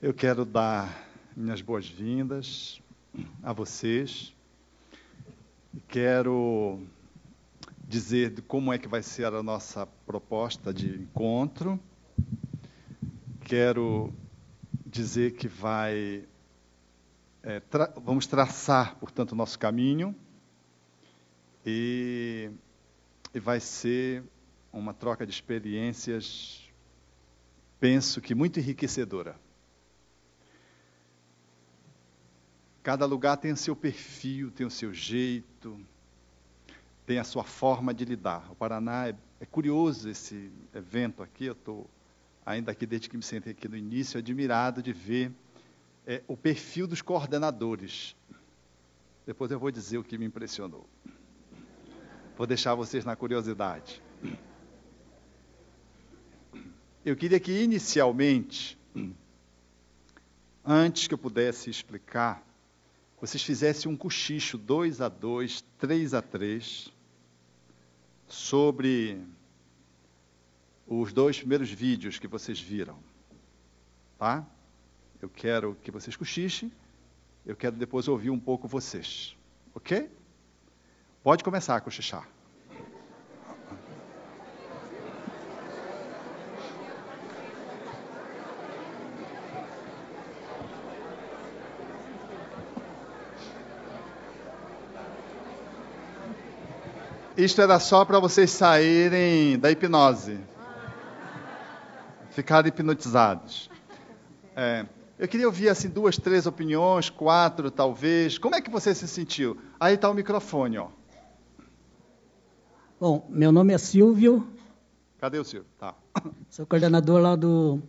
Eu quero dar minhas boas-vindas a vocês. Quero dizer como é que vai ser a nossa proposta de encontro. Quero dizer que vai é, tra vamos traçar, portanto, o nosso caminho e, e vai ser uma troca de experiências, penso que muito enriquecedora. Cada lugar tem o seu perfil, tem o seu jeito, tem a sua forma de lidar. O Paraná é, é curioso esse evento aqui. Eu estou ainda aqui desde que me sentei aqui no início, admirado de ver é, o perfil dos coordenadores. Depois eu vou dizer o que me impressionou. Vou deixar vocês na curiosidade. Eu queria que inicialmente, antes que eu pudesse explicar vocês fizessem um cochicho 2 a 2, 3 a 3 sobre os dois primeiros vídeos que vocês viram. Tá? Eu quero que vocês cochichem. Eu quero depois ouvir um pouco vocês. Ok? Pode começar a cochichar. Isto era só para vocês saírem da hipnose. Ficarem hipnotizados. É, eu queria ouvir assim duas, três opiniões, quatro talvez. Como é que você se sentiu? Aí está o microfone, ó. Bom, meu nome é Silvio. Cadê o Silvio? Tá. Sou coordenador lá do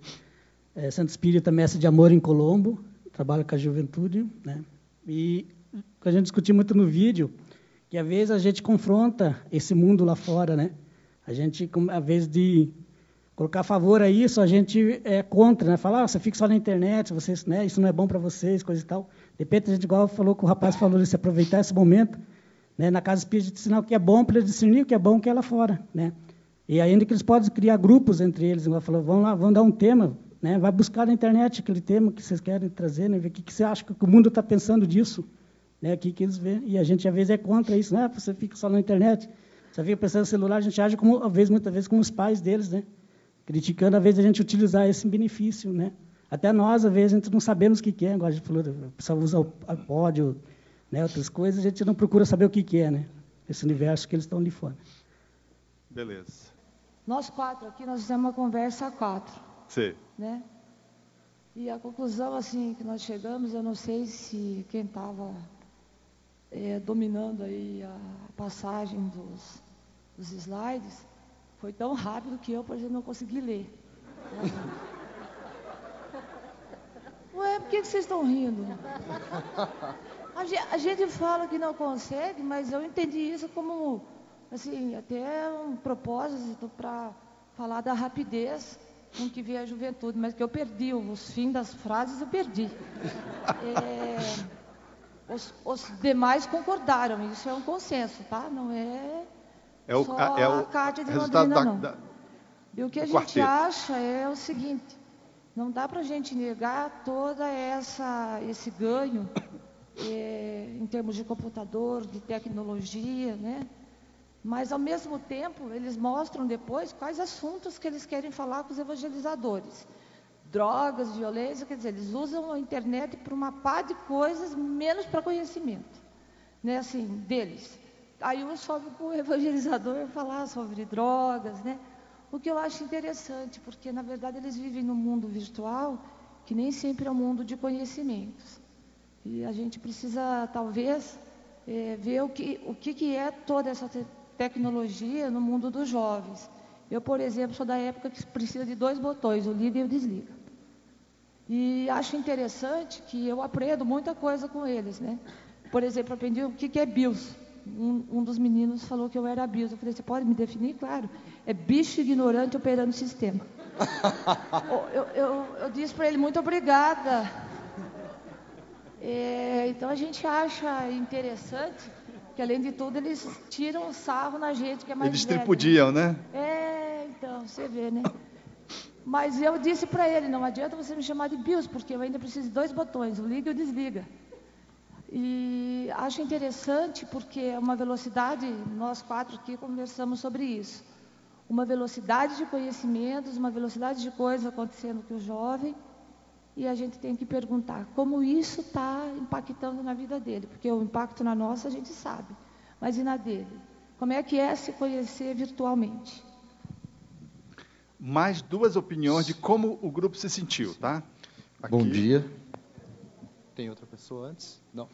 é, Santo Espírita Mestre de Amor em Colombo. Trabalho com a juventude, né? E a gente discutiu muito no vídeo que às vezes a gente confronta esse mundo lá fora, né? A gente, às vezes de colocar a favor a isso, a gente é contra, né? Falar, ah, você fica só na internet, vocês, né? Isso não é bom para vocês, coisa e tal. De repente a gente igual falou que o rapaz falou se aproveitar esse momento, né? Na casa espírita de o que é bom para discernir o que é bom que é lá fora, né? E ainda que eles podem criar grupos entre eles, igual falou, vamos lá, vamos dar um tema, né? Vai buscar na internet aquele tema que vocês querem trazer, né? Ver o que, que você acha que o mundo está pensando disso né, aqui que eles vêem. E a gente, às vezes, é contra isso. Né? Você fica só na internet, você fica pensando no celular, a gente age, como, às vezes, muitas vezes, como os pais deles, né? criticando, às vezes, a gente utilizar esse benefício. Né? Até nós, às vezes, a gente não sabemos o que, é. Agora a gente falou, o pessoal usa o iPod, né, outras coisas, a gente não procura saber o que, que é, né? esse universo que eles estão ali fora. Beleza. Nós quatro aqui, nós fizemos uma conversa a quatro. Sim. Né? E a conclusão, assim, que nós chegamos, eu não sei se quem estava é, dominando aí a passagem dos, dos slides, foi tão rápido que eu, por exemplo, não consegui ler. Ué, por que, que vocês estão rindo? A gente, a gente, fala que não consegue, mas eu entendi isso como, assim, até um propósito para falar da rapidez com que veio a juventude, mas que eu perdi, os fins das frases eu perdi. É, os, os, demais concordaram, isso é um consenso, tá? Não é, é o, só é o a Cátia de Londrina, da, não. Da, e o que a gente quarteto. acha é o seguinte, não dá para a gente negar toda essa esse ganho é, em termos de computador, de tecnologia, né? Mas ao mesmo tempo eles mostram depois quais assuntos que eles querem falar com os evangelizadores drogas, violência, quer dizer, eles usam a internet para uma pá de coisas, menos para conhecimento, né, assim, deles. Aí um sobe para o evangelizador falar sobre drogas, né, o que eu acho interessante, porque na verdade eles vivem num mundo virtual que nem sempre é um mundo de conhecimentos. E a gente precisa, talvez, é, ver o que, o que, que é toda essa te tecnologia no mundo dos jovens. Eu, por exemplo, sou da época que precisa de dois botões, o liga e o desliga. E acho interessante que eu aprendo muita coisa com eles, né? Por exemplo, aprendi o que, é BIOS. Um, um, dos meninos falou que eu era BIOS. Eu falei, você pode me definir? Claro. É bicho ignorante operando o sistema. eu, eu, eu, disse para ele, muito obrigada. É, então a gente acha interessante que, além de tudo, eles tiram sarro na gente, que é mais Eles velho, tripudiam, né? né? É, então, você vê, né? Mas eu disse para ele, não adianta você me chamar de BIOS, porque eu ainda preciso de dois botões, o liga e o desliga. E acho interessante porque é uma velocidade, nós quatro aqui conversamos sobre isso. Uma velocidade de conhecimentos, uma velocidade de coisas acontecendo com o jovem, e a gente tem que perguntar como isso está impactando na vida dele, porque o impacto na nossa a gente sabe, mas e na dele? Como é que é se conhecer virtualmente? Mais duas opiniões de como o grupo se sentiu, tá? Aqui. Bom dia. Tem outra pessoa antes? Não.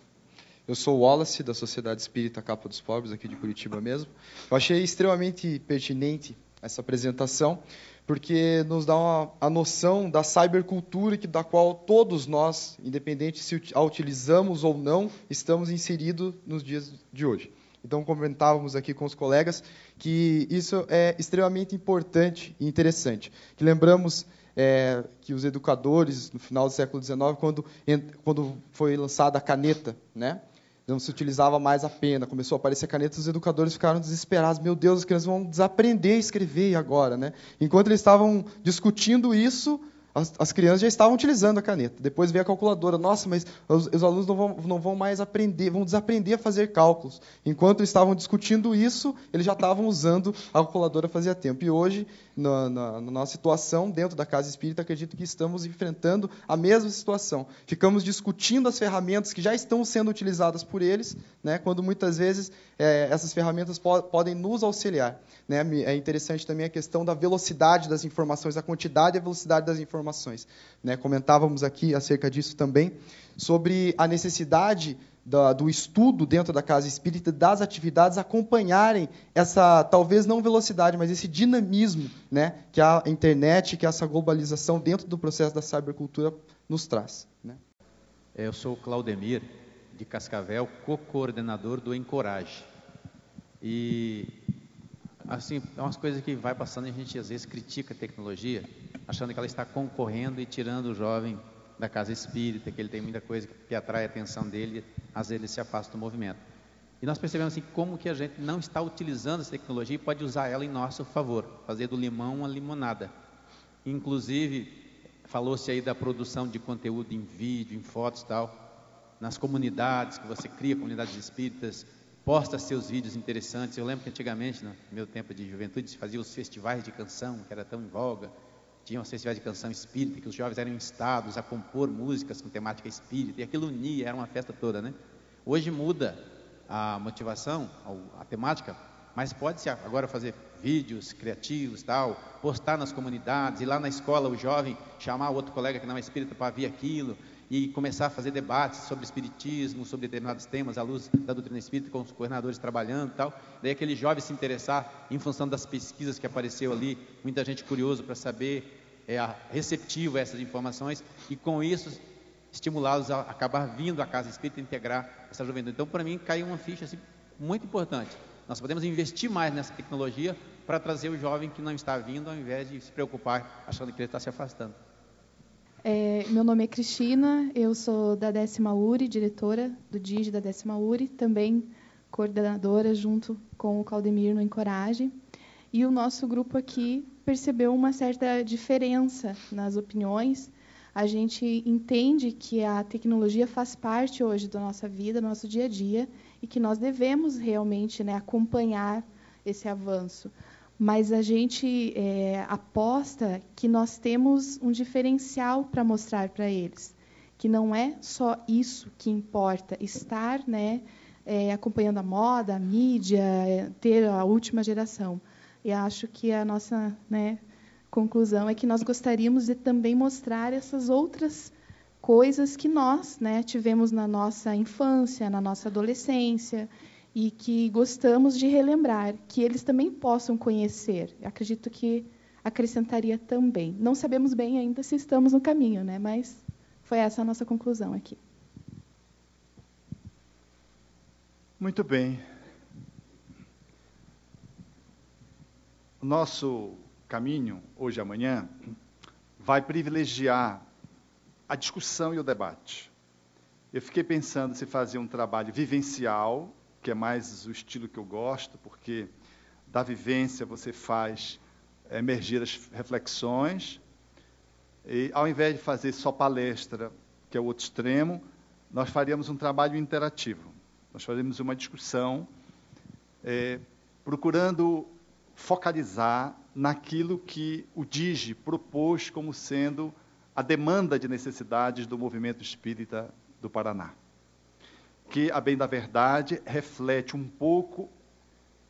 Eu sou o Wallace, da Sociedade Espírita Capa dos Pobres, aqui de Curitiba mesmo. Eu achei extremamente pertinente essa apresentação, porque nos dá uma, a noção da cybercultura que, da qual todos nós, independente se a utilizamos ou não, estamos inseridos nos dias de hoje. Então, comentávamos aqui com os colegas que isso é extremamente importante e interessante. Que lembramos é, que os educadores, no final do século XIX, quando, quando foi lançada a caneta, né? não se utilizava mais a pena, começou a aparecer caneta, os educadores ficaram desesperados. Meu Deus, as crianças vão desaprender a escrever agora, né? Enquanto eles estavam discutindo isso, as, as, crianças já estavam utilizando a caneta. Depois veio a calculadora. Nossa, mas os, os, alunos não vão, não vão mais aprender, vão desaprender a fazer cálculos. Enquanto estavam discutindo isso, eles já estavam usando a calculadora fazia tempo. E hoje, na, na, na, nossa situação, dentro da casa espírita, acredito que estamos enfrentando a mesma situação. Ficamos discutindo as ferramentas que já estão sendo utilizadas por eles, né, quando muitas vezes é, essas ferramentas po podem nos auxiliar. Né? É interessante também a questão da velocidade das informações, a quantidade e a velocidade das informações. Né? Comentávamos aqui acerca disso também, sobre a necessidade da, do estudo dentro da casa espírita, das atividades acompanharem essa, talvez não velocidade, mas esse dinamismo né, que a internet, que essa globalização dentro do processo da cybercultura nos traz. Né? Eu sou o Claudemir, de Cascavel, co-coordenador do Encorage. E assim, é umas coisas que vai passando e a gente às vezes critica a tecnologia, achando que ela está concorrendo e tirando o jovem da casa espírita, que ele tem muita coisa que atrai a atenção dele, às vezes ele se afasta do movimento. E nós percebemos assim como que a gente não está utilizando essa tecnologia e pode usar ela em nosso favor, fazer do limão uma limonada. Inclusive, falou-se aí da produção de conteúdo em vídeo, em fotos e tal, nas comunidades que você cria, comunidades espíritas, posta seus vídeos interessantes. Eu lembro que antigamente, no meu tempo de juventude, se fazia os festivais de canção, que era tão em voga. Tinha os festivais de canção espírita, que os jovens eram instados a compor músicas com temática espírita, e aquilo unia, era uma festa toda, né? Hoje muda a motivação, a temática, mas pode-se agora fazer vídeos criativos, tal, postar nas comunidades, ir lá na escola o jovem chamar o outro colega que não é espírita para vir aquilo, e começar a fazer debates sobre espiritismo, sobre determinados temas à luz da doutrina espírita, com os coordenadores trabalhando e tal. Daí aquele jovem se interessar em função das pesquisas que apareceu ali, muita gente curioso para saber, é, receptivo a essas informações, e com isso estimulá-los a acabar vindo à casa espírita e integrar essa juventude. Então, para mim, caiu uma ficha assim, muito importante. Nós podemos investir mais nessa tecnologia para trazer o jovem que não está vindo, ao invés de se preocupar achando que ele está se afastando. É, meu nome é Cristina, eu sou da décima URI, diretora do DIG da décima URI, também coordenadora junto com o Caldemir no Encoraje. E o nosso grupo aqui percebeu uma certa diferença nas opiniões. A gente entende que a tecnologia faz parte hoje da nossa vida, do nosso dia a dia, e que nós devemos realmente né, acompanhar esse avanço mas a gente é, aposta que nós temos um diferencial para mostrar para eles, que não é só isso que importa, estar né, é, acompanhando a moda, a mídia, ter a última geração. E acho que a nossa né, conclusão é que nós gostaríamos de também mostrar essas outras coisas que nós né, tivemos na nossa infância, na nossa adolescência, e que gostamos de relembrar, que eles também possam conhecer. Eu acredito que acrescentaria também. Não sabemos bem ainda se estamos no caminho, né? mas foi essa a nossa conclusão aqui. Muito bem. O nosso caminho, hoje e amanhã, vai privilegiar a discussão e o debate. Eu fiquei pensando se fazer um trabalho vivencial que é mais o estilo que eu gosto, porque da vivência você faz emergir as reflexões, E, ao invés de fazer só palestra, que é o outro extremo, nós faríamos um trabalho interativo. Nós faríamos uma discussão é, procurando focalizar naquilo que o DIGI propôs como sendo a demanda de necessidades do movimento espírita do Paraná. Que, a bem da verdade, reflete um pouco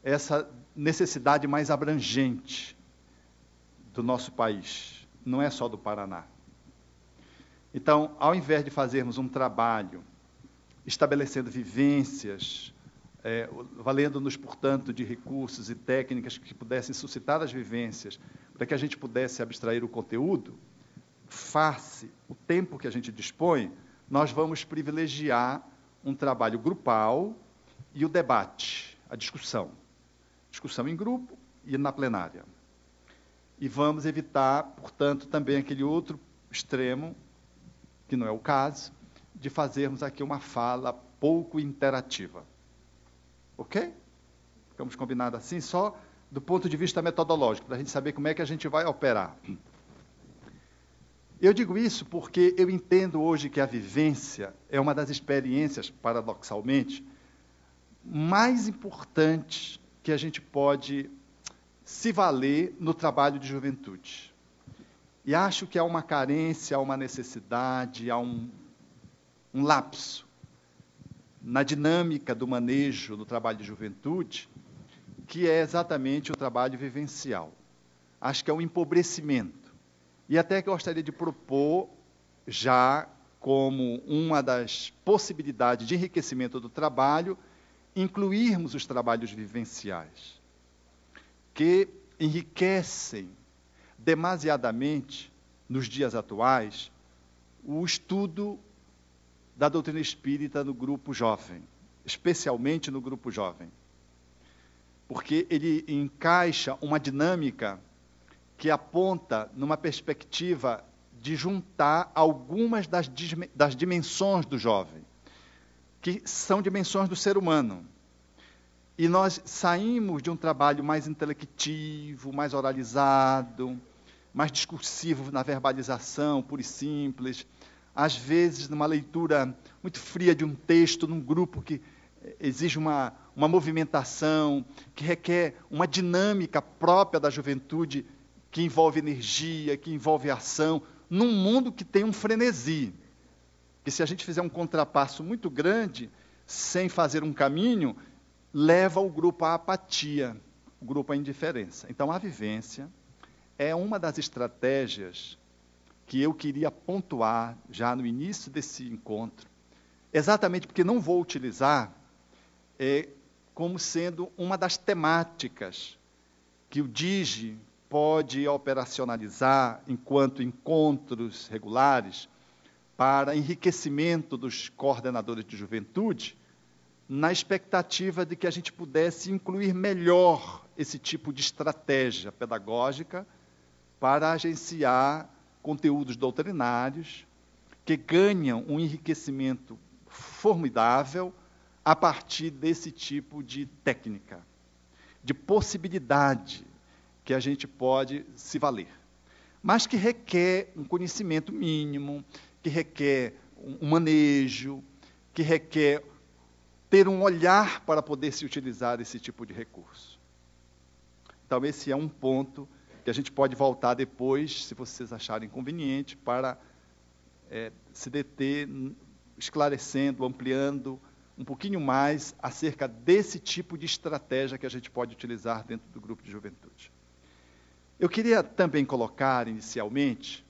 essa necessidade mais abrangente do nosso país, não é só do Paraná. Então, ao invés de fazermos um trabalho estabelecendo vivências, é, valendo-nos, portanto, de recursos e técnicas que pudessem suscitar as vivências, para que a gente pudesse abstrair o conteúdo, face o tempo que a gente dispõe, nós vamos privilegiar um trabalho grupal e o debate, a discussão. Discussão em grupo e na plenária. E vamos evitar, portanto, também aquele outro extremo, que não é o caso, de fazermos aqui uma fala pouco interativa. Ok? Ficamos combinados assim, só do ponto de vista metodológico, para a gente saber como é que a gente vai operar. Eu digo isso porque eu entendo hoje que a vivência é uma das experiências, paradoxalmente, mais importantes que a gente pode se valer no trabalho de juventude. E acho que há uma carência, há uma necessidade, há um, um lapso na dinâmica do manejo do trabalho de juventude, que é exatamente o trabalho vivencial. Acho que é um empobrecimento. E até que gostaria de propor, já como uma das possibilidades de enriquecimento do trabalho, incluirmos os trabalhos vivenciais, que enriquecem demasiadamente, nos dias atuais, o estudo da doutrina espírita no grupo jovem, especialmente no grupo jovem. Porque ele encaixa uma dinâmica que aponta numa perspectiva de juntar algumas das, das dimensões do jovem, que são dimensões do ser humano. E nós saímos de um trabalho mais intelectivo, mais oralizado, mais discursivo na verbalização, pura e simples, às vezes, numa leitura muito fria de um texto, num grupo que exige uma, uma movimentação, que requer uma dinâmica própria da juventude, que envolve energia, que envolve ação, num mundo que tem um frenesi. Que se a gente fizer um contrapasso muito grande, sem fazer um caminho, leva o grupo à apatia, o grupo à indiferença. Então, a vivência é uma das estratégias que eu queria pontuar já no início desse encontro, exatamente porque não vou utilizar é, como sendo uma das temáticas que o DIGI pode operacionalizar enquanto encontros regulares para enriquecimento dos coordenadores de juventude, na expectativa de que a gente pudesse incluir melhor esse tipo de estratégia pedagógica para agenciar conteúdos doutrinários que ganham um enriquecimento formidável a partir desse tipo de técnica, de possibilidade que a gente pode se valer, mas que requer um conhecimento mínimo, que requer um manejo, que requer ter um olhar para poder se utilizar esse tipo de recurso. Então, esse é um ponto que a gente pode voltar depois, se vocês acharem conveniente, para é, se deter esclarecendo, ampliando um pouquinho mais acerca desse tipo de estratégia que a gente pode utilizar dentro do grupo de juventude. Eu queria também colocar, inicialmente,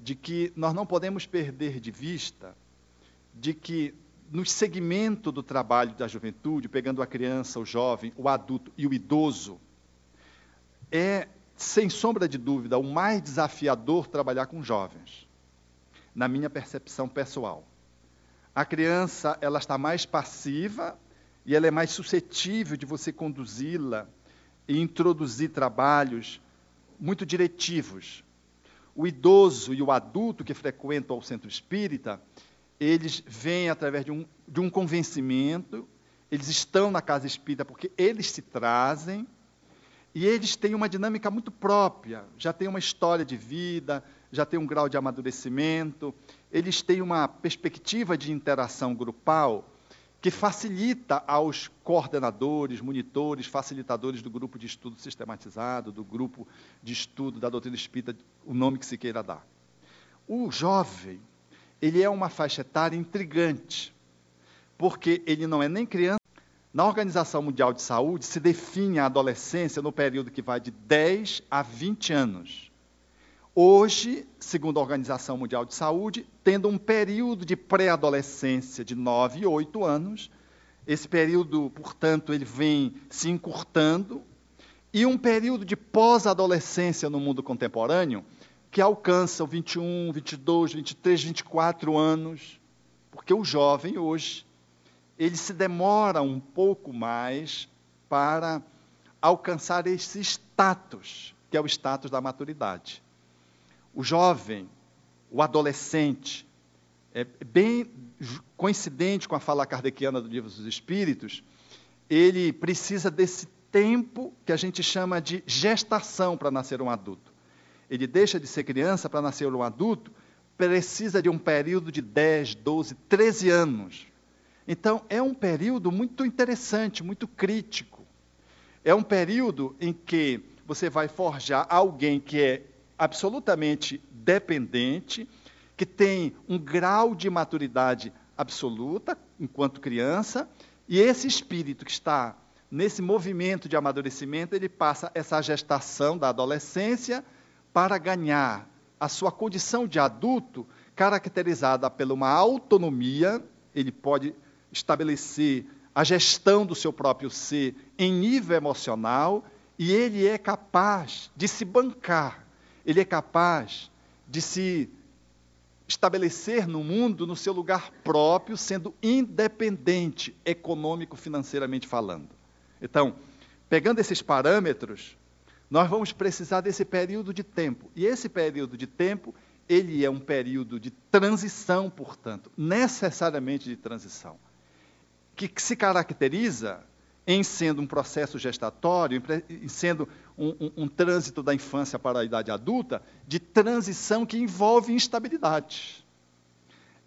de que nós não podemos perder de vista de que no segmento do trabalho da juventude, pegando a criança, o jovem, o adulto e o idoso, é sem sombra de dúvida, o mais desafiador trabalhar com jovens, na minha percepção pessoal. A criança, ela está mais passiva e ela é mais suscetível de você conduzi-la e introduzir trabalhos muito diretivos. O idoso e o adulto que frequentam o centro espírita, eles vêm através de um, de um convencimento, eles estão na casa espírita porque eles se trazem, E eles têm uma dinâmica muito própria, já têm uma história de vida, já têm um grau de amadurecimento, eles têm uma perspectiva de interação grupal que facilita aos coordenadores, monitores, facilitadores do grupo de estudo sistematizado, do grupo de estudo da doutrina espírita, o nome que se queira dar. O jovem, ele é uma faixa etária intrigante, porque ele não é nem criança. Na Organização Mundial de Saúde se define a adolescência no período que vai de 10 a 20 anos. Hoje, segundo a Organização Mundial de Saúde, tendo um período de pré-adolescência de 9 e 8 anos, esse período, portanto, ele vem se encurtando, e um período de pós-adolescência no mundo contemporâneo, que alcança 21, 22, 23, 24 anos, porque o jovem hoje, ele se demora um pouco mais para alcançar esse status, que é o status da maturidade. O jovem, o adolescente, é bem coincidente com a fala kardeciana do Livro dos Espíritos, ele precisa desse tempo que a gente chama de gestação para nascer um adulto ele deixa de ser criança para nascer um adulto, precisa de um período de 10, 12, 13 anos. Então, é um período muito interessante, muito crítico. É um período em que você vai forjar alguém que é absolutamente dependente, que tem um grau de maturidade absoluta enquanto criança, e esse espírito que está nesse movimento de amadurecimento, ele passa essa gestação da adolescência para ganhar a sua condição de adulto, caracterizada pela uma autonomia, ele pode estabelecer a gestão do seu próprio ser em nível emocional e ele é capaz de se bancar, ele é capaz de se estabelecer no mundo no seu lugar próprio, sendo independente econômico financeiramente falando. Então, pegando esses parâmetros, nós vamos precisar desse período de tempo. E esse período de tempo, ele é um período de transição, portanto, necessariamente de transição, que se caracteriza em sendo um processo gestatório, em sendo um, um, um trânsito da infância para a idade adulta, de transição que envolve instabilidade.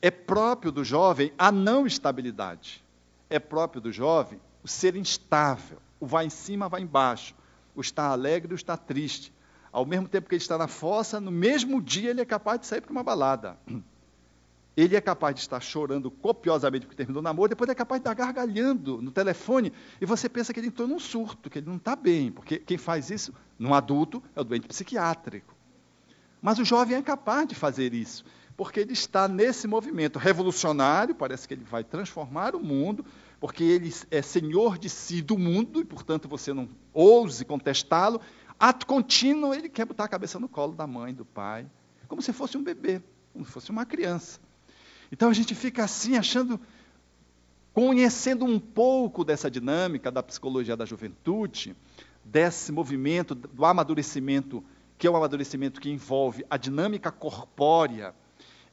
É próprio do jovem a não estabilidade. É próprio do jovem o ser instável, o vai em cima, vai embaixo o estar alegre o estar triste. Ao mesmo tempo que ele está na fossa, no mesmo dia ele é capaz de sair para uma balada. Ele é capaz de estar chorando copiosamente porque terminou o namoro, depois é capaz de estar gargalhando no telefone, e você pensa que ele entrou num surto, que ele não está bem, porque quem faz isso num adulto é o doente psiquiátrico. Mas o jovem é capaz de fazer isso, porque ele está nesse movimento revolucionário, parece que ele vai transformar o mundo, porque ele é senhor de si do mundo, e portanto você não ouse contestá-lo. Ato contínuo, ele quer botar a cabeça no colo da mãe, do pai, como se fosse um bebê, como se fosse uma criança. Então a gente fica assim, achando, conhecendo um pouco dessa dinâmica da psicologia da juventude, desse movimento do amadurecimento, que é um amadurecimento que envolve a dinâmica corpórea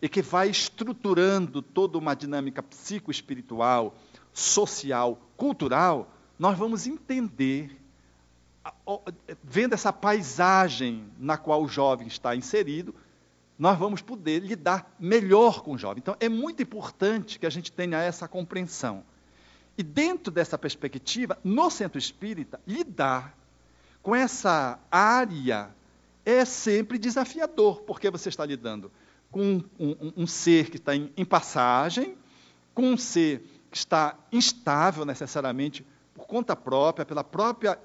e que vai estruturando toda uma dinâmica psicoespiritual, social, cultural, nós vamos entender, vendo essa paisagem na qual o jovem está inserido, nós vamos poder lidar melhor com o jovem. Então, é muito importante que a gente tenha essa compreensão. E dentro dessa perspectiva, no centro espírita, lidar com essa área é sempre desafiador, porque você está lidando com um, um, um ser que está em, em passagem, com um ser que está instável necessariamente por conta própria, pela própria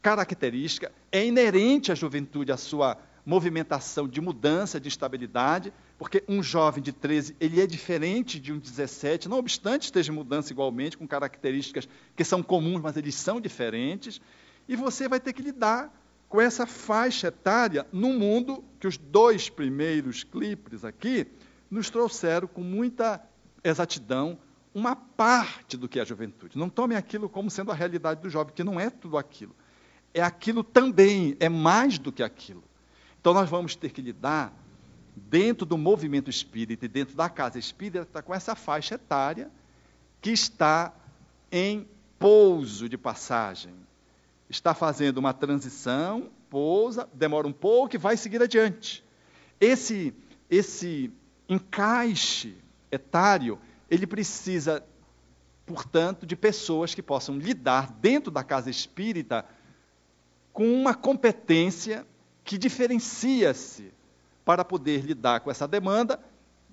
característica, é inerente à juventude a sua movimentação de mudança, de instabilidade, porque um jovem de 13, ele é diferente de um 17, não obstante esteja em mudança igualmente, com características que são comuns, mas eles são diferentes, e você vai ter que lidar com essa faixa etária num mundo que os dois primeiros clipes aqui nos trouxeram com muita exatidão uma parte do que é a juventude. Não tome aquilo como sendo a realidade do jovem, que não é tudo aquilo. É aquilo também, é mais do que aquilo. Então nós vamos ter que lidar, dentro do movimento espírita e dentro da casa espírita, com essa faixa etária que está em pouso de passagem, está fazendo uma transição, pousa, demora um pouco e vai seguir adiante. Esse, esse encaixe etário, ele precisa, portanto, de pessoas que possam lidar dentro da casa espírita com uma competência que diferencia-se para poder lidar com essa demanda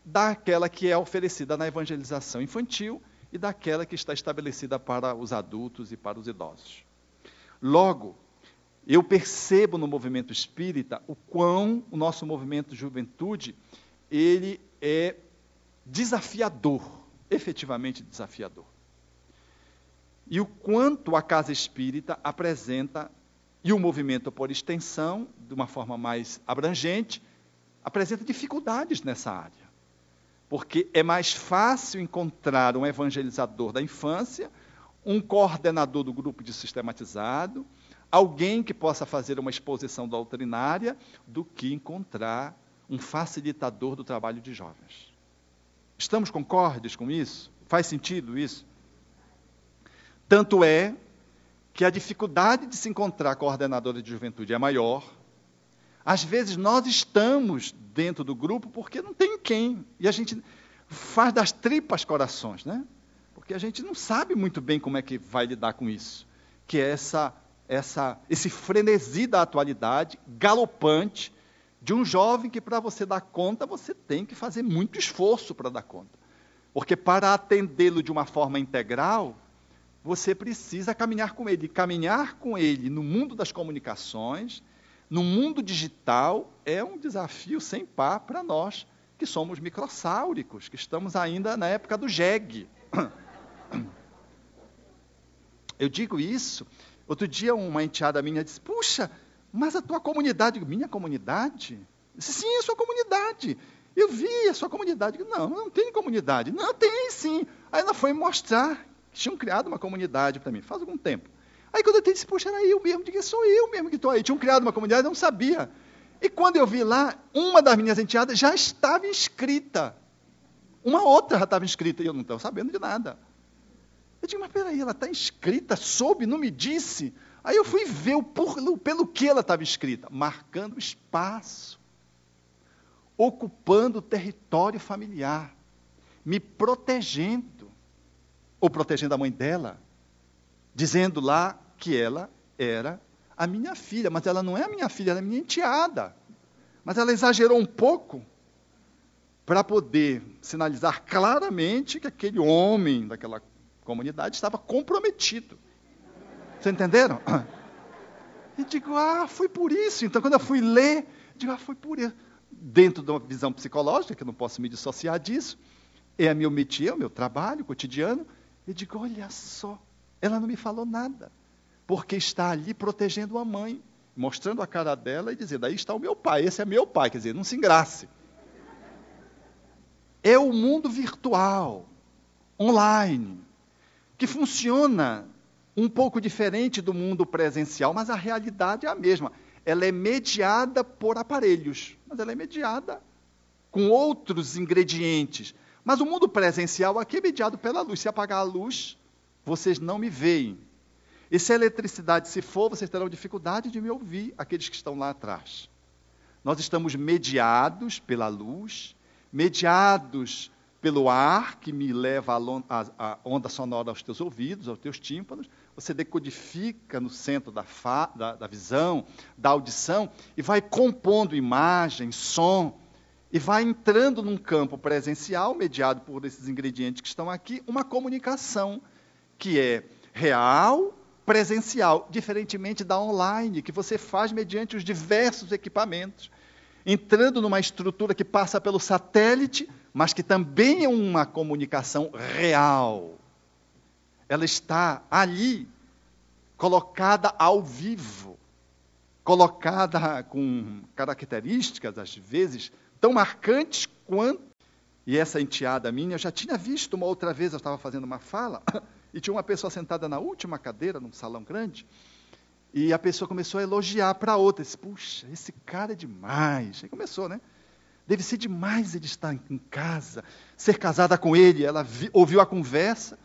daquela que é oferecida na evangelização infantil e daquela que está estabelecida para os adultos e para os idosos. Logo, eu percebo no movimento espírita o quão o nosso movimento de juventude ele é desafiador, efetivamente desafiador. E o quanto a casa espírita apresenta, e o movimento por extensão, de uma forma mais abrangente, apresenta dificuldades nessa área. Porque é mais fácil encontrar um evangelizador da infância, um coordenador do grupo de sistematizado, alguém que possa fazer uma exposição doutrinária, do que encontrar um facilitador do trabalho de jovens. Estamos concordes com isso? Faz sentido isso? Tanto é que a dificuldade de se encontrar coordenadora de juventude é maior. Às vezes nós estamos dentro do grupo porque não tem quem. E a gente faz das tripas corações, né? Porque a gente não sabe muito bem como é que vai lidar com isso. Que é essa, essa, esse frenesi da atualidade, galopante, de um jovem que, para você dar conta, você tem que fazer muito esforço para dar conta. Porque para atendê-lo de uma forma integral, você precisa caminhar com ele. Caminhar com ele no mundo das comunicações, no mundo digital, é um desafio sem par para nós, que somos microsáuricos, que estamos ainda na época do jegue. Eu digo isso. Outro dia, uma enteada minha disse: Puxa, mas a tua comunidade, minha comunidade? Sim, a sua comunidade. Eu vi a sua comunidade. Não, não tem comunidade. Não, tem sim. Aí ela foi mostrar tinham criado uma comunidade para mim, faz algum tempo. Aí quando eu disse, poxa, era eu mesmo, digo, sou eu mesmo que estou aí. Tinham criado uma comunidade, eu não sabia. E quando eu vi lá, uma das minhas enteadas já estava inscrita. Uma outra já estava inscrita, e eu não estava sabendo de nada. Eu digo, mas peraí, ela está inscrita, soube, não me disse. Aí eu fui ver o por, pelo que ela estava escrita, marcando espaço, ocupando território familiar, me protegendo, ou protegendo a mãe dela, dizendo lá que ela era a minha filha, mas ela não é a minha filha, ela é minha enteada. Mas ela exagerou um pouco para poder sinalizar claramente que aquele homem daquela comunidade estava comprometido. Vocês entenderam? E digo, ah, foi por isso. Então, quando eu fui ler, digo, ah, foi por isso. Dentro de uma visão psicológica, que eu não posso me dissociar disso, é a meu métier, o meu trabalho cotidiano. E digo, olha só, ela não me falou nada, porque está ali protegendo a mãe, mostrando a cara dela e dizendo, aí está o meu pai, esse é meu pai, quer dizer, não se engrace. É o mundo virtual, online, que funciona um pouco diferente do mundo presencial, mas a realidade é a mesma. Ela é mediada por aparelhos, mas ela é mediada com outros ingredientes. Mas o mundo presencial aqui é mediado pela luz. Se apagar a luz, vocês não me veem. E se a eletricidade se for, vocês terão dificuldade de me ouvir, aqueles que estão lá atrás. Nós estamos mediados pela luz, mediados pelo ar que me leva a, onda sonora aos teus ouvidos, aos teus tímpanos, você decodifica no centro da, fa, da, da visão, da audição, e vai compondo imagem, som, e vai entrando num campo presencial, mediado por esses ingredientes que estão aqui, uma comunicação que é real, presencial, diferentemente da online, que você faz mediante os diversos equipamentos, entrando numa estrutura que passa pelo satélite mas que também é uma comunicação real. Ela está ali, colocada ao vivo, colocada com características, às vezes, tão marcantes quanto. E essa enteada minha, eu já tinha visto uma outra vez, eu estava fazendo uma fala, e tinha uma pessoa sentada na última cadeira, num salão grande, e a pessoa começou a elogiar para a outra. Disse, Puxa, esse cara é demais. E começou, né? Deve ser demais ele estar em casa, ser casada com ele. Ela vi, ouviu a conversa,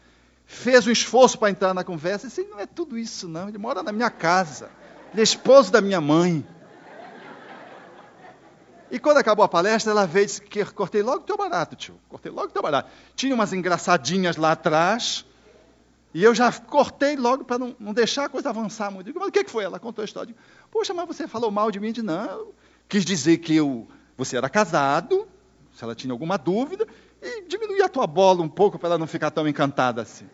fez um esforço para entrar na conversa. Eu disse, não é tudo isso, não. Ele mora na minha casa. Ele é esposo da minha mãe. E quando acabou a palestra, ela veio e disse que cortei logo teu barato, tio. Cortei logo teu barato. Tinha umas engraçadinhas lá atrás. E eu já cortei logo para não, não, deixar a coisa avançar muito. Digo, mas o que, que foi? Ela contou a história. Digo, Poxa, mas você falou mal de mim? De não. Quis dizer que eu, você era casado, se ela tinha alguma dúvida, e diminuir a tua bola um pouco para ela não ficar tão encantada assim.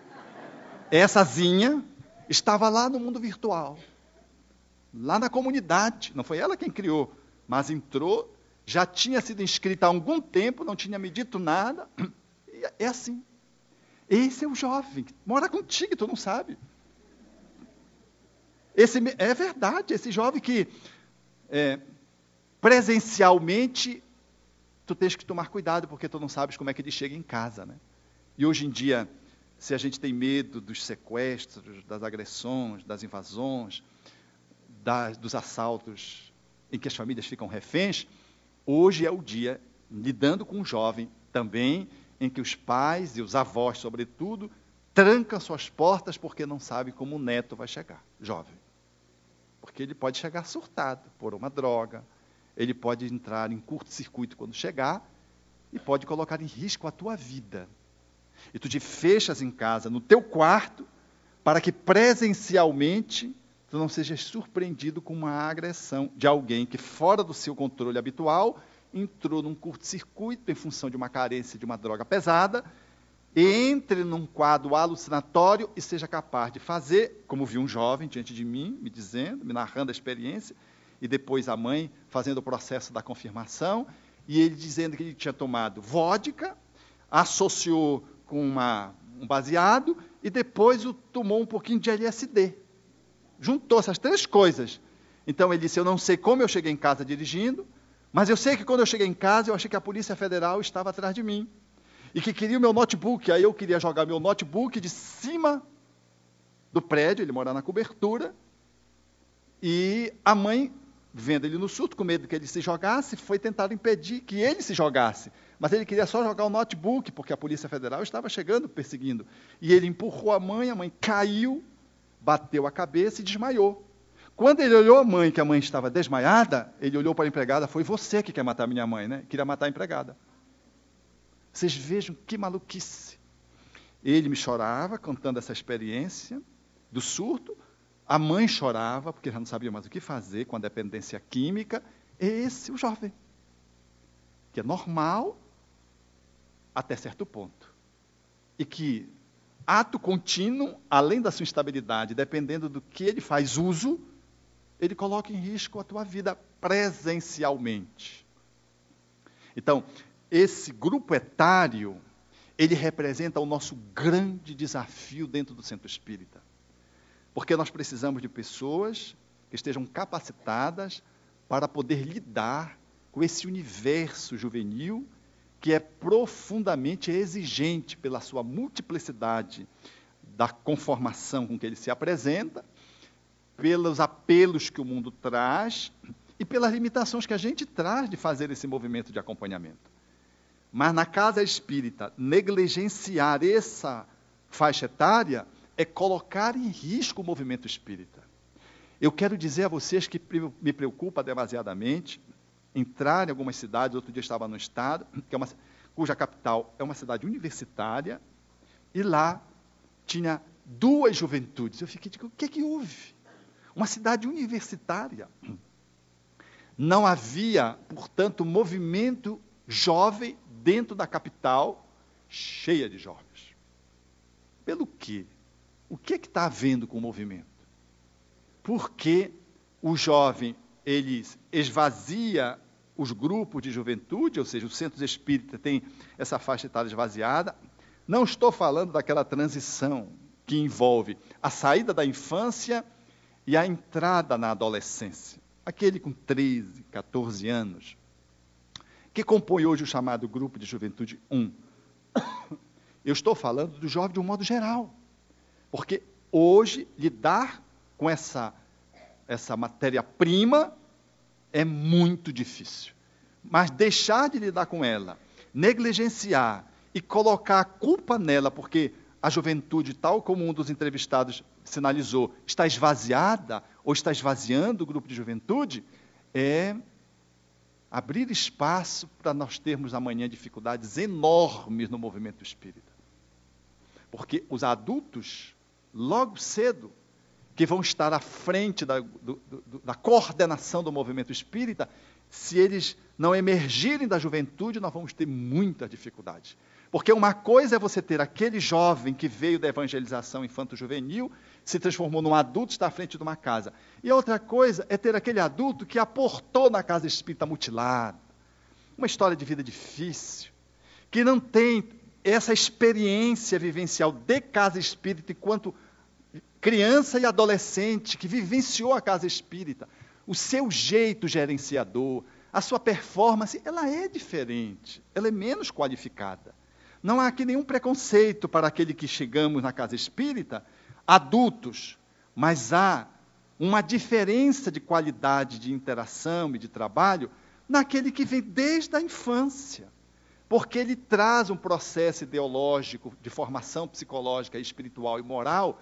Essazinha estava lá no mundo virtual, lá na comunidade. Não foi ela quem criou, mas entrou já tinha sido inscrita há algum tempo, não tinha me dito nada. E é assim. Esse é o jovem, mora contigo tu não sabe. Esse, é verdade, esse jovem que é, presencialmente tu tens que tomar cuidado porque tu não sabes como é que ele chega em casa, né? E hoje em dia, se a gente tem medo dos sequestros, das agressões, das invasões, das, dos assaltos em que as famílias ficam reféns, Hoje é o dia, lidando com o jovem também, em que os pais e os avós, sobretudo, trancam suas portas porque não sabem como o neto vai chegar, jovem. Porque ele pode chegar surtado por uma droga, ele pode entrar em curto-circuito quando chegar e pode colocar em risco a tua vida. E tu te fechas em casa, no teu quarto, para que presencialmente tu não sejas surpreendido com uma agressão de alguém que, fora do seu controle habitual, entrou num curto-circuito em função de uma carência de uma droga pesada, entre num quadro alucinatório e seja capaz de fazer, como vi um jovem diante de mim, me dizendo, me narrando a experiência, e depois a mãe fazendo o processo da confirmação, e ele dizendo que ele tinha tomado vodka, associou com uma, um baseado, e depois o tomou um pouquinho de LSD juntou essas três coisas. Então ele disse: Eu não sei como eu cheguei em casa dirigindo, mas eu sei que quando eu cheguei em casa eu achei que a Polícia Federal estava atrás de mim e que queria o meu notebook. Aí eu queria jogar meu notebook de cima do prédio, ele mora na cobertura, e a mãe, vendo ele no surto, com medo que ele se jogasse, foi tentar impedir que ele se jogasse. Mas ele queria só jogar o notebook, porque a Polícia Federal estava chegando, perseguindo. E ele empurrou a mãe, a mãe caiu, bateu a cabeça e desmaiou. Quando ele olhou a mãe, que a mãe estava desmaiada, ele olhou para a empregada, foi você que quer matar minha mãe, né? Queria matar a empregada. Vocês vejam que maluquice. Ele me chorava contando essa experiência do surto, a mãe chorava porque já não sabia mais o que fazer com a dependência química. Esse o jovem, que é normal até certo ponto. E que ato contínuo, além da sua instabilidade, dependendo do que ele faz uso, ele coloca em risco a tua vida presencialmente. Então, esse grupo etário, ele representa o nosso grande desafio dentro do centro espírita. Porque nós precisamos de pessoas que estejam capacitadas para poder lidar com esse universo juvenil que é profundamente exigente pela sua multiplicidade da conformação com que ele se apresenta, pelos apelos que o mundo traz e pelas limitações que a gente traz de fazer esse movimento de acompanhamento. Mas na casa espírita, negligenciar essa faixa etária é colocar em risco o movimento espírita. Eu quero dizer a vocês que me preocupa demasiadamente entrar em algumas cidades. Outro dia estava no estado, que é uma, cuja capital é uma cidade universitária, e lá tinha duas juventudes. Eu fiquei, digo, o que, é que houve? Uma cidade universitária. Não havia, portanto, movimento jovem dentro da capital, cheia de jovens. Pelo quê? O que é que está havendo com o movimento? Porque o jovem ele esvazia os grupos de juventude, ou seja, os centros espíritas têm essa faixa etária esvaziada. Não estou falando daquela transição que envolve a saída da infância e a entrada na adolescência. Aquele com 13, 14 anos, que compõe hoje o chamado grupo de juventude 1. Eu estou falando do jovem de um modo geral. Porque hoje lidar com essa, essa matéria-prima é muito difícil. Mas deixar de lidar com ela, negligenciar e colocar a culpa nela, porque a juventude, tal como um dos entrevistados sinalizou, está esvaziada ou está esvaziando o grupo de juventude, é abrir espaço para nós termos amanhã dificuldades enormes no movimento espírita. Porque os adultos, logo cedo, que vão estar à frente da, do, do, da coordenação do movimento espírita, se eles não emergirem da juventude, nós vamos ter muita dificuldade. Porque uma coisa é você ter aquele jovem que veio da evangelização infanto-juvenil, se transformou num adulto, está à frente de uma casa. E outra coisa é ter aquele adulto que aportou na casa espírita mutilada. Uma história de vida difícil, que não tem essa experiência vivencial de casa espírita enquanto criança e adolescente que vivenciou a casa espírita, o seu jeito gerenciador, a sua performance, ela é diferente, ela é menos qualificada. Não há aqui nenhum preconceito para aquele que chegamos na casa espírita, adultos, mas há uma diferença de qualidade de interação e de trabalho naquele que vem desde a infância, porque ele traz um processo ideológico de formação psicológica, espiritual e moral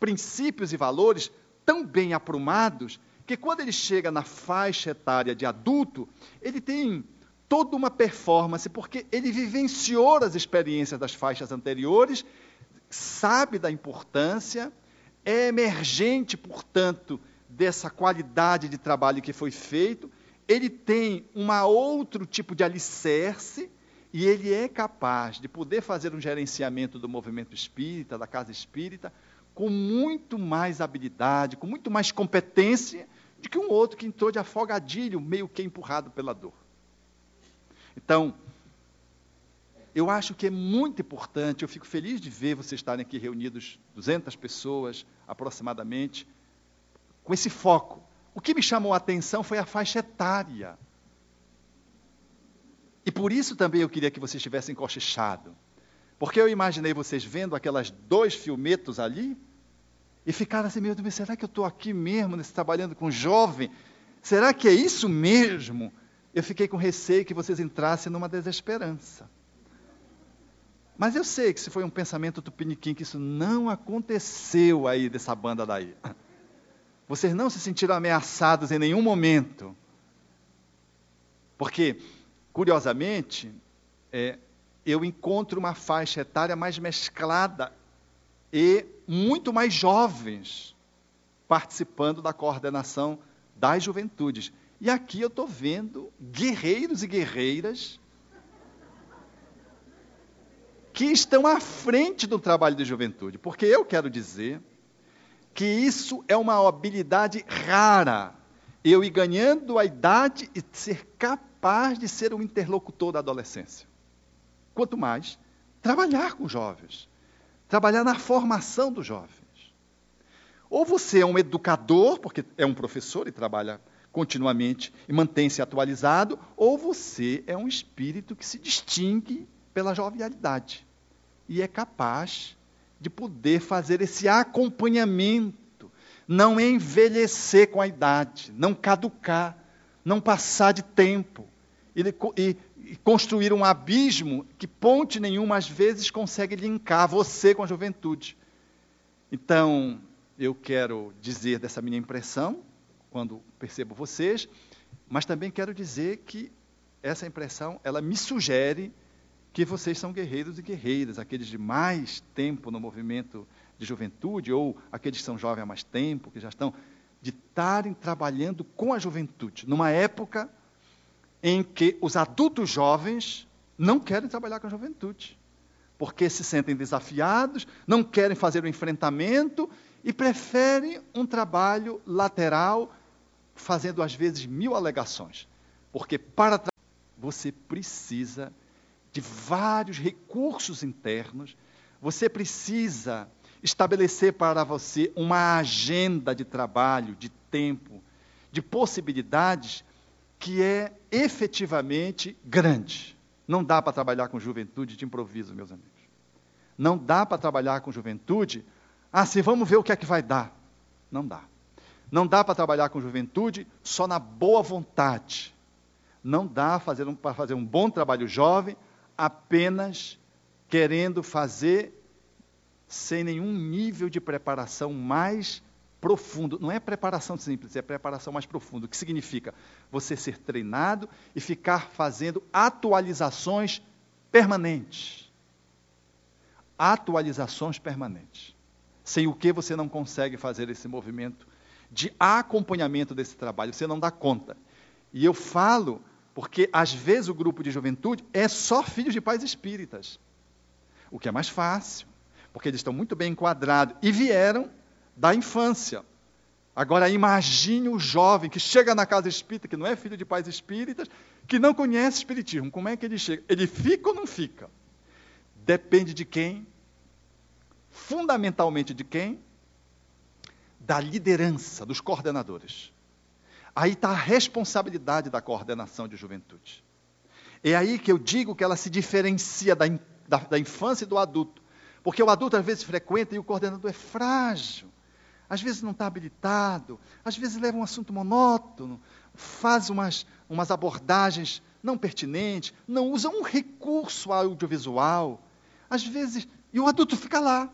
princípios e valores tão bem aprumados que quando ele chega na faixa etária de adulto, ele tem toda uma performance, porque ele vivenciou as experiências das faixas anteriores, sabe da importância, é emergente, portanto, dessa qualidade de trabalho que foi feito, ele tem um outro tipo de alicerce e ele é capaz de poder fazer um gerenciamento do movimento espírita, da casa espírita, com muito mais habilidade, com muito mais competência do que um outro que entrou de afogadilho, meio que empurrado pela dor. Então, eu acho que é muito importante, eu fico feliz de ver vocês estarem aqui reunidos, 200 pessoas aproximadamente, com esse foco. O que me chamou a atenção foi a faixa etária. E por isso também eu queria que vocês estivessem encochichado. Porque eu imaginei vocês vendo aquelas dois filmetos ali, e ficaram assim, meu Deus, será que eu estou aqui mesmo, nesse, trabalhando com jovem? Será que é isso mesmo? Eu fiquei com receio que vocês entrassem numa desesperança. Mas eu sei que se foi um pensamento tupiniquim, que isso não aconteceu aí dessa banda daí. Vocês não se sentiram ameaçados em nenhum momento. Porque, curiosamente, é, eu encontro uma faixa etária mais mesclada e muito mais jovens participando da coordenação das juventudes. E aqui eu estou vendo guerreiros e guerreiras que estão à frente do trabalho de juventude, porque eu quero dizer que isso é uma habilidade rara. Eu ir ganhando a idade e ser capaz de ser um interlocutor da adolescência. Quanto mais trabalhar com jovens trabalhar na formação dos jovens. Ou você é um educador, porque é um professor e trabalha continuamente e mantém-se atualizado, ou você é um espírito que se distingue pela jovialidade e é capaz de poder fazer esse acompanhamento, não envelhecer com a idade, não caducar, não passar de tempo e, e, construir um abismo que ponte nenhuma às vezes consegue linkar você com a juventude. Então, eu quero dizer dessa minha impressão, quando percebo vocês, mas também quero dizer que essa impressão, ela me sugere que vocês são guerreiros e guerreiras, aqueles de mais tempo no movimento de juventude, ou aqueles que são jovens há mais tempo, que já estão, de estarem trabalhando com a juventude, numa época em que os adultos jovens não querem trabalhar com a juventude, porque se sentem desafiados, não querem fazer o enfrentamento e preferem um trabalho lateral, fazendo às vezes mil alegações. Porque para você precisa de vários recursos internos, você precisa estabelecer para você uma agenda de trabalho, de tempo, de possibilidades que é efetivamente grande. Não dá para trabalhar com juventude de improviso, meus amigos. Não dá para trabalhar com juventude, assim, vamos ver o que é que vai dar. Não dá. Não dá para trabalhar com juventude só na boa vontade. Não dá fazer um, para fazer um bom trabalho jovem apenas querendo fazer sem nenhum nível de preparação mais profundo. Não é preparação simples, é preparação mais profunda. O que significa você ser treinado e ficar fazendo atualizações permanentes. Atualizações permanentes. Sem o que você não consegue fazer esse movimento de acompanhamento desse trabalho, você não dá conta. E eu falo porque às vezes o grupo de juventude é só filhos de pais espíritas, o que é mais fácil, porque eles estão muito bem enquadrados e vieram da infância. Agora imagine o jovem que chega na casa espírita, que não é filho de pais espíritas, que não conhece espiritismo. Como é que ele chega? Ele fica ou não fica? Depende de quem? Fundamentalmente de quem? Da liderança, dos coordenadores. Aí está a responsabilidade da coordenação de juventude. É aí que eu digo que ela se diferencia da, da, da infância e do adulto. Porque o adulto às vezes frequenta e o coordenador é frágil às vezes não está habilitado, às vezes leva um assunto monótono, faz umas, umas abordagens não pertinentes, não usa um recurso audiovisual. Às vezes, e o adulto fica lá.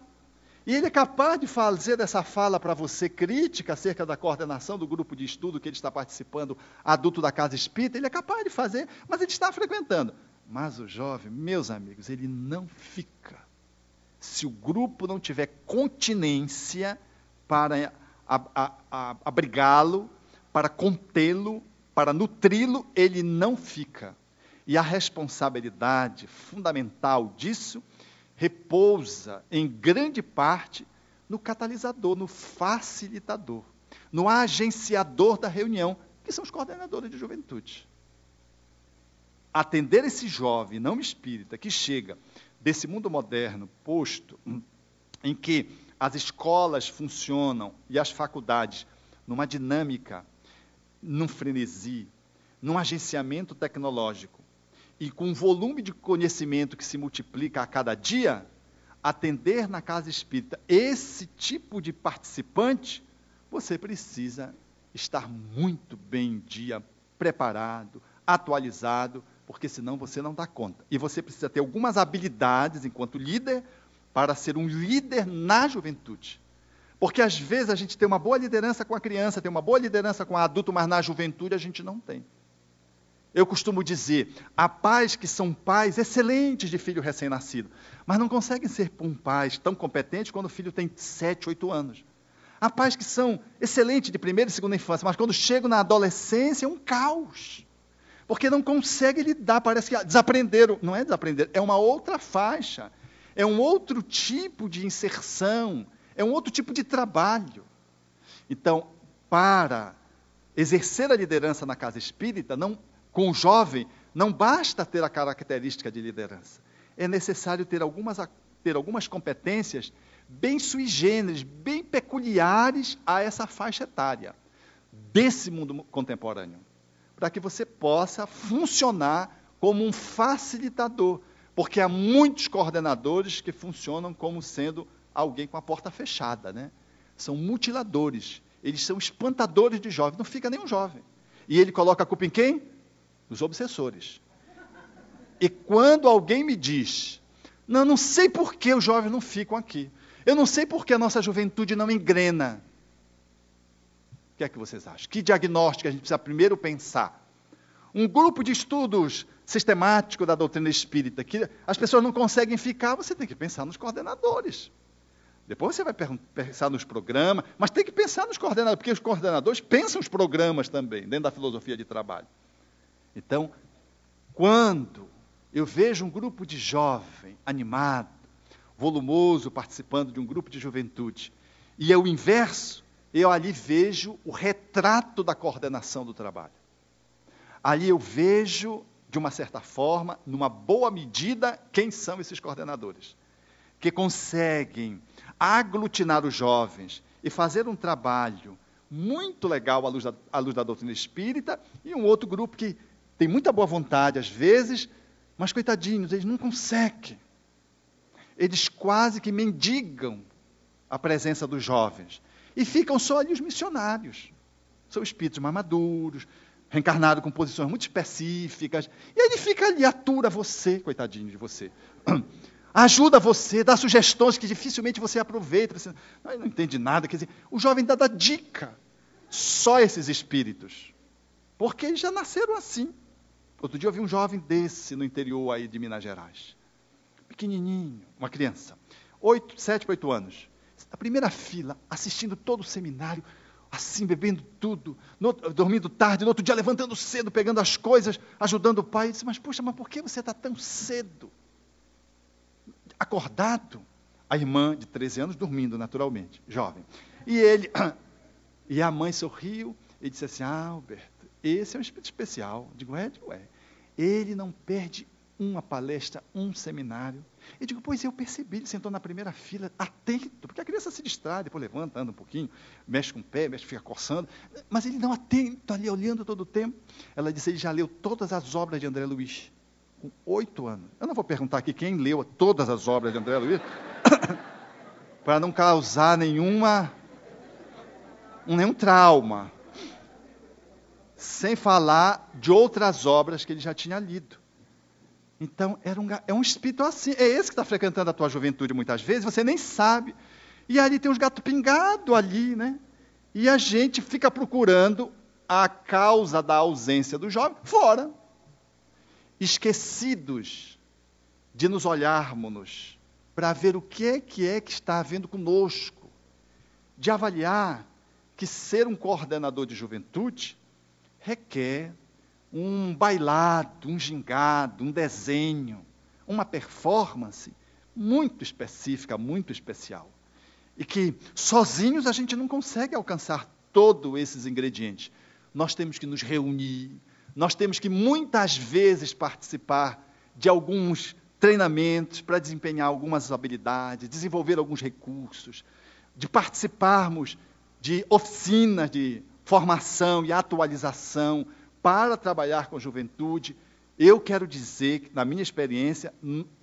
E ele é capaz de fazer essa fala para você crítica acerca da coordenação do grupo de estudo que ele está participando, adulto da casa espírita, ele é capaz de fazer, mas ele está frequentando. Mas o jovem, meus amigos, ele não fica. Se o grupo não tiver continência, para abrigá-lo, para contê-lo, para nutri-lo, ele não fica. E a responsabilidade fundamental disso repousa, em grande parte, no catalisador, no facilitador, no agenciador da reunião, que são os coordenadores de juventude. Atender esse jovem não espírita que chega desse mundo moderno posto, em que as escolas funcionam e as faculdades numa dinâmica, num frenesi, num agenciamento tecnológico e com um volume de conhecimento que se multiplica a cada dia, atender na casa espírita esse tipo de participante, você precisa estar muito bem em dia, preparado, atualizado, porque senão você não dá conta. E você precisa ter algumas habilidades enquanto líder para ser um líder na juventude. Porque às vezes a gente tem uma boa liderança com a criança, tem uma boa liderança com o adulto, mas na juventude a gente não tem. Eu costumo dizer, há pais que são pais excelentes de filho recém-nascido, mas não conseguem ser um pai tão competente quando o filho tem 7, 8 anos. Há pais que são excelentes de primeira e segunda infância, mas quando chegam na adolescência é um caos. Porque não conseguem lidar, parece que desaprenderam. Não é desaprender, é uma outra faixa é um outro tipo de inserção, é um outro tipo de trabalho. Então, para exercer a liderança na casa espírita, não, com o jovem, não basta ter a característica de liderança. É necessário ter algumas, ter algumas competências bem sui generis, bem peculiares a essa faixa etária desse mundo contemporâneo, para que você possa funcionar como um facilitador porque há muitos coordenadores que funcionam como sendo alguém com a porta fechada, né? São mutiladores. Eles são espantadores de jovens. Não fica nenhum jovem. E ele coloca a culpa em quem? Nos obsessores. E quando alguém me diz, não, não sei por que os jovens não ficam aqui. Eu não sei por que a nossa juventude não engrena. O que é que vocês acham? Que diagnóstico a gente precisa primeiro pensar? Um grupo de estudos sistemático da doutrina espírita, que as pessoas não conseguem ficar, você tem que pensar nos coordenadores. Depois você vai pensar nos programas, mas tem que pensar nos coordenadores, porque os coordenadores pensam os programas também, dentro da filosofia de trabalho. Então, quando eu vejo um grupo de jovem animado, volumoso, participando de um grupo de juventude, e é o inverso, eu ali vejo o retrato da coordenação do trabalho. Ali eu vejo de uma certa forma, numa boa medida, quem são esses coordenadores. Que conseguem aglutinar os jovens e fazer um trabalho muito legal à luz da, à luz da doutrina espírita, e um outro grupo que tem muita boa vontade às vezes, mas coitadinhos, eles não conseguem. Eles quase que mendigam a presença dos jovens. E ficam só ali os missionários. São espíritos mais maduros, reencarnado com posições muito específicas. E ele fica ali, atura você, coitadinho de você. ajuda você, dá sugestões que dificilmente você aproveita. Você não, entende nada. Quer dizer, o jovem dá, dá dica. Só esses espíritos. Porque eles já nasceram assim. Outro dia eu vi um jovem desse no interior aí de Minas Gerais. Pequenininho, uma criança. Oito, sete, oito anos. Na primeira fila, assistindo todo o seminário, assim, bebendo tudo, no, dormindo tarde, no outro dia levantando cedo, pegando as coisas, ajudando o pai. Eu disse, mas puxa, mas por que você está tão cedo? Acordado. A irmã de 13 anos dormindo naturalmente, jovem. E ele, e a mãe sorriu e disse assim: Ah, Alberto, esse é um espírito especial. Digo, é, digo, é. Ele não perde uma palestra, um seminário. Eu digo, pois eu percebi, ele sentou na primeira fila, atento, porque a criança se distrai, depois levanta, anda um pouquinho, mexe com o pé, mexe, fica coçando, mas ele não atento, ali olhando todo o tempo. Ela disse, ele já leu todas as obras de André Luiz, com oito anos. Eu não vou perguntar aqui quem leu todas as obras de André Luiz, para não causar nenhuma, nenhum trauma. Sem falar de outras obras que ele já tinha lido. Então, um, é um espírito assim. É esse que está frequentando a tua juventude muitas vezes, você nem sabe. E ali tem uns gatos pingados ali, né? E a gente fica procurando a causa da ausência do jovem fora. Esquecidos de nos olharmos para ver o que é que é que está havendo conosco. De avaliar que ser um coordenador de juventude requer um bailado, um gingado, um desenho, uma performance muito específica, muito especial. E que sozinhos a gente não consegue alcançar todos esses ingredientes. Nós temos que nos reunir, nós temos que muitas vezes participar de alguns treinamentos para desempenhar algumas habilidades, desenvolver alguns recursos, de participarmos de oficinas de formação e atualização para trabalhar com juventude, eu quero dizer que, na minha experiência,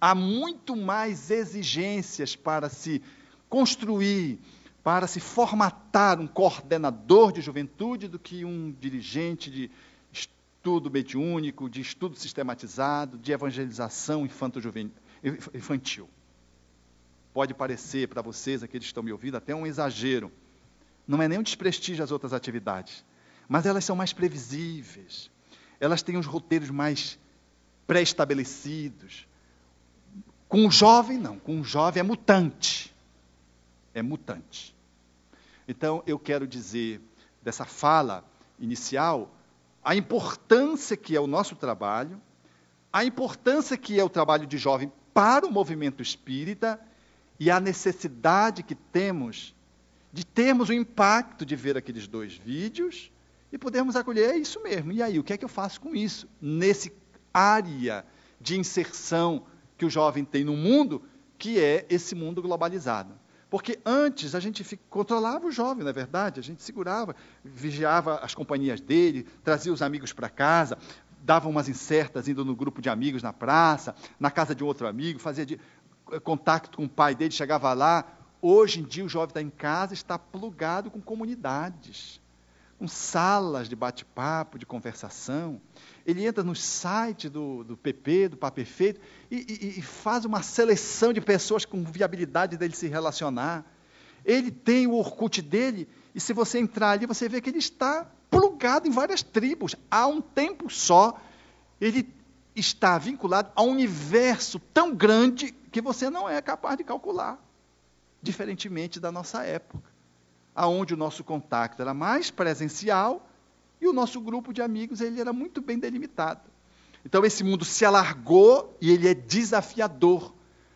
há muito mais exigências para se construir, para se formatar um coordenador de juventude do que um dirigente de estudo mediúnico, de estudo sistematizado, de evangelização infantil. Pode parecer para vocês, aqueles que estão me ouvindo, até um exagero. Não é nem um desprestígio às outras atividades mas elas são mais previsíveis, elas têm os roteiros mais pré-estabelecidos. Com o jovem, não, com o jovem é mutante. É mutante. Então, eu quero dizer dessa fala inicial a importância que é o nosso trabalho, a importância que é o trabalho de jovem para o movimento espírita e a necessidade que temos de termos o impacto de ver aqueles dois vídeos e podemos acolher, é isso mesmo. E aí, o que é que eu faço com isso? Nesse área de inserção que o jovem tem no mundo, que é esse mundo globalizado. Porque antes a gente controlava o jovem, não é verdade? A gente segurava, vigiava as companhias dele, trazia os amigos para casa, dava umas incertas indo no grupo de amigos na praça, na casa de um outro amigo, fazia de, eh, contato com o pai dele, chegava lá. Hoje em dia o jovem está em casa, está plugado com comunidades com salas de bate-papo, de conversação. Ele entra no site do, do PP, do Papo Perfeito, e, e, e faz uma seleção de pessoas com viabilidade dele se relacionar. Ele tem o Orkut dele, e se você entrar ali, você vê que ele está plugado em várias tribos. Há um tempo só, ele está vinculado a um universo tão grande que você não é capaz de calcular, diferentemente da nossa época aonde o nosso contato era mais presencial e o nosso grupo de amigos ele era muito bem delimitado. Então esse mundo se alargou e ele é desafiador,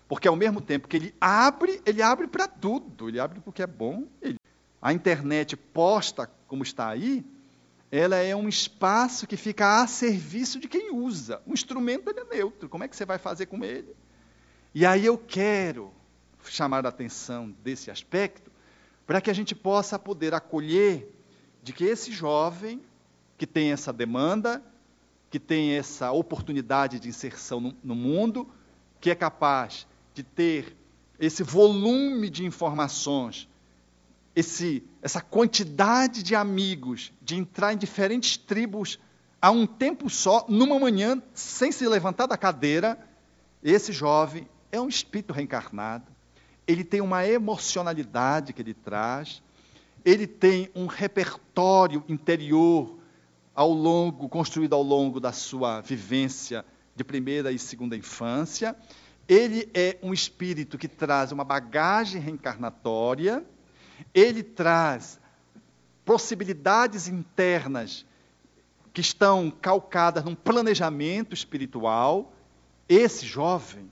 porque ao mesmo tempo que ele abre, ele abre para tudo, ele abre porque é bom. Ele... A internet posta como está aí, ela é um espaço que fica a serviço de quem usa. O instrumento é neutro, como é que você vai fazer com ele? E aí eu quero chamar a atenção desse aspecto, para que a gente possa poder acolher de que esse jovem que tem essa demanda, que tem essa oportunidade de inserção no, no mundo, que é capaz de ter esse volume de informações, esse, essa quantidade de amigos, de entrar em diferentes tribos a um tempo só, numa manhã, sem se levantar da cadeira, esse jovem é um espírito reencarnado, ele tem uma emocionalidade que ele traz, ele tem um repertório interior ao longo, construído ao longo da sua vivência de primeira e segunda infância. Ele é um espírito que traz uma bagagem reencarnatória, ele traz possibilidades internas que estão calcadas num planejamento espiritual. Esse jovem,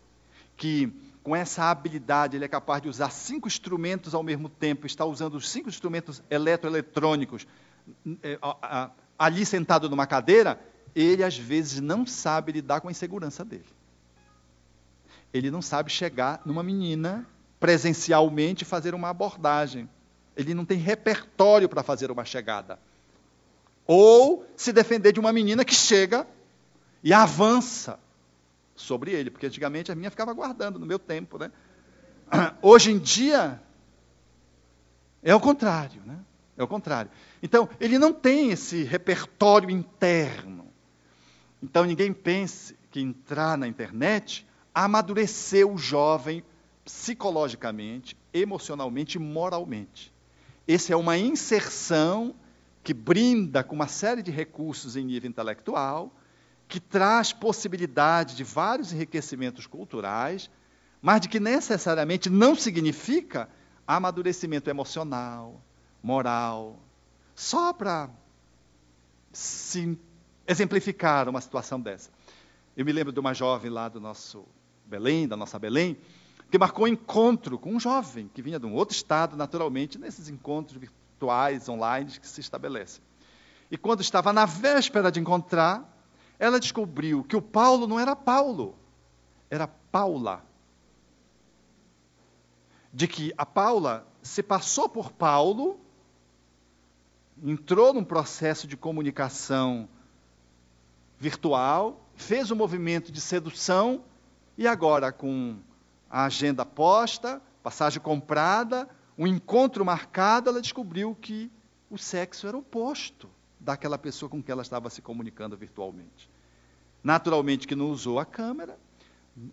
que com essa habilidade ele é capaz de usar cinco instrumentos ao mesmo tempo, está usando os cinco instrumentos eletroeletrônicos é, ali sentado numa cadeira, ele às vezes não sabe lidar com a insegurança dele. Ele não sabe chegar numa menina presencialmente e fazer uma abordagem. Ele não tem repertório para fazer uma chegada. Ou se defender de uma menina que chega e avança sobre ele, porque antigamente a minha ficava guardando no meu tempo, né? Hoje em dia é o contrário, né? É o contrário. Então, ele não tem esse repertório interno. Então, ninguém pense que entrar na internet amadureceu o jovem psicologicamente, emocionalmente e moralmente. Essa é uma inserção que brinda com uma série de recursos em nível intelectual, que traz possibilidade de vários enriquecimentos culturais, mas de que necessariamente não significa amadurecimento emocional, moral, só para exemplificar uma situação dessa. Eu me lembro de uma jovem lá do nosso Belém, da nossa Belém, que marcou um encontro com um jovem que vinha de um outro estado, naturalmente, nesses encontros virtuais, online, que se estabelecem. E quando estava na véspera de encontrar, ela descobriu que o Paulo não era Paulo, era Paula. De que a Paula se passou por Paulo, entrou num processo de comunicação virtual, fez um movimento de sedução e agora, com a agenda posta, passagem comprada, um encontro marcado, ela descobriu que o sexo era oposto daquela pessoa com quem ela estava se comunicando virtualmente. Naturalmente que não usou a câmera,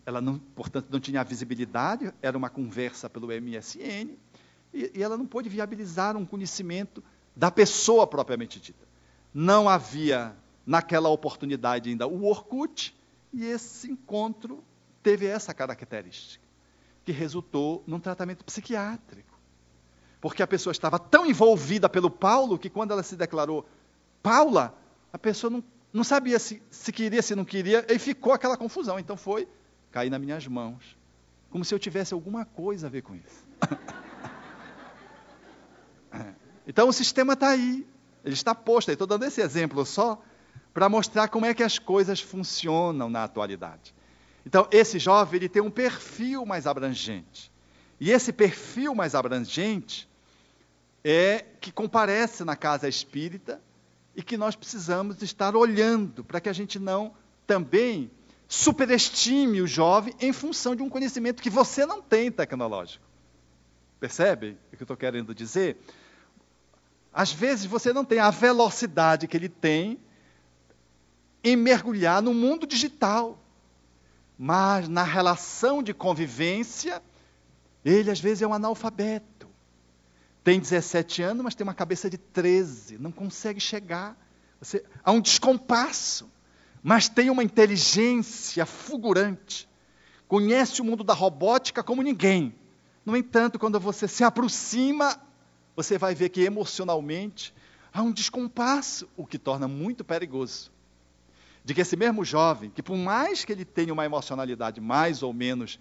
ela não, portanto não tinha visibilidade, era uma conversa pelo MSN, e, e ela não pôde viabilizar um conhecimento da pessoa propriamente dita. Não havia naquela oportunidade ainda o Orkut, e esse encontro teve essa característica, que resultou num tratamento psiquiátrico. Porque a pessoa estava tão envolvida pelo Paulo que quando ela se declarou Paula, a pessoa não, não sabia se, se queria, se não queria, e ficou aquela confusão. Então foi cair nas minhas mãos. Como se eu tivesse alguma coisa a ver com isso. então o sistema está aí. Ele está posto aí. Estou dando esse exemplo só para mostrar como é que as coisas funcionam na atualidade. Então, esse jovem ele tem um perfil mais abrangente. E esse perfil mais abrangente é que comparece na casa espírita e que nós precisamos estar olhando para que a gente não também superestime o jovem em função de um conhecimento que você não tem tecnológico. Percebe o que eu estou querendo dizer? Às vezes você não tem a velocidade que ele tem em mergulhar no mundo digital. Mas na relação de convivência, ele às vezes é um analfabeto. Tem 17 anos, mas tem uma cabeça de 13, não consegue chegar. Você, há um descompasso, mas tem uma inteligência fulgurante. Conhece o mundo da robótica como ninguém. No entanto, quando você se aproxima, você vai ver que emocionalmente há um descompasso, o que torna muito perigoso de que esse mesmo jovem, que por mais que ele tenha uma emocionalidade mais ou menos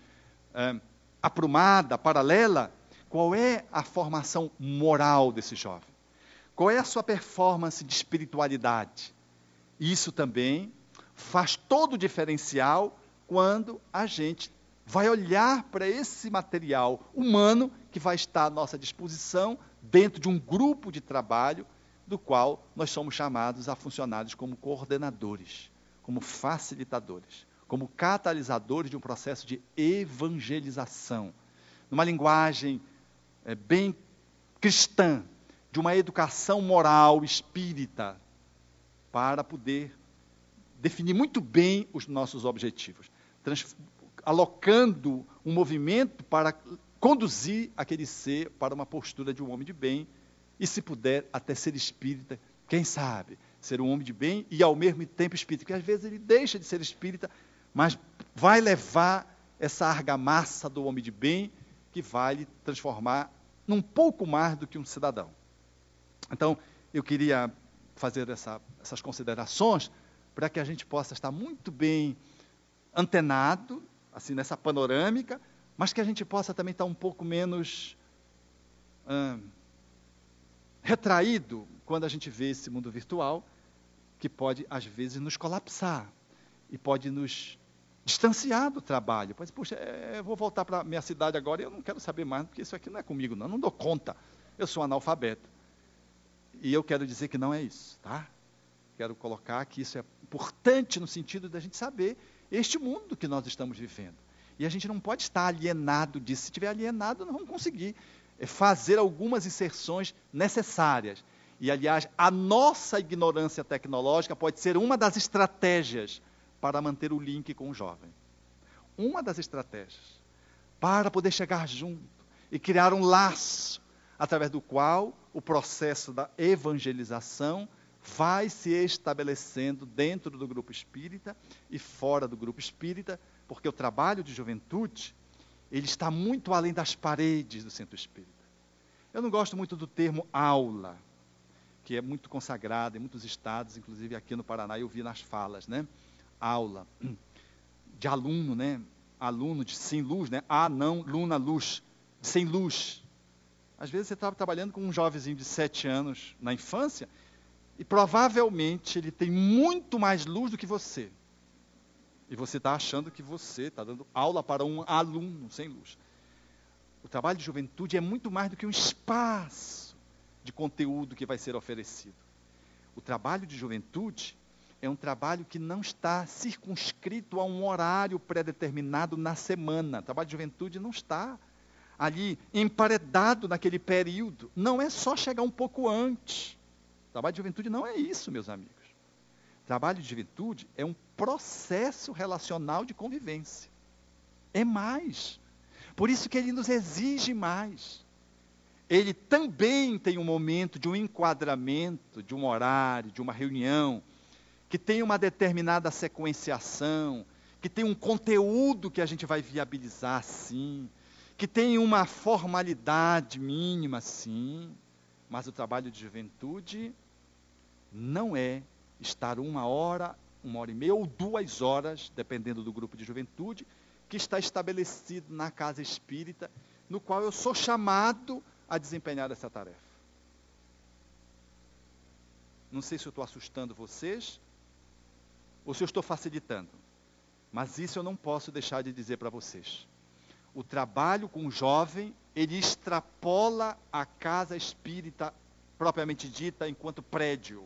é, aprumada, paralela, qual é a formação moral desse jovem? Qual é a sua performance de espiritualidade? Isso também faz todo o diferencial quando a gente vai olhar para esse material humano que vai estar à nossa disposição dentro de um grupo de trabalho do qual nós somos chamados a funcionários como coordenadores como facilitadores, como catalisadores de um processo de evangelização, numa linguagem é, bem cristã, de uma educação moral espírita, para poder definir muito bem os nossos objetivos. Alocando um movimento para conduzir aquele ser para uma postura de um homem de bem e, se puder, até ser espírita, quem sabe, ser um homem de bem e ao mesmo tempo espírita, porque às vezes ele deixa de ser espírita, mas vai levar essa argamassa do homem de bem que vai lhe transformar num pouco mais do que um cidadão. Então, eu queria fazer essa, essas considerações para que a gente possa estar muito bem antenado, assim, nessa panorâmica, mas que a gente possa também estar um pouco menos hum, retraído quando a gente vê esse mundo virtual, que pode, às vezes, nos colapsar e pode nos distanciar do trabalho. Pode puxa, é, eu vou voltar para a minha cidade agora e eu não quero saber mais, porque isso aqui não é comigo, não, eu não dou conta. Eu sou analfabeto. E eu quero dizer que não é isso, tá? Quero colocar que isso é importante no sentido da gente saber este mundo que nós estamos vivendo. E a gente não pode estar alienado disso. Se estiver alienado, não vamos conseguir é, fazer algumas inserções necessárias. E, aliás, a nossa ignorância tecnológica pode ser uma das estratégias para manter o link com o jovem. Uma das estratégias para poder chegar junto e criar um laço através do qual o processo da evangelização vai se estabelecendo dentro do grupo espírita e fora do grupo espírita, porque o trabalho de juventude, ele está muito além das paredes do centro espírita. Eu não gosto muito do termo aula, que é muito consagrado em muitos estados, inclusive aqui no Paraná eu vi nas falas, né? Aula de aluno, né? Aluno de sem luz, né? Ah, não, luna luz, sem luz. Às vezes você está trabalhando com um jovenzinho de sete anos na infância e provavelmente ele tem muito mais luz do que você. E você está achando que você está dando aula para um aluno sem luz. O trabalho de juventude é muito mais do que um espaço de conteúdo que vai ser oferecido. O trabalho de juventude é um trabalho que não está circunscrito a um horário pré-determinado na semana. O trabalho de juventude não está ali emparedado naquele período. Não é só chegar um pouco antes. Trabalho de juventude não é isso, meus amigos. Trabalho de juventude é um processo relacional de convivência. É mais. Por isso que ele nos exige mais. Ele também tem um momento de um enquadramento, de um horário, de uma reunião, que tem uma determinada sequenciação, que tem um conteúdo que a gente vai viabilizar, sim, que tem uma formalidade mínima, sim. Mas o trabalho de juventude não é estar uma hora, uma hora e meia ou duas horas, dependendo do grupo de juventude, que está estabelecido na casa espírita, no qual eu sou chamado a desempenhar essa tarefa. Não sei se eu estou assustando vocês ou se eu estou facilitando, mas isso eu não posso deixar de dizer para vocês o trabalho com o jovem, ele extrapola a casa espírita propriamente dita enquanto prédio.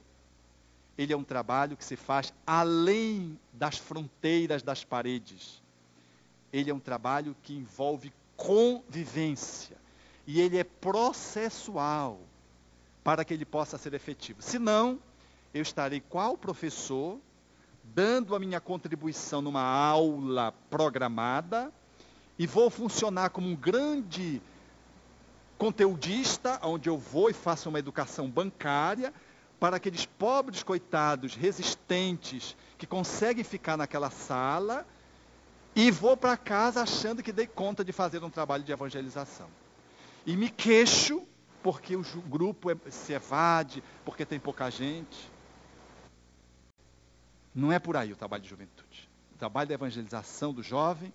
Ele é um trabalho que se faz além das fronteiras das paredes. Ele é um trabalho que envolve convivência. E ele é processual para que ele possa ser efetivo. Senão, eu estarei qual professor, dando a minha contribuição numa aula programada, e vou funcionar como um grande conteudista, onde eu vou e faço uma educação bancária para aqueles pobres coitados resistentes que conseguem ficar naquela sala e vou para casa achando que dei conta de fazer um trabalho de evangelização. E me queixo porque o grupo é, se evade, porque tem pouca gente. Não é por aí o trabalho de juventude. O trabalho de evangelização do jovem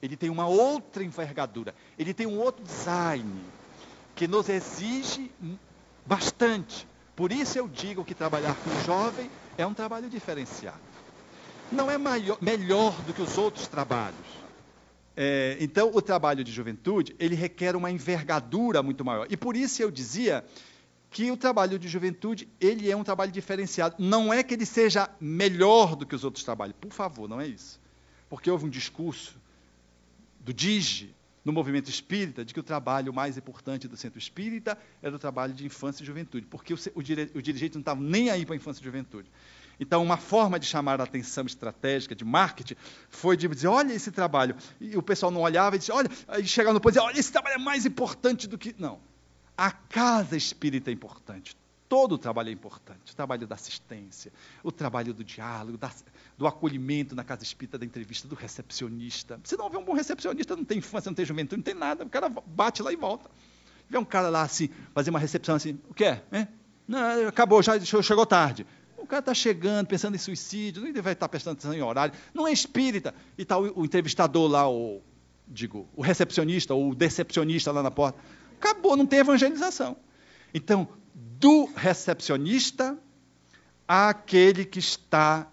ele tem uma outra envergadura, ele tem um outro design, que nos exige bastante. Por isso eu digo que trabalhar com o jovem é um trabalho diferenciado. Não é maior, melhor do que os outros trabalhos. É, então, o trabalho de juventude, ele requer uma envergadura muito maior. E por isso eu dizia que o trabalho de juventude, ele é um trabalho diferenciado. Não é que ele seja melhor do que os outros trabalhos. Por favor, não é isso. Porque houve um discurso do DIGE, no movimento espírita, de que o trabalho mais importante do centro espírita era o trabalho de infância e juventude, porque o, o, dire, o dirigente não estava nem aí para a infância e juventude. Então, uma forma de chamar a atenção estratégica, de marketing, foi de dizer: olha esse trabalho. E o pessoal não olhava e dizia: olha, aí chegava no ponto e dizia: olha, esse trabalho é mais importante do que. Não. A casa espírita é importante. Todo o trabalho é importante. O trabalho da assistência, o trabalho do diálogo, da, do acolhimento na casa espírita, da entrevista, do recepcionista. Se não vê um bom recepcionista, não tem infância, não tem juventude, não tem nada. O cara bate lá e volta. Vê um cara lá assim, fazer uma recepção assim, o que é? Não, acabou, já chegou tarde. O cara está chegando, pensando em suicídio, não vai estar prestando atenção em horário, não é espírita. E está o, o, entrevistador lá, o, digo, o recepcionista ou o decepcionista lá na porta. Acabou, não tem evangelização. Então, do recepcionista àquele que está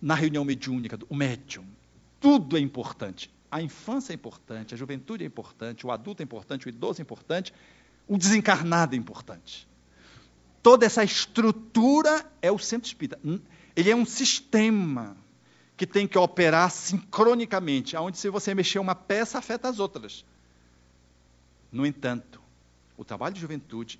na reunião mediúnica, o médium. Tudo é importante. A infância é importante, a juventude é importante, o adulto é importante, o idoso é importante, o desencarnado é importante. Toda essa estrutura é o centro espírita. Ele é um sistema que tem que operar sincronicamente, onde se você mexer uma peça, afeta as outras. No entanto, o trabalho de juventude,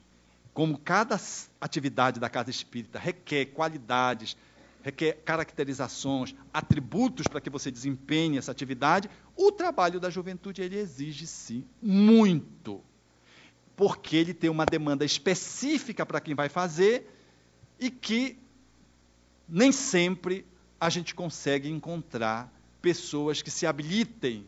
como cada atividade da casa espírita requer qualidades, requer caracterizações, atributos para que você desempenhe essa atividade, o trabalho da juventude ele exige sim muito. Porque ele tem uma demanda específica para quem vai fazer e que nem sempre a gente consegue encontrar pessoas que se habilitem.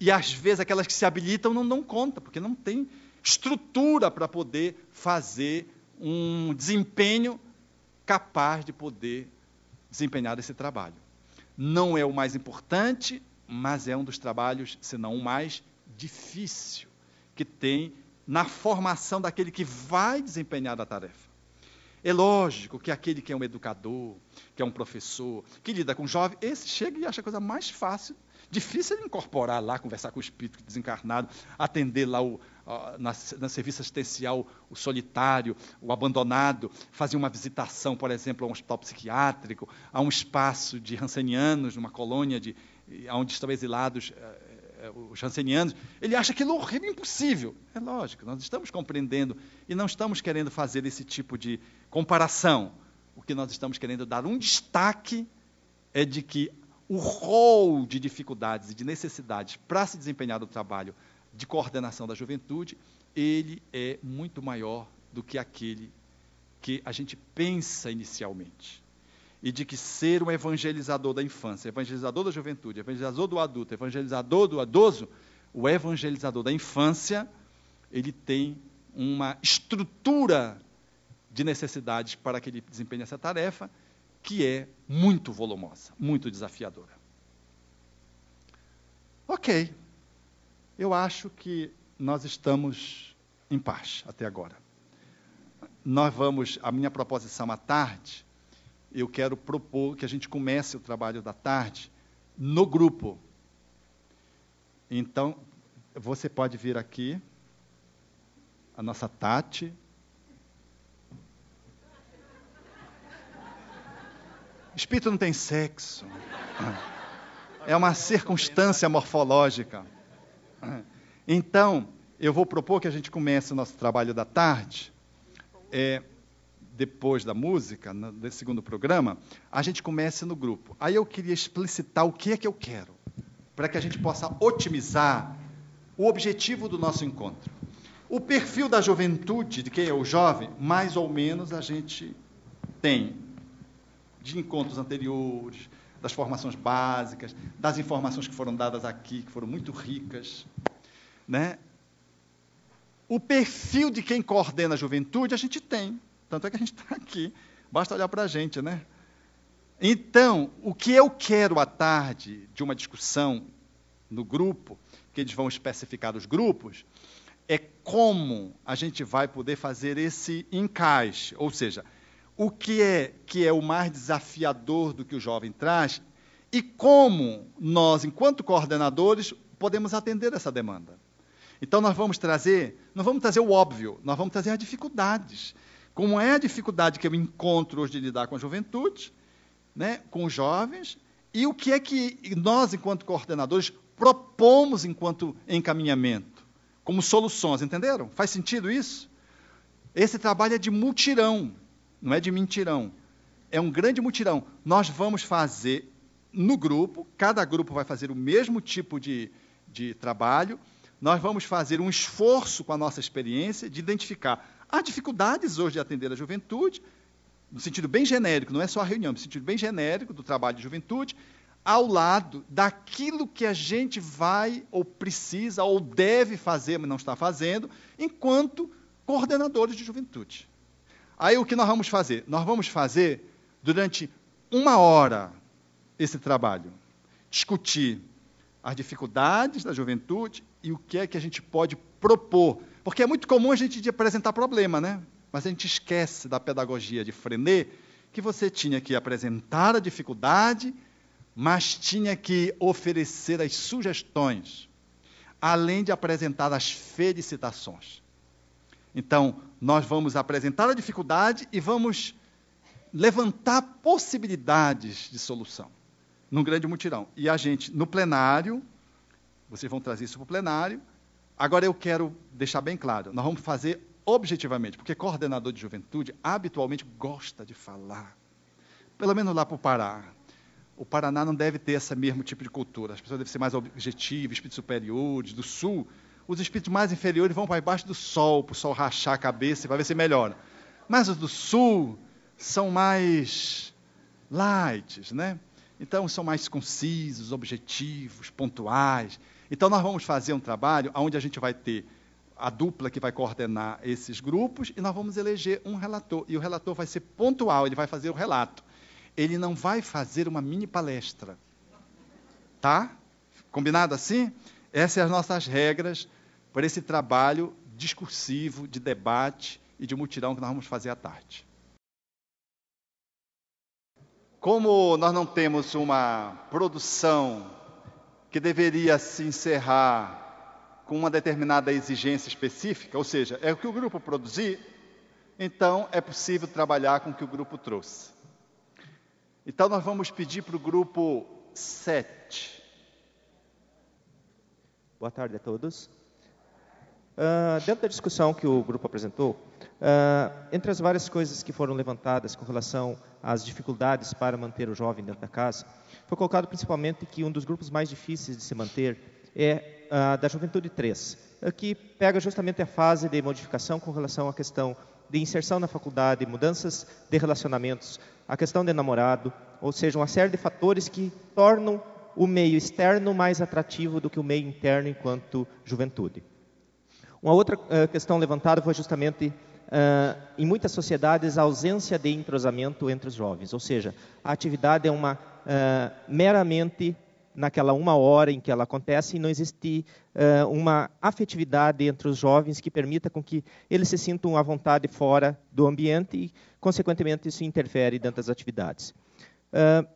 E às vezes aquelas que se habilitam não dão conta, porque não tem estrutura para poder fazer um desempenho capaz de poder desempenhar esse trabalho. Não é o mais importante, mas é um dos trabalhos, se não o mais difícil, que tem na formação daquele que vai desempenhar a tarefa. É lógico que aquele que é um educador, que é um professor, que lida com jovem, esse chega e acha a coisa mais fácil Difícil ele incorporar lá, conversar com o espírito desencarnado, atender lá o, na, na serviço assistencial o solitário, o abandonado, fazer uma visitação, por exemplo, a um hospital psiquiátrico, a um espaço de rancenianos, numa colônia de, onde estão exilados eh, eh, os rancenianos. Ele acha aquilo horrível, impossível. É lógico, nós estamos compreendendo e não estamos querendo fazer esse tipo de comparação. O que nós estamos querendo dar um destaque é de que o rol de dificuldades e de necessidades para se desempenhar o trabalho de coordenação da juventude, ele é muito maior do que aquele que a gente pensa inicialmente. E de que ser um evangelizador da infância, evangelizador da juventude, evangelizador do adulto, evangelizador do idoso, o evangelizador da infância, ele tem uma estrutura de necessidades para que ele desempenhe essa tarefa que é muito volumosa, muito desafiadora. Ok, eu acho que nós estamos em paz até agora. Nós vamos, a minha proposição à tarde, eu quero propor que a gente comece o trabalho da tarde no grupo. Então, você pode vir aqui, a nossa Tati, Espírito não tem sexo. É uma circunstância morfológica. Então, eu vou propor que a gente comece o nosso trabalho da tarde, é, depois da música, no, do segundo programa, a gente comece no grupo. Aí eu queria explicitar o que é que eu quero, para que a gente possa otimizar o objetivo do nosso encontro. O perfil da juventude, de quem é o jovem, mais ou menos a gente tem de encontros anteriores, das formações básicas, das informações que foram dadas aqui, que foram muito ricas. Né? O perfil de quem coordena a juventude a gente tem, tanto é que a gente está aqui, basta olhar para a gente. Né? Então, o que eu quero à tarde de uma discussão no grupo, que eles vão especificar os grupos, é como a gente vai poder fazer esse encaixe, ou seja, o que é que é o mais desafiador do que o jovem traz e como nós, enquanto coordenadores, podemos atender essa demanda. Então nós vamos trazer, não vamos trazer o óbvio, nós vamos trazer as dificuldades. Como é a dificuldade que eu encontro hoje de lidar com a juventude, né, com os jovens, e o que é que nós, enquanto coordenadores, propomos enquanto encaminhamento, como soluções, entenderam? Faz sentido isso? Esse trabalho é de multirão não é de mentirão. é um grande mutirão. Nós vamos fazer no grupo, cada grupo vai fazer o mesmo tipo de, de trabalho. Nós vamos fazer um esforço com a nossa experiência de identificar as dificuldades hoje de atender a juventude, no sentido bem genérico, não é só a reunião, no sentido bem genérico do trabalho de juventude, ao lado daquilo que a gente vai ou precisa ou deve fazer, mas não está fazendo, enquanto coordenadores de juventude. Aí o que nós vamos fazer? Nós vamos fazer durante uma hora esse trabalho, discutir as dificuldades da juventude e o que é que a gente pode propor. Porque é muito comum a gente apresentar problema, né? Mas a gente esquece da pedagogia de Frenet, que você tinha que apresentar a dificuldade, mas tinha que oferecer as sugestões, além de apresentar as felicitações. Então, nós vamos apresentar a dificuldade e vamos levantar possibilidades de solução num grande mutirão. E a gente, no plenário, vocês vão trazer isso para o plenário. Agora eu quero deixar bem claro: nós vamos fazer objetivamente, porque coordenador de juventude habitualmente gosta de falar. Pelo menos lá para o Pará. O Paraná não deve ter esse mesmo tipo de cultura. As pessoas devem ser mais objetivas, espíritos superiores, do sul. Os espíritos mais inferiores vão para baixo do sol, para o sol rachar a cabeça e vai ver se melhora. Mas os do sul são mais light, né? Então são mais concisos, objetivos, pontuais. Então nós vamos fazer um trabalho onde a gente vai ter a dupla que vai coordenar esses grupos e nós vamos eleger um relator. E o relator vai ser pontual, ele vai fazer o relato. Ele não vai fazer uma mini palestra. Tá? Combinado assim? Essas são as nossas regras para esse trabalho discursivo, de debate e de mutirão que nós vamos fazer à tarde. Como nós não temos uma produção que deveria se encerrar com uma determinada exigência específica, ou seja, é o que o grupo produzir, então é possível trabalhar com o que o grupo trouxe. Então nós vamos pedir para o grupo 7. Boa tarde a todos. Uh, dentro da discussão que o grupo apresentou, Uh, entre as várias coisas que foram levantadas com relação às dificuldades para manter o jovem dentro da casa, foi colocado principalmente que um dos grupos mais difíceis de se manter é uh, da Juventude 3, que pega justamente a fase de modificação com relação à questão de inserção na faculdade, mudanças de relacionamentos, a questão de namorado, ou seja, uma série de fatores que tornam o meio externo mais atrativo do que o meio interno enquanto juventude. Uma outra uh, questão levantada foi justamente uh, em muitas sociedades, a ausência de entrosamento entre os jovens. Ou seja, a atividade é uma uh, meramente naquela uma hora em que ela acontece e não existe uh, uma afetividade entre os jovens que permita com que eles se sintam à vontade fora do ambiente e, consequentemente, isso interfere dentro das atividades. Uh,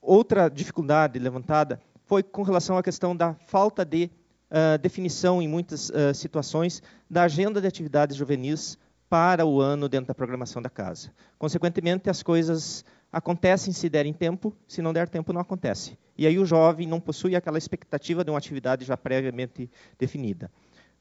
outra dificuldade levantada foi com relação à questão da falta de uh, definição, em muitas situações, da agenda de atividades juvenis para o ano dentro da programação da casa. Consequentemente, as coisas acontecem se derem tempo, se não der tempo, não acontece. E aí o jovem não possui aquela expectativa de uma atividade já previamente definida.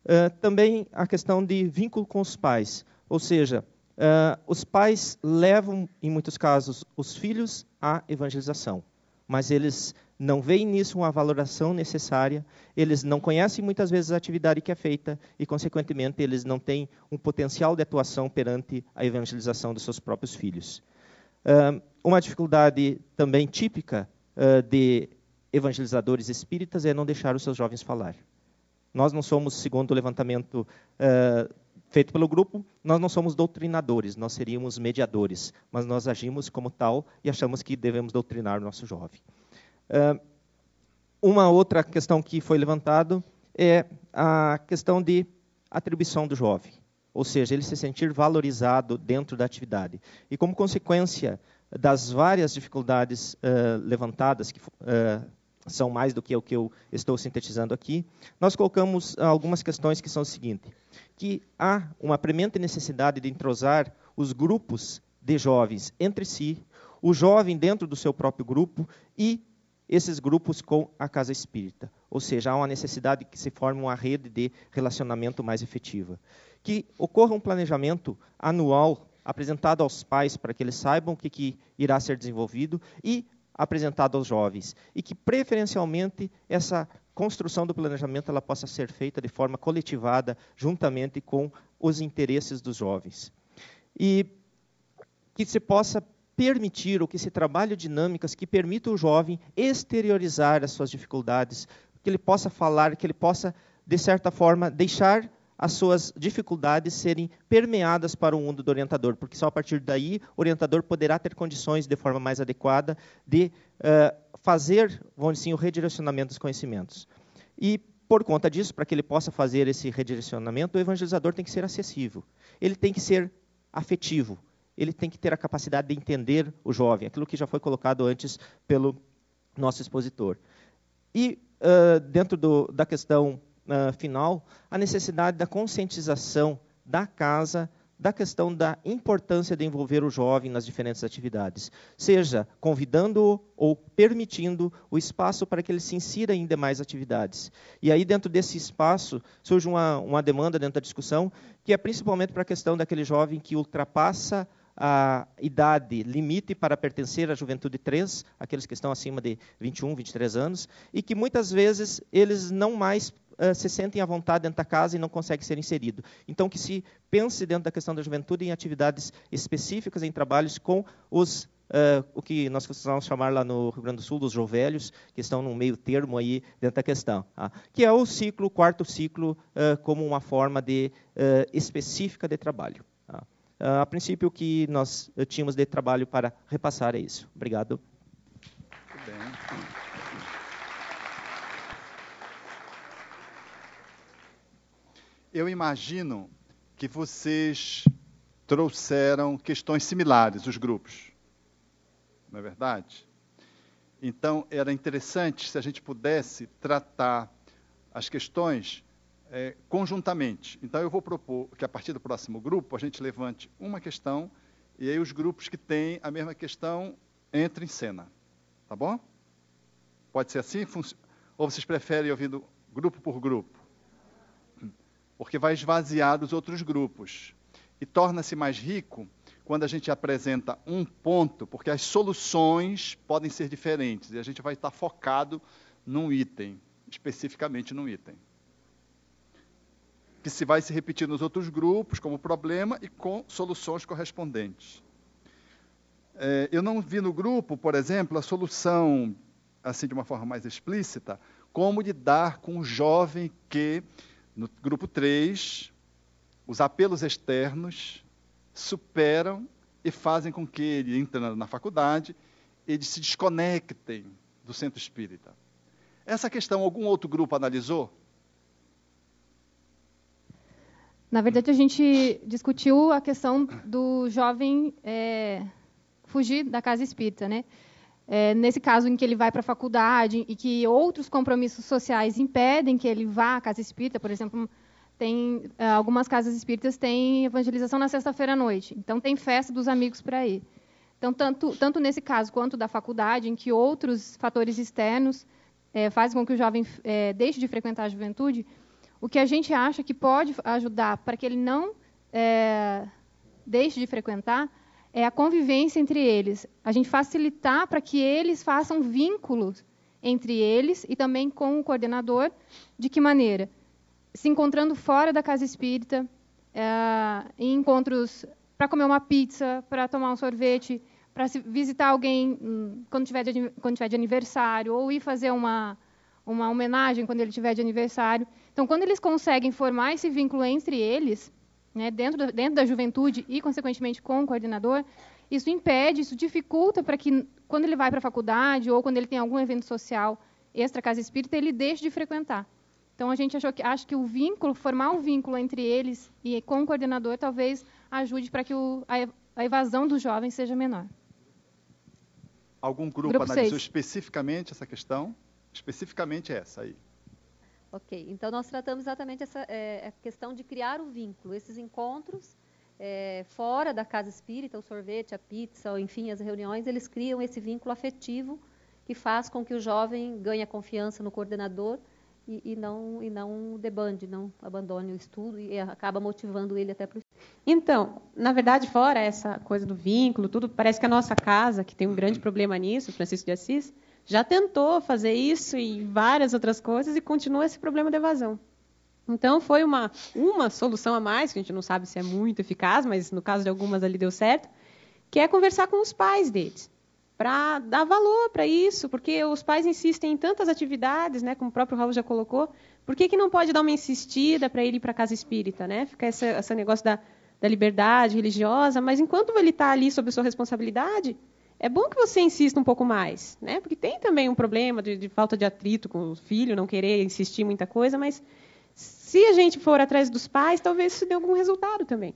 Uh, também a questão de vínculo com os pais, ou seja, uh, os pais levam, em muitos casos, os filhos à evangelização, mas eles não veem nisso uma valoração necessária, eles não conhecem muitas vezes a atividade que é feita e, consequentemente, eles não têm um potencial de atuação perante a evangelização dos seus próprios filhos. Uh, uma dificuldade também típica uh, de evangelizadores espíritas é não deixar os seus jovens falar. Nós não somos, segundo o levantamento uh, feito pelo grupo, nós não somos doutrinadores, nós seríamos mediadores, mas nós agimos como tal e achamos que devemos doutrinar o nosso jovem. Uh, uma outra questão que foi levantado é a questão de atribuição do jovem, ou seja, ele se sentir valorizado dentro da atividade. E como consequência das várias dificuldades uh, levantadas, que uh, são mais do que o que eu estou sintetizando aqui, nós colocamos algumas questões que são o seguinte: que há uma premente necessidade de entrosar os grupos de jovens entre si, o jovem dentro do seu próprio grupo e esses grupos com a casa espírita. Ou seja, há uma necessidade que se forme uma rede de relacionamento mais efetiva. Que ocorra um planejamento anual apresentado aos pais para que eles saibam o que, que irá ser desenvolvido e apresentado aos jovens. E que, preferencialmente, essa construção do planejamento ela possa ser feita de forma coletivada, juntamente com os interesses dos jovens. E que se possa permitir, ou que se trabalhe dinâmicas que permitam o jovem exteriorizar as suas dificuldades, que ele possa falar, que ele possa, de certa forma, deixar as suas dificuldades serem permeadas para o mundo do orientador, porque só a partir daí o orientador poderá ter condições, de forma mais adequada, de uh, fazer, vamos dizer assim, o redirecionamento dos conhecimentos. E, por conta disso, para que ele possa fazer esse redirecionamento, o evangelizador tem que ser acessível, ele tem que ser afetivo, ele tem que ter a capacidade de entender o jovem, aquilo que já foi colocado antes pelo nosso expositor. E, uh, dentro do, da questão uh, final, a necessidade da conscientização da casa da questão da importância de envolver o jovem nas diferentes atividades, seja convidando-o ou permitindo o espaço para que ele se insira em demais atividades. E aí, dentro desse espaço, surge uma, uma demanda dentro da discussão, que é principalmente para a questão daquele jovem que ultrapassa a idade limite para pertencer à juventude 3, aqueles que estão acima de 21, 23 anos, e que muitas vezes eles não mais uh, se sentem à vontade dentro da casa e não conseguem ser inseridos. Então, que se pense dentro da questão da juventude em atividades específicas, em trabalhos com os Uh, o que nós costumamos chamar lá no Rio Grande do Sul dos jovelhos, que estão no meio termo aí dentro da questão, tá? que é o ciclo, o quarto ciclo, uh, como uma forma de, uh, específica de trabalho. Uh, a princípio, o que nós tínhamos de trabalho para repassar é isso. Obrigado. Muito bem. Eu imagino que vocês trouxeram questões similares, os grupos. Não é verdade? Então, era interessante se a gente pudesse tratar as questões é, conjuntamente. Então, eu vou propor que, a partir do próximo grupo, a gente levante uma questão e aí os grupos que têm a mesma questão entrem em cena. Tá bom? Pode ser assim? Ou vocês preferem ouvindo grupo por grupo? Porque vai esvaziar os outros grupos. E torna-se mais rico quando a gente apresenta um ponto, porque as soluções podem ser diferentes e a gente vai estar focado num item, especificamente num item que se vai se repetir nos outros grupos como problema e com soluções correspondentes. É, eu não vi no grupo, por exemplo, a solução, assim de uma forma mais explícita, como lidar com o jovem que, no grupo 3, os apelos externos superam e fazem com que ele, entrando na faculdade, eles se desconectem do centro espírita. Essa questão algum outro grupo analisou? Na verdade, a gente discutiu a questão do jovem é, fugir da casa espírita, né? É, nesse caso em que ele vai para a faculdade e que outros compromissos sociais impedem que ele vá à casa espírita, por exemplo, tem é, algumas casas espíritas têm evangelização na sexta-feira à noite, então tem festa dos amigos para ir. Então, tanto, tanto nesse caso quanto da faculdade, em que outros fatores externos é, fazem com que o jovem é, deixe de frequentar a juventude, o que a gente acha que pode ajudar para que ele não é, deixe de frequentar é a convivência entre eles. A gente facilitar para que eles façam vínculos entre eles e também com o coordenador. De que maneira? Se encontrando fora da casa espírita, é, em encontros para comer uma pizza, para tomar um sorvete, para visitar alguém hum, quando tiver, de, quando tiver de aniversário, ou ir fazer uma, uma homenagem quando ele tiver de aniversário. Então, quando eles conseguem formar esse vínculo entre eles, né, dentro, da, dentro da juventude e, consequentemente, com o coordenador, isso impede, isso dificulta para que, quando ele vai para a faculdade ou quando ele tem algum evento social extra casa espírita, ele deixe de frequentar. Então, a gente achou que, acha que o vínculo, formar um vínculo entre eles e com o coordenador, talvez ajude para que o, a, evasão dos jovens seja menor. Algum grupo, grupo analisou seis. especificamente essa questão? Especificamente essa aí. Ok, então nós tratamos exatamente essa é, a questão de criar o vínculo, esses encontros é, fora da casa espírita, o sorvete, a pizza, ou, enfim, as reuniões, eles criam esse vínculo afetivo que faz com que o jovem ganhe confiança no coordenador e, e não e não debande, não abandone o estudo e acaba motivando ele até para o então, na verdade, fora essa coisa do vínculo, tudo, parece que a nossa casa, que tem um grande problema nisso, Francisco de Assis, já tentou fazer isso e várias outras coisas e continua esse problema de evasão. Então, foi uma, uma solução a mais, que a gente não sabe se é muito eficaz, mas no caso de algumas ali deu certo, que é conversar com os pais deles, para dar valor para isso, porque os pais insistem em tantas atividades, né, como o próprio Raul já colocou, por que, que não pode dar uma insistida para ele ir para casa espírita? Né? Fica esse negócio da, da liberdade religiosa, mas enquanto ele está ali sob sua responsabilidade, é bom que você insista um pouco mais, né? Porque tem também um problema de, de, falta de atrito com o filho, não querer insistir muita coisa, mas se a gente for atrás dos pais, talvez isso dê algum resultado também.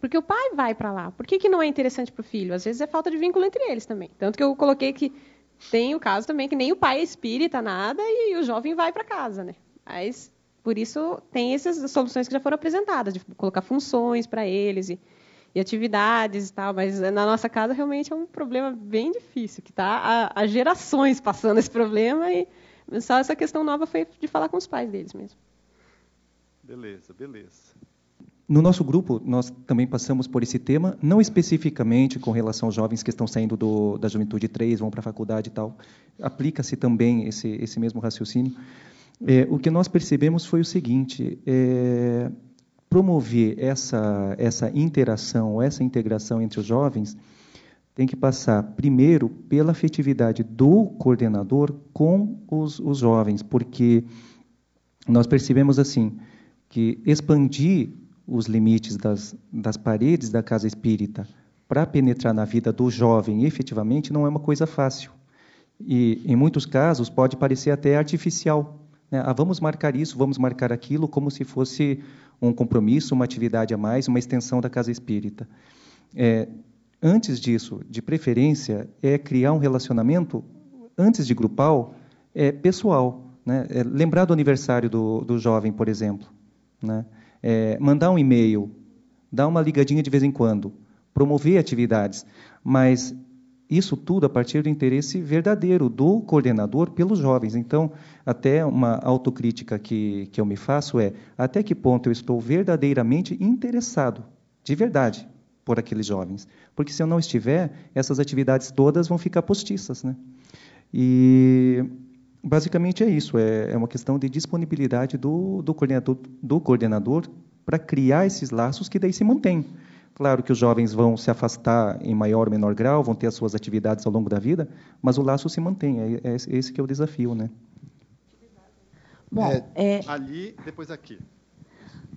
Porque o pai vai para lá. Por que, que não é interessante para o filho? Às vezes é falta de vínculo entre eles também. Tanto que eu coloquei que tem o caso também que nem o pai é espírita, nada, e o jovem vai para casa, né? Mas, por isso, tem essas soluções que já foram apresentadas, de colocar funções para eles e, e, atividades e tal. Mas na nossa casa, realmente, é um problema bem difícil, que está há, há gerações passando esse problema e só essa questão nova foi de falar com os pais deles mesmo. Beleza, beleza. No nosso grupo, nós também passamos por esse tema, não especificamente com relação aos jovens que estão saindo do, da juventude 3, vão para a faculdade e tal. Aplica-se também esse, esse mesmo raciocínio. É, o que nós percebemos foi o seguinte: é, promover essa, essa interação, essa integração entre os jovens, tem que passar primeiro pela afetividade do coordenador com os, os jovens, porque nós percebemos assim que expandir os limites das, das paredes da casa espírita para penetrar na vida do jovem efetivamente não é uma coisa fácil. E, em muitos casos, pode parecer até artificial, né? Ah, vamos marcar isso, vamos marcar aquilo, como se fosse um compromisso, uma atividade a mais, uma extensão da casa espírita. É, antes disso, de preferência, é criar um relacionamento, antes de grupal, é pessoal. Né? É, lembrar do aniversário do, do jovem, por exemplo. Né? É, mandar um e-mail, dar uma ligadinha de vez em quando, promover atividades, mas isso tudo a partir do interesse verdadeiro do coordenador pelos jovens. Então, até uma autocrítica que, que eu me faço é até que ponto eu estou verdadeiramente interessado, de verdade, por aqueles jovens. Porque se eu não estiver, essas atividades todas vão ficar postiças. Né? E basicamente é isso, é, é uma questão de disponibilidade do, do coordenador, do coordenador para criar esses laços que daí se mantêm. Claro que os jovens vão se afastar em maior ou menor grau, vão ter as suas atividades ao longo da vida, mas o laço se mantém. É, é esse que é o desafio, né? Bom, é, é, ali, depois aqui.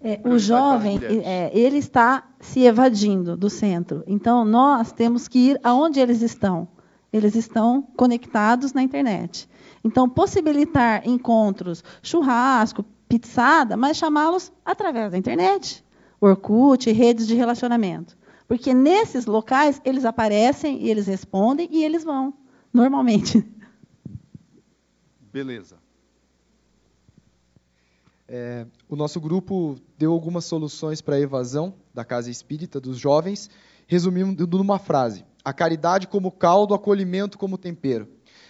É, o jovem, é, ele está se evadindo do centro. Então, nós temos que ir aonde eles estão. Eles estão conectados na internet. Então, possibilitar encontros, churrasco, pizzada, mas chamá-los através da internet. Orkut, redes de relacionamento. Porque nesses locais eles aparecem e eles respondem e eles vão, normalmente. Beleza. É, o nosso grupo deu algumas soluções para a evasão da casa espírita dos jovens, resumindo numa frase: a caridade como caldo, acolhimento como tempero.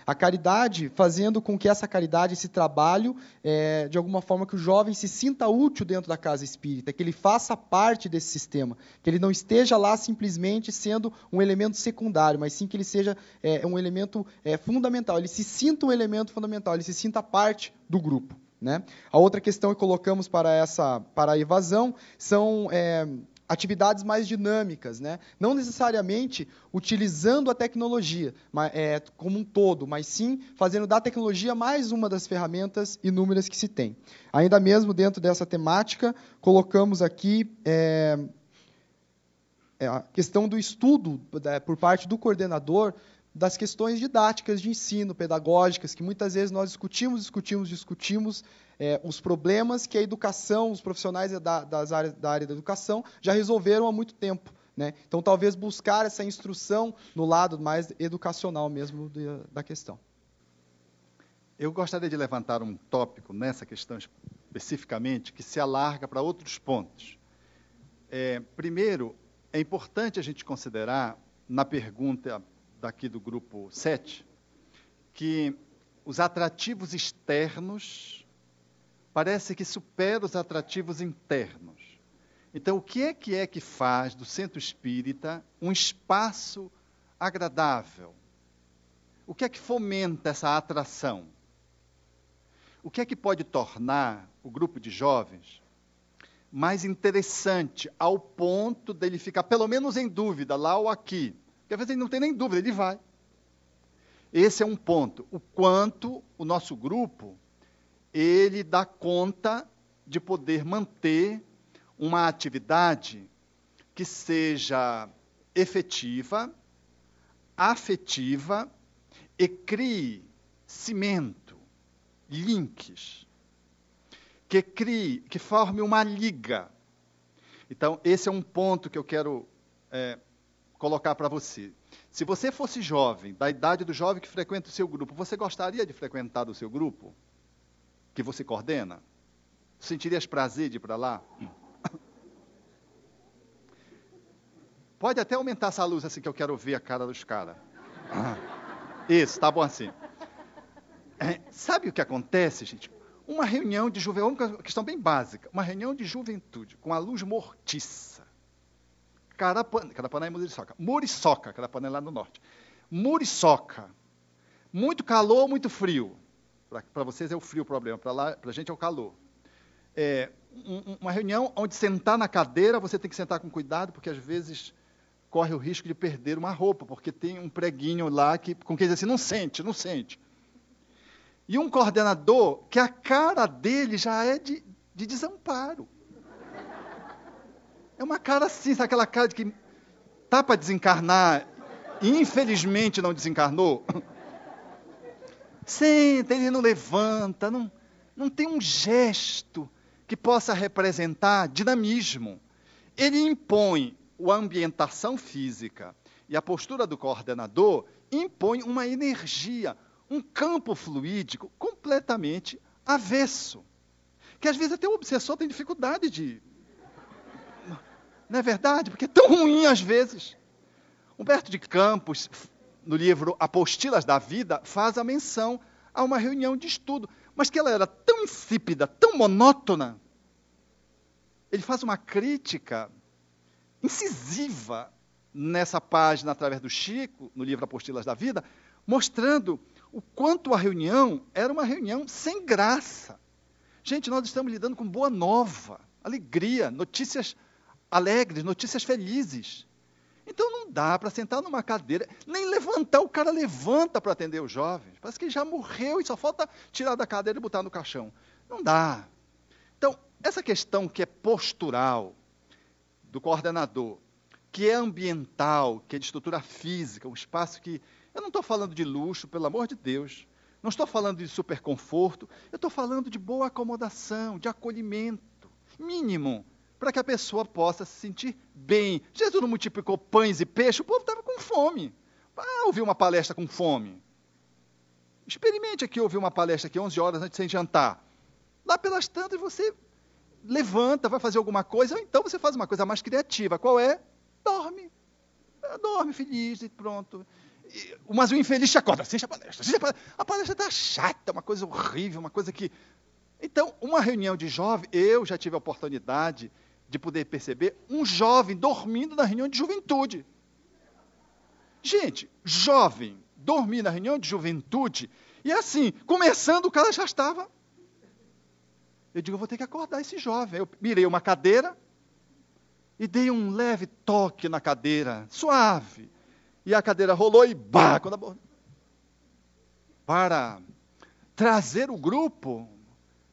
A caridade fazendo com que essa caridade, esse trabalho, é, de alguma forma que o jovem se sinta útil dentro da casa espírita, que ele faça parte desse sistema, que ele não esteja lá simplesmente sendo um elemento secundário, mas sim que ele seja é, um elemento é, fundamental, ele se sinta um elemento fundamental, ele se sinta parte do grupo. Né? A outra questão que colocamos para essa para a evasão são é, atividades mais dinâmicas, né? não necessariamente utilizando a tecnologia mas, é, como um todo, mas sim fazendo da tecnologia mais uma das ferramentas inúmeras que se tem. Ainda mesmo dentro dessa temática, colocamos aqui é, é a questão do estudo é, por parte do coordenador das questões didáticas de ensino, pedagógicas, que muitas vezes nós discutimos, discutimos, discutimos, é, os problemas que a educação, os profissionais da, das áreas, da área da educação já resolveram há muito tempo. Né? Então, talvez buscar essa instrução no lado mais educacional mesmo de, da questão. Eu gostaria de levantar um tópico nessa questão especificamente que se alarga para outros pontos. É, primeiro, é importante a gente considerar, na pergunta daqui do grupo 7, que os atrativos externos parece que supera os atrativos internos. Então, o que é que é que faz do centro espírita um espaço agradável? O que é que fomenta essa atração? O que é que pode tornar o grupo de jovens mais interessante ao ponto dele ficar pelo menos em dúvida lá ou aqui? Porque às vezes ele não tem nem dúvida, ele vai. Esse é um ponto. O quanto o nosso grupo ele dá conta de poder manter uma atividade que seja efetiva, afetiva e crie cimento, links, que crie, que forme uma liga. Então, esse é um ponto que eu quero é, colocar para você. Se você fosse jovem, da idade do jovem que frequenta o seu grupo, você gostaria de frequentar o seu grupo? Que você coordena? Sentirias prazer de ir para lá? Pode até aumentar essa luz assim que eu quero ver a cara dos caras. Isso, tá bom assim. É, sabe o que acontece, gente? Uma reunião de juventude, uma questão bem básica, uma reunião de juventude com a luz mortiça. Carapan, Carapanã é Muriçoca. Muriçoca, Carapanã é lá no norte. Muriçoca. Muito calor, muito frio. Para vocês é o frio o problema, para a gente é o calor. É, um, uma reunião onde sentar na cadeira, você tem que sentar com cuidado, porque às vezes corre o risco de perder uma roupa, porque tem um preguinho lá que, com quem diz assim, não sente, não sente. E um coordenador que a cara dele já é de, de desamparo. É uma cara assim, sabe aquela cara de que tá para desencarnar e infelizmente não desencarnou. Senta, ele não levanta, não, não tem um gesto que possa representar dinamismo. Ele impõe a ambientação física e a postura do coordenador impõe uma energia, um campo fluídico completamente avesso. Que às vezes até o obsessor tem dificuldade de. Não é verdade? Porque é tão ruim às vezes. Humberto de Campos, no livro Apostilas da Vida, faz a menção a uma reunião de estudo, mas que ela era tão insípida, tão monótona. Ele faz uma crítica incisiva nessa página através do Chico, no livro Apostilas da Vida, mostrando o quanto a reunião era uma reunião sem graça. Gente, nós estamos lidando com boa nova, alegria, notícias alegres, notícias felizes. Dá para sentar numa cadeira, nem levantar, o cara levanta para atender os jovens. Parece que já morreu e só falta tirar da cadeira e botar no caixão. Não dá. Então, essa questão que é postural, do coordenador, que é ambiental, que é de estrutura física, um espaço que. Eu não estou falando de luxo, pelo amor de Deus. Não estou falando de super conforto. Eu estou falando de boa acomodação, de acolhimento mínimo, para que a pessoa possa se sentir bem. Jesus não multiplicou pães e peixes, o povo estava com fome. Ah, ouvir uma palestra com fome. Experimente aqui ouvir uma palestra aqui 11 horas antes de jantar. Lá pelas tantas você levanta, vai fazer alguma coisa, ou então você faz uma coisa mais criativa. Qual é? Dorme. Ah, dorme feliz e pronto. mas o infeliz te acorda, assiste a palestra. Assiste a palestra a palestra está chata, uma coisa horrível, uma coisa que. Então, uma reunião de jovem, eu já tive a oportunidade de poder perceber um jovem dormindo na reunião de juventude. Gente, jovem dormir na reunião de juventude, e assim, começando, o cara já estava eu digo, eu vou ter que acordar esse jovem. Eu mirei uma cadeira e dei um leve toque na cadeira, suave. E a cadeira rolou e bah, quando a... para trazer o grupo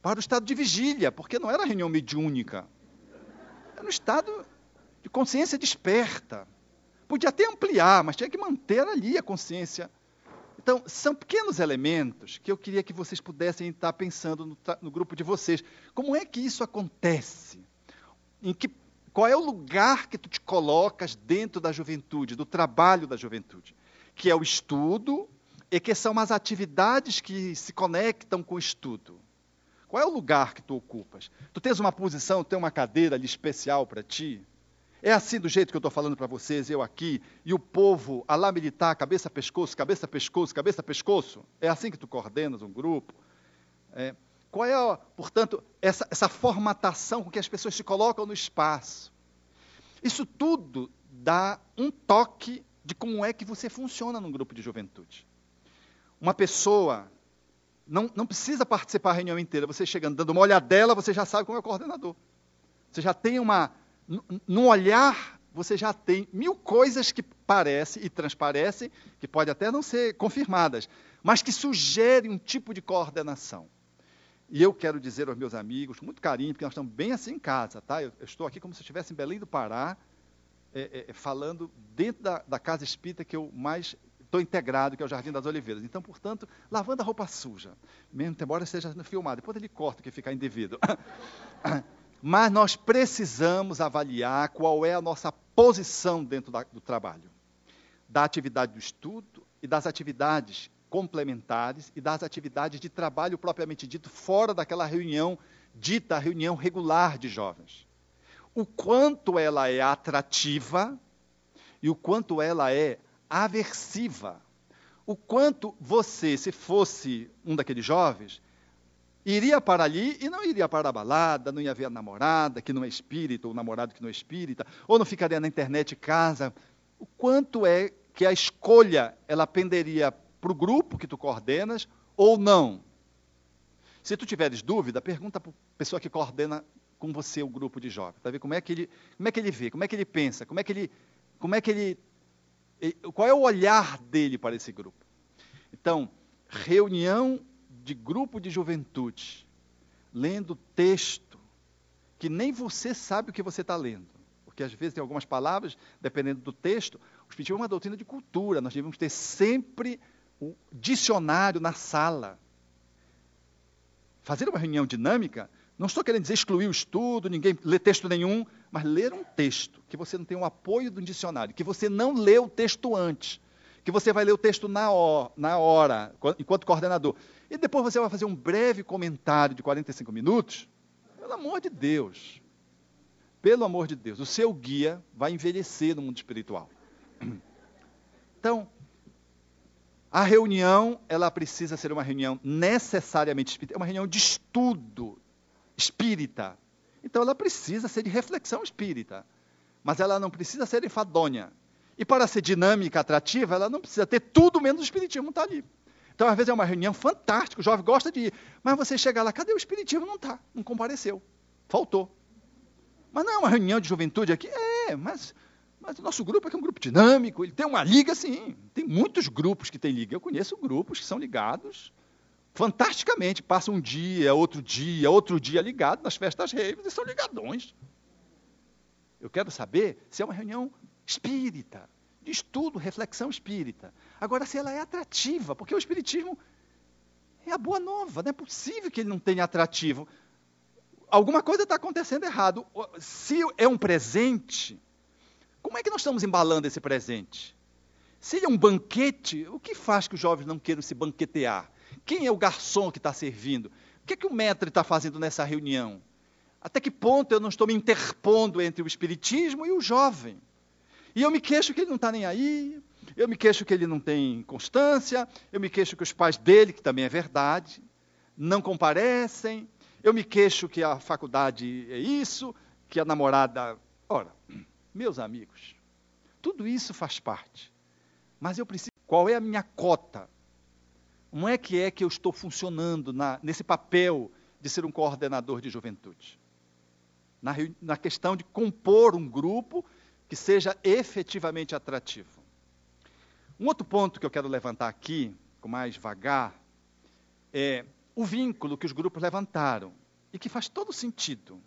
para o estado de vigília, porque não era reunião mediúnica. Era um estado de consciência desperta. Podia até ampliar, mas tinha que manter ali a consciência então, são pequenos elementos que eu queria que vocês pudessem estar pensando no, no grupo de vocês. Como é que isso acontece? Em que, qual é o lugar que tu te colocas dentro da juventude, do trabalho da juventude? Que é o estudo e que são as atividades que se conectam com o estudo. Qual é o lugar que tu ocupas? Tu tens uma posição, tem uma cadeira ali especial para ti? É assim do jeito que eu estou falando para vocês, eu aqui, e o povo a lá militar, cabeça, pescoço, cabeça, pescoço, cabeça, pescoço? É assim que tu coordenas um grupo? É. Qual é, portanto, essa, essa formatação com que as pessoas se colocam no espaço? Isso tudo dá um toque de como é que você funciona num grupo de juventude. Uma pessoa não, não precisa participar da reunião inteira. Você chegando, dando uma olhadela, você já sabe como é o coordenador. Você já tem uma. Num olhar, você já tem mil coisas que parecem e transparecem, que podem até não ser confirmadas, mas que sugerem um tipo de coordenação. E eu quero dizer aos meus amigos, com muito carinho, porque nós estamos bem assim em casa, tá? Eu, eu estou aqui como se estivesse em Belém do Pará, é, é, falando dentro da, da, casa espírita que eu mais estou integrado, que é o Jardim das Oliveiras. Então, portanto, lavando a roupa suja, mesmo embora seja filmado, depois ele corta que ficar indevido. Mas nós precisamos avaliar qual é a nossa posição dentro da, do trabalho, da atividade do estudo e das atividades complementares e das atividades de trabalho propriamente dito, fora daquela reunião dita reunião regular de jovens. O quanto ela é atrativa e o quanto ela é aversiva. O quanto você, se fosse um daqueles jovens, iria para ali e não iria para a balada, não ia ver a namorada que não é espírita, ou o namorado que não é espírita, ou não ficaria na internet casa. O quanto é que a escolha ela penderia para o grupo que tu coordenas ou não. Se tu tiveres dúvida, pergunta para a pessoa que coordena com você o grupo de jovens, para ver como é que ele, como é que ele vê, como é que ele pensa, como é que ele, como é que ele, qual é o olhar dele para esse grupo. Então, reunião de grupo de juventude, lendo texto que nem você sabe o que você está lendo, porque às vezes tem algumas palavras, dependendo do texto, o Espiritismo é uma doutrina de cultura, nós devemos ter sempre o dicionário na sala. Fazer uma reunião dinâmica, não estou querendo dizer excluir o estudo, ninguém ler texto nenhum, mas ler um texto, que você não tem o apoio do dicionário, que você não lê o texto antes, que você vai ler o texto na hora, na hora enquanto coordenador. E depois você vai fazer um breve comentário de 45 minutos. Pelo amor de Deus. Pelo amor de Deus. O seu guia vai envelhecer no mundo espiritual. Então, a reunião, ela precisa ser uma reunião necessariamente espírita, é uma reunião de estudo espírita. Então ela precisa ser de reflexão espírita, mas ela não precisa ser enfadonha. E para ser dinâmica, atrativa, ela não precisa ter tudo menos o espiritismo está ali. Então, às vezes é uma reunião fantástica, o jovem gosta de ir, mas você chega lá, cadê o espiritismo? Não está, não compareceu, faltou. Mas não é uma reunião de juventude aqui? É, mas mas o nosso grupo é, é um grupo dinâmico, ele tem uma liga, sim. Tem muitos grupos que têm liga. Eu conheço grupos que são ligados fantasticamente. Passa um dia, outro dia, outro dia ligado nas festas raves e são ligadões. Eu quero saber se é uma reunião espírita, de estudo, reflexão espírita. Agora, se ela é atrativa, porque o espiritismo é a boa nova, não é possível que ele não tenha atrativo. Alguma coisa está acontecendo errado. Se é um presente, como é que nós estamos embalando esse presente? Se ele é um banquete, o que faz que os jovens não queiram se banquetear? Quem é o garçom que está servindo? O que é que o mestre está fazendo nessa reunião? Até que ponto eu não estou me interpondo entre o espiritismo e o jovem? E eu me queixo que ele não está nem aí, eu me queixo que ele não tem constância, eu me queixo que os pais dele, que também é verdade, não comparecem, eu me queixo que a faculdade é isso, que a namorada. Ora, meus amigos, tudo isso faz parte. Mas eu preciso. Qual é a minha cota? Como é que é que eu estou funcionando na, nesse papel de ser um coordenador de juventude? Na, na questão de compor um grupo que seja efetivamente atrativo. Um outro ponto que eu quero levantar aqui, com mais vagar, é o vínculo que os grupos levantaram e que faz todo sentido.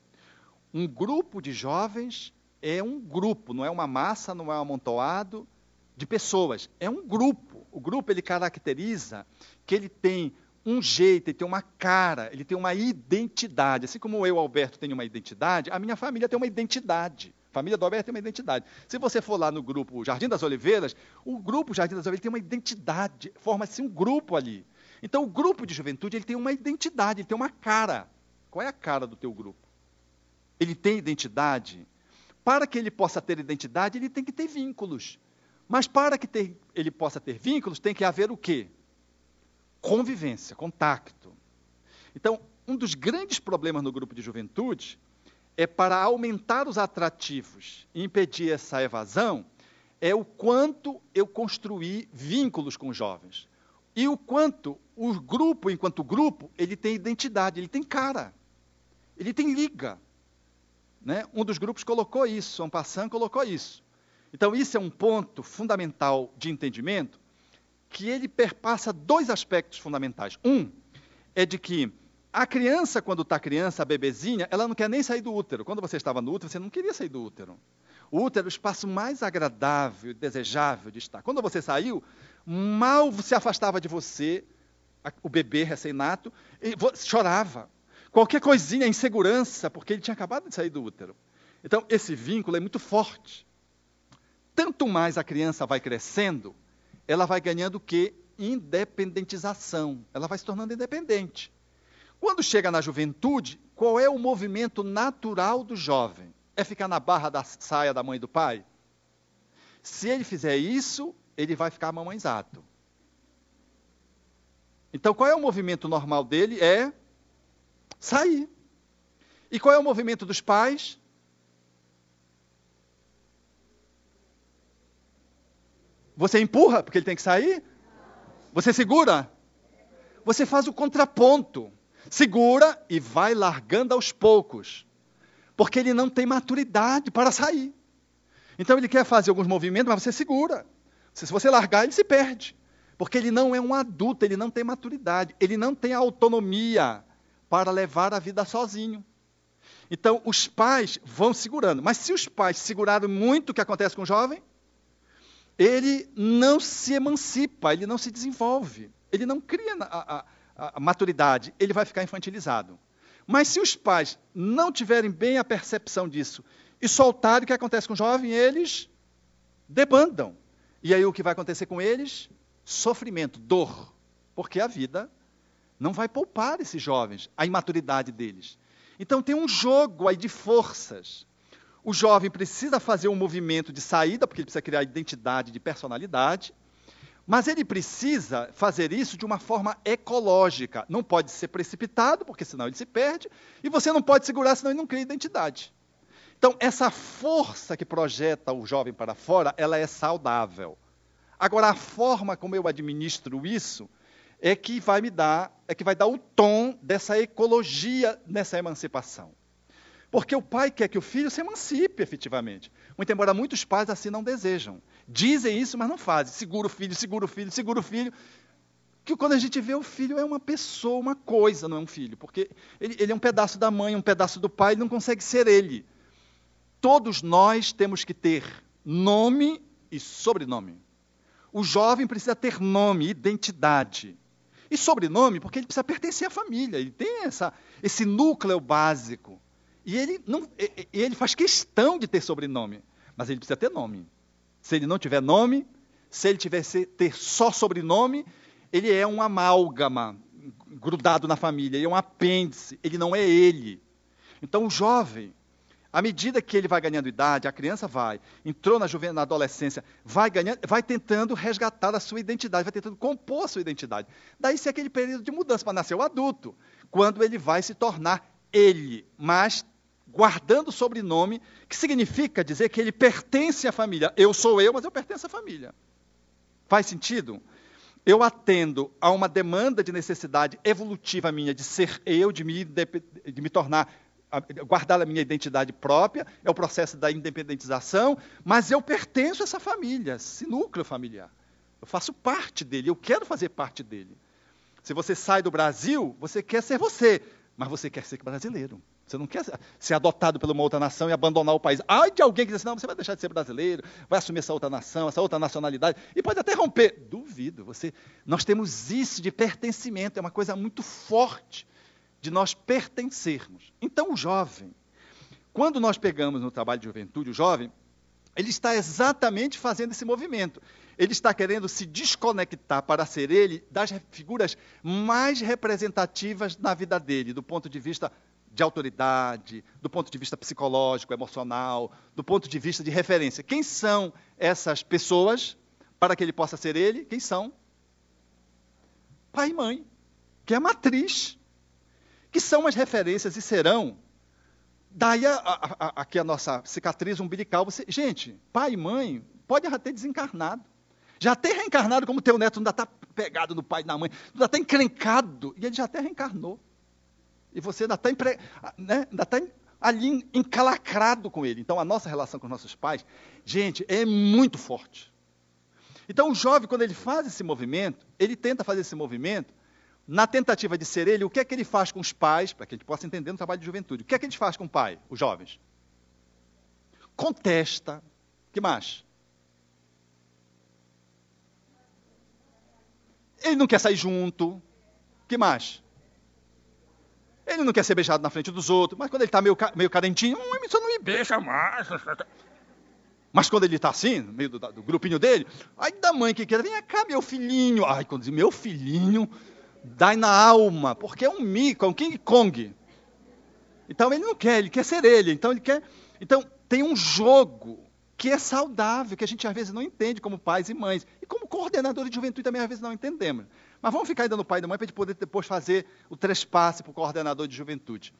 Um grupo de jovens é um grupo, não é uma massa, não é um amontoado de pessoas, é um grupo. O grupo ele caracteriza que ele tem um jeito, ele tem uma cara, ele tem uma identidade. Assim como eu, Alberto, tenho uma identidade, a minha família tem uma identidade. A família do Alberto tem uma identidade. Se você for lá no grupo Jardim das Oliveiras, o grupo Jardim das Oliveiras tem uma identidade, forma-se um grupo ali. Então, o grupo de juventude ele tem uma identidade, ele tem uma cara. Qual é a cara do teu grupo? Ele tem identidade, para que ele possa ter identidade, ele tem que ter vínculos. Mas para que ter, ele possa ter vínculos, tem que haver o quê? Convivência, contato. Então, um dos grandes problemas no grupo de juventude é para aumentar os atrativos e impedir essa evasão, é o quanto eu construí vínculos com jovens. E o quanto o grupo, enquanto grupo, ele tem identidade, ele tem cara, ele tem liga. Né? Um dos grupos colocou isso, Ampassan colocou isso. Então, isso é um ponto fundamental de entendimento, que ele perpassa dois aspectos fundamentais. Um é de que a criança, quando está criança, a bebezinha, ela não quer nem sair do útero. Quando você estava no útero, você não queria sair do útero. O útero é o espaço mais agradável, desejável de estar. Quando você saiu, mal se afastava de você, o bebê recém-nato, chorava. Qualquer coisinha, insegurança, porque ele tinha acabado de sair do útero. Então, esse vínculo é muito forte. Tanto mais a criança vai crescendo, ela vai ganhando o quê? Independentização. Ela vai se tornando independente. Quando chega na juventude, qual é o movimento natural do jovem? É ficar na barra da saia da mãe e do pai? Se ele fizer isso, ele vai ficar mamãezado. Então, qual é o movimento normal dele? É sair. E qual é o movimento dos pais? Você empurra porque ele tem que sair? Você segura? Você faz o contraponto. Segura e vai largando aos poucos. Porque ele não tem maturidade para sair. Então ele quer fazer alguns movimentos, mas você segura. Se você largar, ele se perde. Porque ele não é um adulto, ele não tem maturidade, ele não tem autonomia para levar a vida sozinho. Então, os pais vão segurando. Mas se os pais seguraram muito, o que acontece com o jovem? Ele não se emancipa, ele não se desenvolve, ele não cria a, a, a maturidade, ele vai ficar infantilizado. Mas se os pais não tiverem bem a percepção disso e soltarem, o que acontece com o jovem? Eles debandam. E aí o que vai acontecer com eles? Sofrimento, dor. Porque a vida não vai poupar esses jovens, a imaturidade deles. Então tem um jogo aí de forças. O jovem precisa fazer um movimento de saída, porque ele precisa criar identidade de personalidade. Mas ele precisa fazer isso de uma forma ecológica. Não pode ser precipitado, porque senão ele se perde. E você não pode segurar, senão ele não cria identidade. Então, essa força que projeta o jovem para fora, ela é saudável. Agora, a forma como eu administro isso é que vai me dar, é que vai dar o tom dessa ecologia nessa emancipação. Porque o pai quer que o filho se emancipe efetivamente. Muito embora muitos pais assim não desejam. Dizem isso, mas não fazem. Segura o filho, segura o filho, segura o filho. Que quando a gente vê o filho é uma pessoa, uma coisa, não é um filho. Porque ele, ele é um pedaço da mãe, um pedaço do pai, ele não consegue ser ele. Todos nós temos que ter nome e sobrenome. O jovem precisa ter nome, identidade. E sobrenome, porque ele precisa pertencer à família, ele tem essa, esse núcleo básico. E ele, não, ele faz questão de ter sobrenome, mas ele precisa ter nome. Se ele não tiver nome, se ele tivesse ter só sobrenome, ele é um amálgama grudado na família, ele é um apêndice, ele não é ele. Então o jovem, à medida que ele vai ganhando idade, a criança vai, entrou na, juventude, na adolescência, vai ganhando, vai tentando resgatar a sua identidade, vai tentando compor a sua identidade. Daí se é aquele período de mudança para nascer o adulto, quando ele vai se tornar ele, mas guardando sobrenome, que significa dizer que ele pertence à família. Eu sou eu, mas eu pertenço à família. Faz sentido? Eu atendo a uma demanda de necessidade evolutiva minha de ser eu, de me, de me tornar, guardar a minha identidade própria, é o processo da independentização, mas eu pertenço a essa família, esse núcleo familiar. Eu faço parte dele, eu quero fazer parte dele. Se você sai do Brasil, você quer ser você, mas você quer ser brasileiro. Você não quer ser adotado por uma outra nação e abandonar o país. Ai de alguém que diz assim, não, você vai deixar de ser brasileiro, vai assumir essa outra nação, essa outra nacionalidade, e pode até romper. Duvido. Você, nós temos isso de pertencimento, é uma coisa muito forte de nós pertencermos. Então, o jovem, quando nós pegamos no trabalho de juventude, o jovem, ele está exatamente fazendo esse movimento. Ele está querendo se desconectar para ser ele das figuras mais representativas na vida dele, do ponto de vista de autoridade, do ponto de vista psicológico, emocional, do ponto de vista de referência. Quem são essas pessoas para que ele possa ser ele? Quem são? Pai e mãe, que é a matriz, que são as referências e serão. Daí a, a, a, aqui a nossa cicatriz umbilical. Você, gente, pai e mãe pode já ter desencarnado. Já ter reencarnado como teu neto ainda está pegado no pai e na mãe, ainda está encrencado, e ele já até reencarnou. E você ainda está né, ainda tá ali encalacrado com ele. Então a nossa relação com os nossos pais, gente, é muito forte. Então o jovem, quando ele faz esse movimento, ele tenta fazer esse movimento, na tentativa de ser ele, o que é que ele faz com os pais, para que a gente possa entender no trabalho de juventude? O que é que ele faz com o pai, os jovens? Contesta. que mais? Ele não quer sair junto. que mais? Ele não quer ser beijado na frente dos outros, mas quando ele está meio, meio carentinho, hum, você não me beija mais. Mas quando ele está assim, no meio do, do, grupinho dele, aí da mãe que quer, vem cá, meu filhinho. Ai, quando diz meu filhinho, dai na alma, porque é um mico, é um King Kong. Então ele não quer, ele quer ser ele. Então ele quer. Então tem um jogo que é saudável, que a gente às vezes não entende como pais e mães. E como coordenadores de juventude também às vezes não entendemos. Mas vamos ficar ainda no pai e da mãe para a gente poder depois fazer o trespasse para o coordenador de juventude.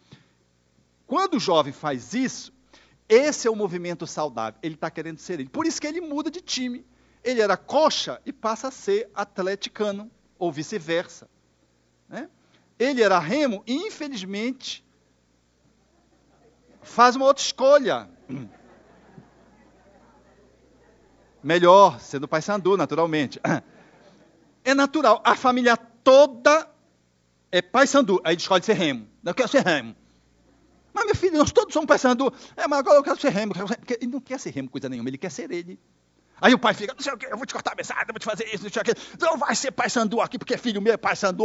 Quando o jovem faz isso, esse é o movimento saudável. Ele está querendo ser ele. Por isso que ele muda de time. Ele era coxa e passa a ser atleticano, ou vice-versa. Né? Ele era remo e, infelizmente, faz uma outra escolha. Melhor, sendo pai sandu, naturalmente. É natural. A família toda é pai sandu. Aí escolhe ser remo. Eu quero ser remo. Mas, meu filho, nós todos somos pai sandu. É, mas agora eu quero ser remo. Ele não quer ser remo coisa nenhuma, ele quer ser ele. Aí o pai fica, não sei o quê, eu vou te cortar a mesada, eu vou te fazer isso, não sei o. Não vai ser pai sandu aqui, porque filho meu é pai sandu.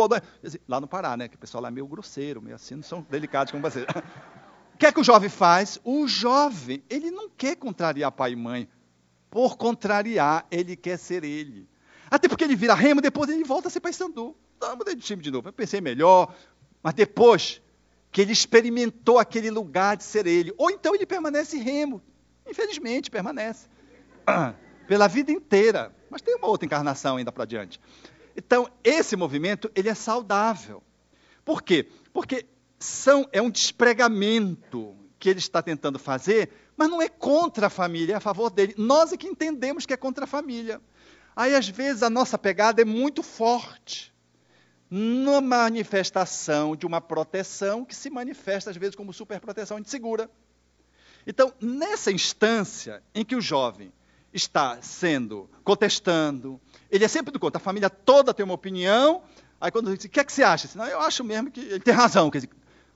Lá no Pará, né? Que o pessoal lá é meio grosseiro, meio assim, não são delicados como você. O que é que o jovem faz? O jovem, ele não quer contrariar pai e mãe. Por contrariar, ele quer ser ele. Até porque ele vira remo, depois ele volta a ser pai sandu. Então, mudei de time de novo. Eu pensei melhor, mas depois que ele experimentou aquele lugar de ser ele. Ou então ele permanece remo. Infelizmente, permanece. pela vida inteira. Mas tem uma outra encarnação ainda para diante. Então, esse movimento, ele é saudável. Por quê? Porque são, é um despregamento que ele está tentando fazer, mas não é contra a família, é a favor dele. Nós é que entendemos que é contra a família. Aí, às vezes, a nossa pegada é muito forte na manifestação de uma proteção que se manifesta, às vezes, como superproteção de segura. Então, nessa instância em que o jovem está sendo contestando. Ele é sempre do contra. A família toda tem uma opinião. Aí quando diz, o que é que você acha? Eu acho mesmo que ele tem razão. Quer dizer,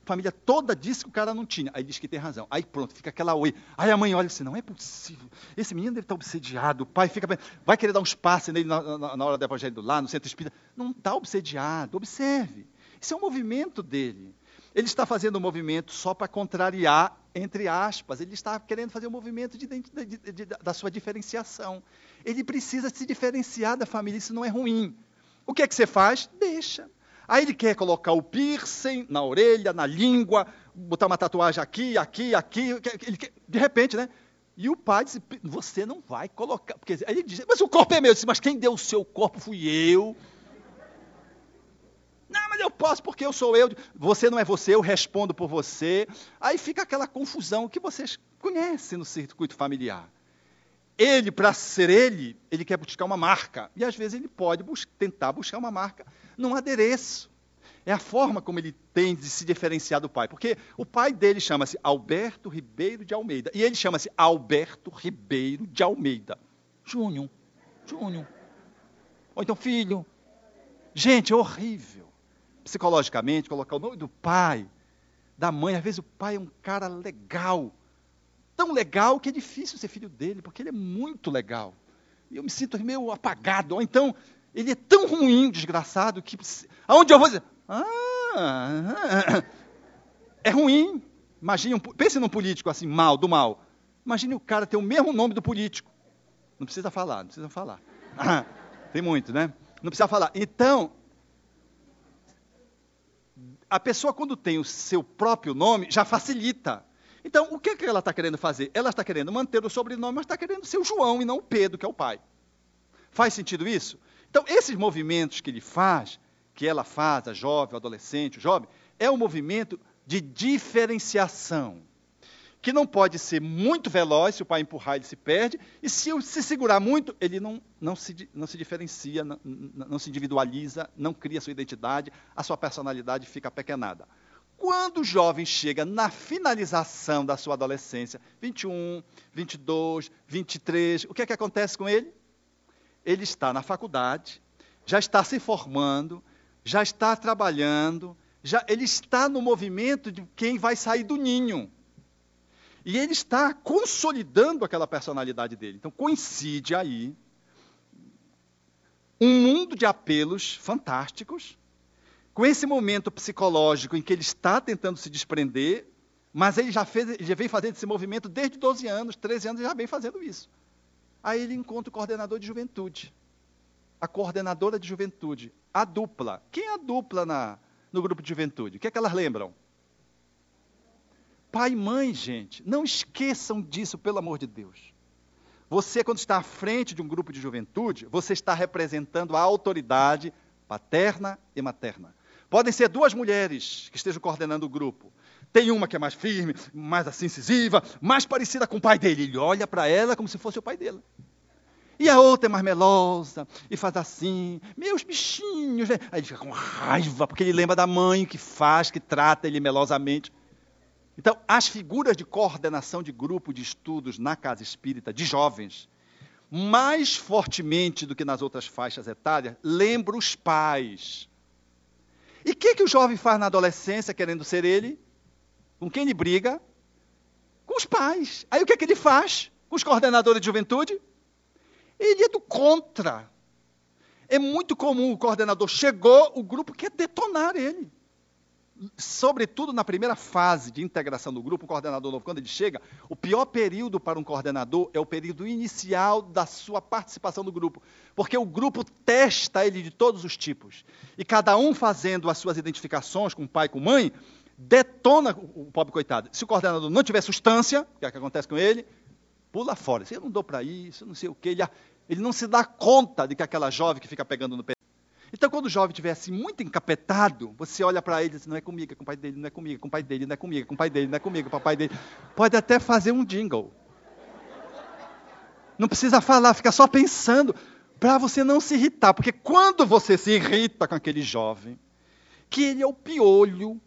família toda disse que o cara não tinha. Aí diz que tem razão. Aí pronto, fica aquela oi. Aí a mãe olha assim, não é possível. Esse menino deve estar obsediado. O pai fica, vai querer dar uns passes nele na, na, na hora do evangelho lá, no centro espírita. Não está obsediado, observe. Isso é um movimento dele. Ele está fazendo um movimento só para contrariar, entre aspas, ele está querendo fazer um movimento de, de, de, da sua diferenciação. Ele precisa se diferenciar da família, isso não é ruim. O que é que você faz? Deixa. Aí ele quer colocar o piercing na orelha, na língua, botar uma tatuagem aqui, aqui, aqui. Ele quer, de repente, né? E o pai disse: Você não vai colocar. Porque, aí ele diz: Mas o corpo é meu. Eu disse, Mas quem deu o seu corpo fui eu. Não, mas eu posso porque eu sou eu. Você não é você, eu respondo por você. Aí fica aquela confusão que vocês conhecem no circuito familiar. Ele, para ser ele, ele quer buscar uma marca. E às vezes ele pode bus tentar buscar uma marca num adereço. É a forma como ele tem de se diferenciar do pai. Porque o pai dele chama-se Alberto Ribeiro de Almeida. E ele chama-se Alberto Ribeiro de Almeida. Júnior. Júnior. Ou então filho. Gente, é horrível psicologicamente, colocar o nome do pai, da mãe. Às vezes o pai é um cara legal, tão legal que é difícil ser filho dele, porque ele é muito legal. E eu me sinto meio apagado. Ou então, ele é tão ruim, desgraçado, que aonde eu vou dizer, ah, é ruim. Imagine, um, pense num político assim, mal, do mal. Imagine o cara ter o mesmo nome do político. Não precisa falar, não precisa falar. tem muito, né? Não precisa falar. Então, a pessoa, quando tem o seu próprio nome, já facilita. Então, o que, que ela está querendo fazer? Ela está querendo manter o sobrenome, mas está querendo ser o João e não o Pedro, que é o pai. Faz sentido isso? Então, esses movimentos que ele faz, que ela faz, a jovem, o adolescente, o jovem, é um movimento de diferenciação, que não pode ser muito veloz, se o pai empurrar ele se perde, e se se segurar muito, ele não, não, se, não se diferencia, não, não se individualiza, não cria sua identidade, a sua personalidade fica pequenada. Quando o jovem chega na finalização da sua adolescência, 21, 22, 23, o que é que acontece com ele? Ele está na faculdade, já está se formando, já está trabalhando, já ele está no movimento de quem vai sair do ninho. E ele está consolidando aquela personalidade dele. Então coincide aí um mundo de apelos fantásticos com esse momento psicológico em que ele está tentando se desprender, mas ele já, fez, já vem fazendo esse movimento desde 12 anos, 13 anos, ele já vem fazendo isso. Aí ele encontra o coordenador de juventude, a coordenadora de juventude, a dupla. Quem é a dupla na, no grupo de juventude? O que é que elas lembram? Pai e mãe, gente, não esqueçam disso, pelo amor de Deus. Você, quando está à frente de um grupo de juventude, você está representando a autoridade paterna e materna. Podem ser duas mulheres que estejam coordenando o grupo. Tem uma que é mais firme, mais assim incisiva, mais parecida com o pai dele. Ele olha para ela como se fosse o pai dela. E a outra é mais melosa e faz assim, meus bichinhos. Né? Aí ele fica com raiva, porque ele lembra da mãe que faz, que trata ele melosamente. Então, as figuras de coordenação de grupo de estudos na casa espírita de jovens, mais fortemente do que nas outras faixas etárias, lembram os pais. E o que, que o jovem faz na adolescência, querendo ser ele? Com quem ele briga? Com os pais. Aí o que, que ele faz com os coordenadores de juventude? Ele é do contra. É muito comum o coordenador chegou, o grupo quer detonar ele. Sobretudo na primeira fase de integração do grupo, o coordenador novo, quando ele chega, o pior período para um coordenador é o período inicial da sua participação no grupo. Porque o grupo testa ele de todos os tipos. E cada um fazendo as suas identificações com pai com mãe, detona o pobre coitado. Se o coordenador não tiver substância, o que, é que acontece com ele? Pula fora. Eu não dou para isso, não sei o quê. Ele, ele não se dá conta de que aquela jovem que fica pegando no pé então, quando o jovem estiver assim, muito encapetado, você olha para ele e diz: não é comigo, é com o pai dele, não é comigo, é com o pai dele, não é comigo, é com o pai dele, não é comigo, é com o pai dele. Pode até fazer um jingle. Não precisa falar, fica só pensando, para você não se irritar. Porque quando você se irrita com aquele jovem, que ele é o piolho,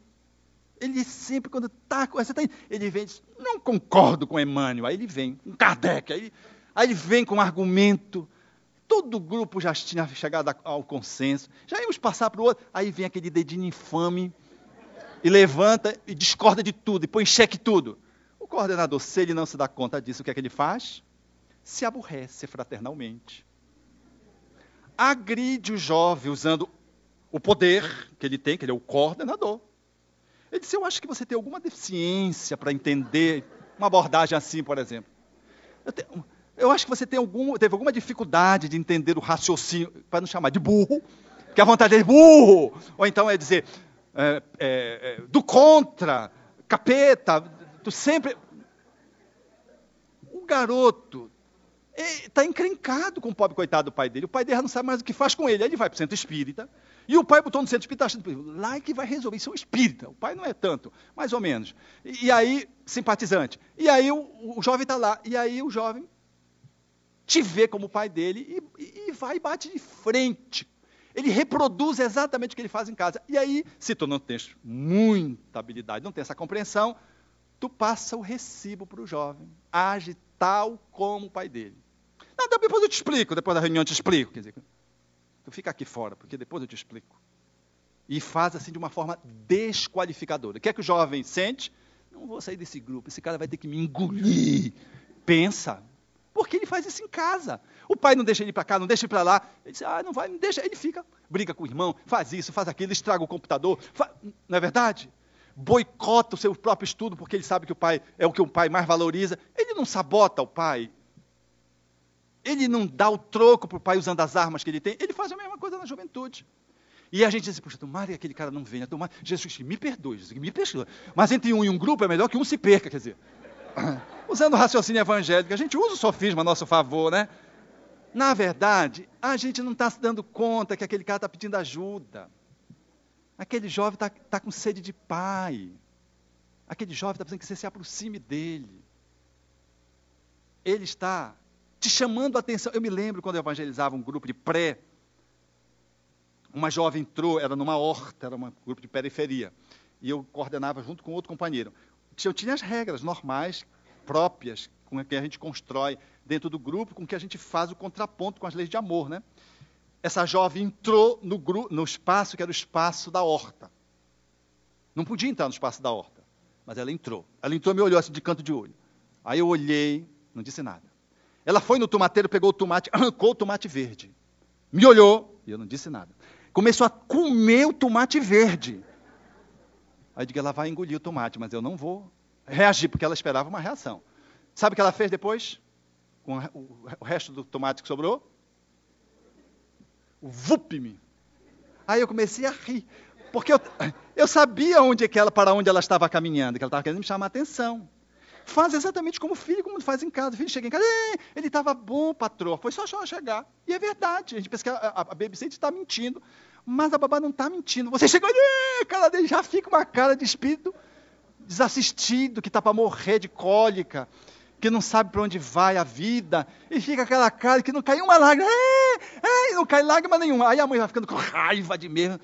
ele sempre, quando está. Você tá, ele vem e diz: não concordo com Emmanuel. Aí ele vem, um Kardec, aí, aí ele vem com um argumento Todo o grupo já tinha chegado ao consenso. Já íamos passar para o outro. Aí vem aquele dedinho infame e levanta e discorda de tudo e põe em xeque tudo. O coordenador, se ele não se dá conta disso, o que é que ele faz? Se aborrece fraternalmente. Agride o jovem usando o poder que ele tem, que ele é o coordenador. Ele disse: Eu acho que você tem alguma deficiência para entender uma abordagem assim, por exemplo. Eu tenho, eu acho que você tem algum, teve alguma dificuldade de entender o raciocínio, para não chamar de burro, que a vontade é burro, ou então é dizer é, é, é, do contra, capeta, tu sempre. O garoto está encrencado com o pobre coitado do pai dele. O pai dele não sabe mais o que faz com ele. Aí ele vai para o centro espírita. E o pai botou no centro espírita achando lá é que vai resolver. Isso é um espírita. O pai não é tanto, mais ou menos. E, e aí, simpatizante. E aí o, o jovem está lá. E aí o jovem te vê como pai dele e, e vai e bate de frente. Ele reproduz exatamente o que ele faz em casa. E aí, se tu não tens muita habilidade, não tens essa compreensão, tu passa o recibo para o jovem. Age tal como o pai dele. Não, depois eu te explico, depois da reunião eu te explico. Quer dizer, tu fica aqui fora, porque depois eu te explico. E faz assim de uma forma desqualificadora. O que é que o jovem sente? Não vou sair desse grupo, esse cara vai ter que me engolir. Pensa, porque ele faz isso em casa. O pai não deixa ele para cá, não deixa ele para lá. Ele diz, ah, não vai, não deixa. Ele fica, briga com o irmão, faz isso, faz aquilo, estraga o computador. Faz... Não é verdade? Boicota o seu próprio estudo, porque ele sabe que o pai é o que o pai mais valoriza. Ele não sabota o pai. Ele não dá o troco para o pai usando as armas que ele tem. Ele faz a mesma coisa na juventude. E a gente diz, puxa, tomara que aquele cara não venha. Tomara... Jesus, me perdoe, Jesus, me perdoe. Mas entre um e um grupo é melhor que um se perca, quer dizer. Usando o raciocínio evangélico, a gente usa o sofisma a nosso favor, né? Na verdade, a gente não está se dando conta que aquele cara está pedindo ajuda. Aquele jovem está tá com sede de pai. Aquele jovem está precisando que você se aproxime dele. Ele está te chamando a atenção. Eu me lembro quando eu evangelizava um grupo de pré. Uma jovem entrou, era numa horta, era um grupo de periferia. E eu coordenava junto com outro companheiro. Eu tinha as regras normais, próprias, com que a gente constrói dentro do grupo, com que a gente faz o contraponto com as leis de amor, né? Essa jovem entrou no, no espaço que era o espaço da horta. Não podia entrar no espaço da horta, mas ela entrou. Ela entrou e me olhou assim de canto de olho. Aí eu olhei, não disse nada. Ela foi no tomateiro, pegou o tomate, arrancou o tomate verde. Me olhou e eu não disse nada. Começou a comer o tomate verde. Aí eu digo, ela vai engolir o tomate, mas eu não vou reagir, porque ela esperava uma reação. Sabe o que ela fez depois? Com o resto do tomate que sobrou? Vup-me. Aí eu comecei a rir. Porque eu, eu sabia onde é que ela, para onde ela estava caminhando, que ela estava querendo me chamar a atenção. Faz exatamente como o filho, como faz em casa. O filho chega em casa, ele estava bom, patroa, foi só chegar. E é verdade, a gente pensa que a, a, a babysitter está mentindo, mas a babá não está mentindo. Você chegou, a cara dele já fica uma cara de espírito desassistido, que está para morrer de cólica que não sabe para onde vai a vida, e fica aquela cara que não cai uma lágrima, é, é, não cai lágrima nenhuma. Aí a mãe vai ficando com raiva de mesmo,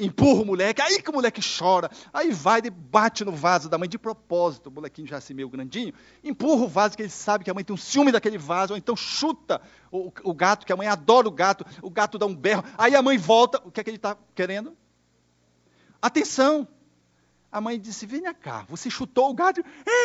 empurra o moleque, aí que o moleque chora, aí vai e bate no vaso da mãe de propósito, o molequinho já assim meio grandinho, empurra o vaso que ele sabe que a mãe tem um ciúme daquele vaso, ou então chuta o, o gato, que a mãe adora o gato, o gato dá um berro, aí a mãe volta, o que é que ele está querendo? Atenção! A mãe disse, vem cá, você chutou o gato,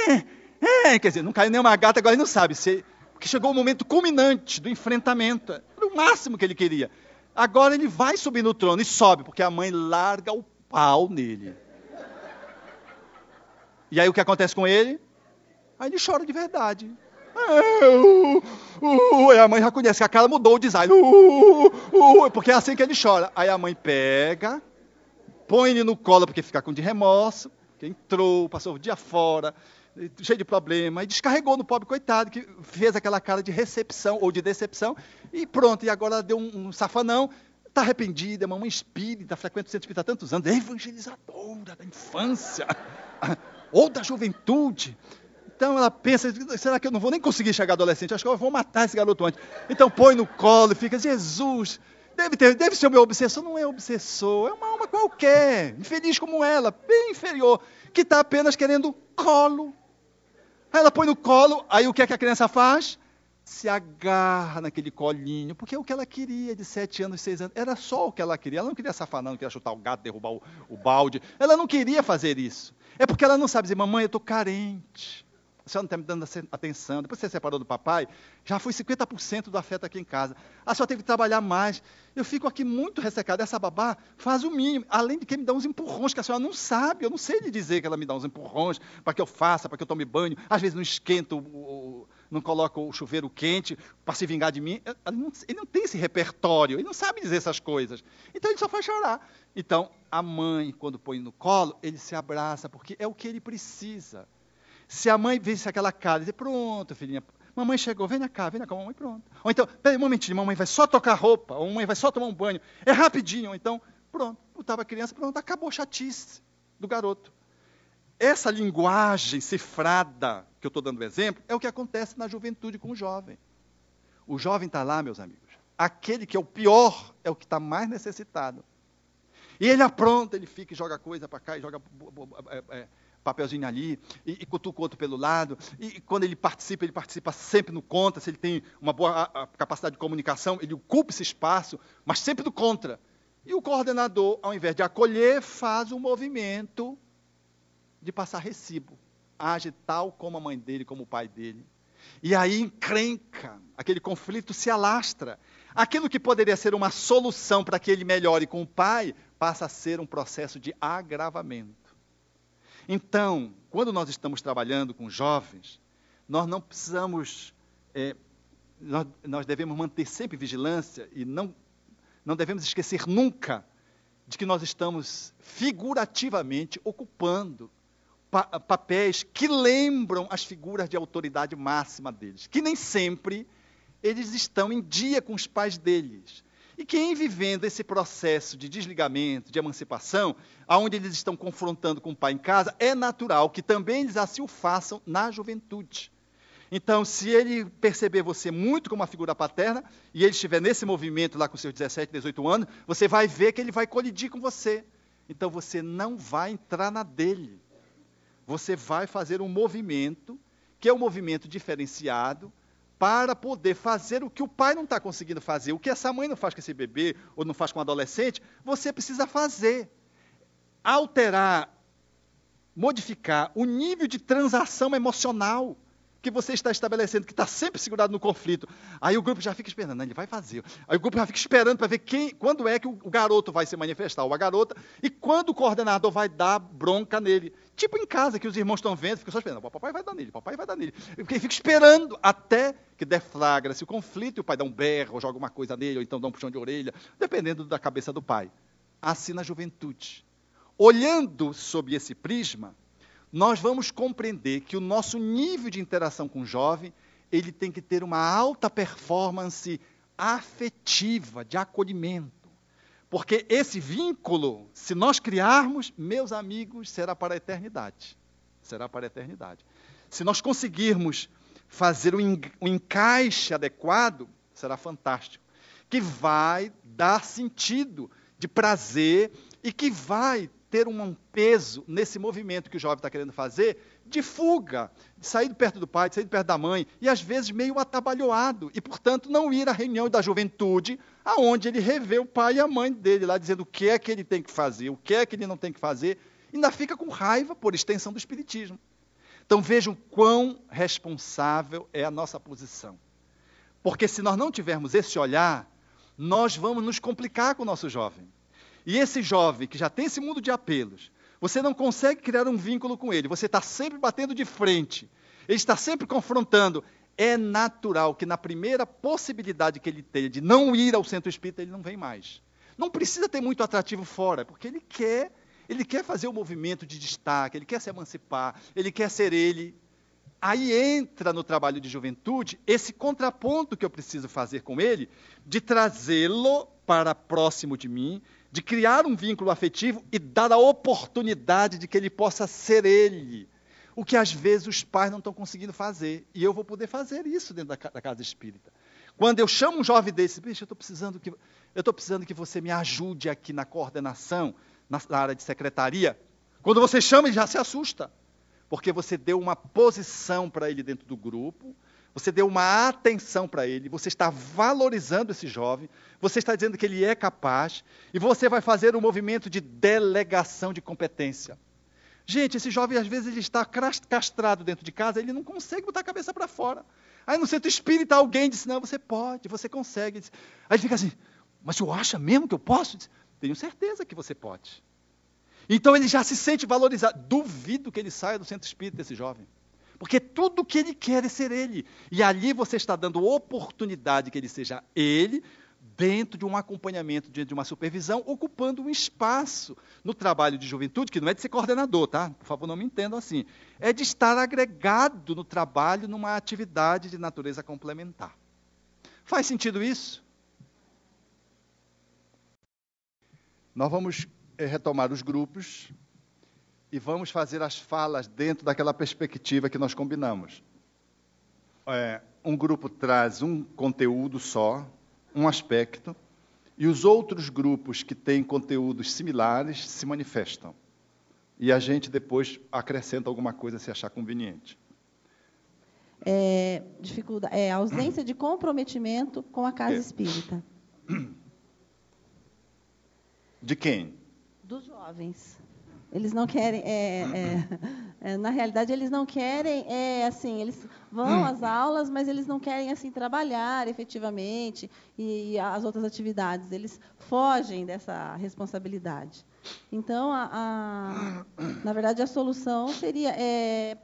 é, é, quer dizer, não caiu nenhuma gata, agora ele não sabe. Se, porque chegou o momento culminante do enfrentamento. Era o máximo que ele queria. Agora ele vai subir no trono e sobe, porque a mãe larga o pau nele. E aí o que acontece com ele? Aí ele chora de verdade. Uh, uh, uh, a mãe já conhece que a cara mudou o design. Uh, porque é assim que ele chora. Aí a mãe pega, põe ele no colo porque fica com de remorso, que entrou, passou o dia fora, cheio de problema, e descarregou no pobre coitado, que fez aquela cara de recepção ou de decepção, e pronto, e agora deu um, um safanão, está arrependida, é mamãe espírita, frequenta o centro espírita há tantos anos, é evangelizadora da infância, ou da juventude. Então ela pensa, será que eu não vou nem conseguir chegar adolescente? Acho que eu vou matar esse garoto antes. Então põe no colo e fica, Jesus, deve, ter, deve ser o meu obsessor. Não é obsessor, é uma alma qualquer, infeliz como ela, bem inferior, que está apenas querendo colo. Ela põe no colo, aí o que é que a criança faz? Se agarra naquele colinho, porque é o que ela queria de sete anos, seis anos. Era só o que ela queria. Ela não queria safar, não, não queria chutar o gato, derrubar o, o balde. Ela não queria fazer isso. É porque ela não sabe dizer, mamãe, eu estou carente. A senhora não está me dando atenção. Depois você separou do papai, já foi 50% do afeto aqui em casa. A senhora teve que trabalhar mais. Eu fico aqui muito ressecado. Essa babá faz o mínimo. Além de que me dá uns empurrões que a senhora não sabe. Eu não sei lhe dizer que ela me dá uns empurrões para que eu faça, para que eu tome banho. Às vezes não esquento, não coloco o chuveiro quente para se vingar de mim. Ele não tem esse repertório. Ele não sabe dizer essas coisas. Então ele só faz chorar. Então, a mãe, quando põe no colo, ele se abraça, porque é o que ele precisa. Se a mãe visse aquela cara, dizer, pronto, filhinha, mamãe chegou, vem cá, vem cá, mamãe, pronto. Ou então, peraí um momentinho, mamãe vai só tocar roupa, ou mamãe vai só tomar um banho. É rapidinho, ou então, pronto, botava a criança, pronto, acabou a chatice do garoto. Essa linguagem cifrada, que eu estou dando exemplo, é o que acontece na juventude com o jovem. O jovem está lá, meus amigos. Aquele que é o pior é o que está mais necessitado. E ele apronta, ele fica e joga coisa para cá, e joga é, é, papelzinho ali, e, e cutuca o outro pelo lado. E, e, quando ele participa, ele participa sempre no contra. Se ele tem uma boa a, a capacidade de comunicação, ele ocupa esse espaço, mas sempre do contra. E o coordenador, ao invés de acolher, faz um movimento de passar recibo. Age tal como a mãe dele, como o pai dele. E aí encrenca, aquele conflito se alastra. Aquilo que poderia ser uma solução para que ele melhore com o pai, passa a ser um processo de agravamento. Então, quando nós estamos trabalhando com jovens, nós não precisamos, é, nós, nós devemos manter sempre vigilância e não, não devemos esquecer nunca de que nós estamos figurativamente ocupando pa papéis que lembram as figuras de autoridade máxima deles, que nem sempre eles estão em dia com os pais deles. E que em vivendo esse processo de desligamento, de emancipação, aonde eles estão confrontando com o pai em casa, é natural que também eles assim o façam na juventude. Então, se ele perceber você muito como uma figura paterna, e ele estiver nesse movimento lá com seus 17, 18 anos, você vai ver que ele vai colidir com você. Então, você não vai entrar na dele. Você vai fazer um movimento, que é um movimento diferenciado, para poder fazer o que o pai não está conseguindo fazer. O que essa mãe não faz com esse bebê, ou não faz com o adolescente, você precisa fazer. Alterar, modificar o nível de transação emocional que você está estabelecendo, que está sempre segurado no conflito. Aí o grupo já fica esperando, ele vai fazer. Aí o grupo já fica esperando para ver quem, quando é que o garoto vai se manifestar, ou a garota, e quando o coordenador vai dar bronca nele. Tipo em casa, que os irmãos estão vendo, ficam só esperando, papai vai dar nele, papai vai dar nele. Porque fica esperando até que deflagra-se o conflito, e o pai dá um berro, ou joga uma coisa nele, ou então dá um puxão de orelha, dependendo da cabeça do pai. Assim na juventude. Olhando sob esse prisma, nós vamos compreender que o nosso nível de interação com o jovem, ele tem que ter uma alta performance afetiva, de acolhimento. Porque esse vínculo, se nós criarmos, meus amigos, será para a eternidade. Será para a eternidade. Se nós conseguirmos fazer o um encaixe adequado, será fantástico. Que vai dar sentido de prazer e que vai ter um peso nesse movimento que o jovem está querendo fazer de fuga, de sair perto do pai, de sair perto da mãe, e às vezes meio atabalhoado, e portanto não ir à reunião da juventude, aonde ele revê o pai e a mãe dele lá dizendo o que é que ele tem que fazer, o que é que ele não tem que fazer, ainda fica com raiva por extensão do espiritismo. Então vejam quão responsável é a nossa posição. Porque se nós não tivermos esse olhar, nós vamos nos complicar com o nosso jovem. E esse jovem que já tem esse mundo de apelos, você não consegue criar um vínculo com ele, você está sempre batendo de frente, ele está sempre confrontando. É natural que na primeira possibilidade que ele tenha de não ir ao centro espírita, ele não vem mais. Não precisa ter muito atrativo fora, porque ele quer, ele quer fazer o um movimento de destaque, ele quer se emancipar, ele quer ser ele. Aí entra no trabalho de juventude esse contraponto que eu preciso fazer com ele, de trazê-lo para próximo de mim, de criar um vínculo afetivo e dar a oportunidade de que ele possa ser ele. O que às vezes os pais não estão conseguindo fazer. E eu vou poder fazer isso dentro da, da casa espírita. Quando eu chamo um jovem desse, bicho, eu estou precisando que eu estou precisando que você me ajude aqui na coordenação, na, na área de secretaria. Quando você chama, ele já se assusta. Porque você deu uma posição para ele dentro do grupo, você deu uma atenção para ele, você está valorizando esse jovem, você está dizendo que ele é capaz, e você vai fazer um movimento de delegação de competência. Gente, esse jovem, às vezes, ele está castrado dentro de casa, ele não consegue botar a cabeça para fora. Aí no centro espírita alguém disse, não, você pode, você consegue. Aí ele fica assim, mas eu acha mesmo que eu posso? Tenho certeza que você pode. Então ele já se sente valorizado. Duvido que ele saia do centro espírita, esse jovem. Porque tudo que ele quer é ser ele. E ali você está dando oportunidade que ele seja ele, dentro de um acompanhamento, de uma supervisão, ocupando um espaço no trabalho de juventude, que não é de ser coordenador, tá? Por favor, não me entendam assim. É de estar agregado no trabalho numa atividade de natureza complementar. Faz sentido isso? Nós vamos eh, retomar os grupos e vamos fazer as falas dentro daquela perspectiva que nós combinamos. É, um grupo traz um conteúdo só, um aspecto, e os outros grupos que têm conteúdos similares se manifestam. E a gente depois acrescenta alguma coisa se achar conveniente. É, dificuldade, é ausência de comprometimento com a casa é. espírita. De quem? Dos jovens. Eles não querem, é, é, é, na realidade, eles não querem, é, assim, eles vão às aulas, mas eles não querem assim trabalhar efetivamente e, e as outras atividades. Eles fogem dessa responsabilidade. Então, a, a, na verdade, a solução seria é,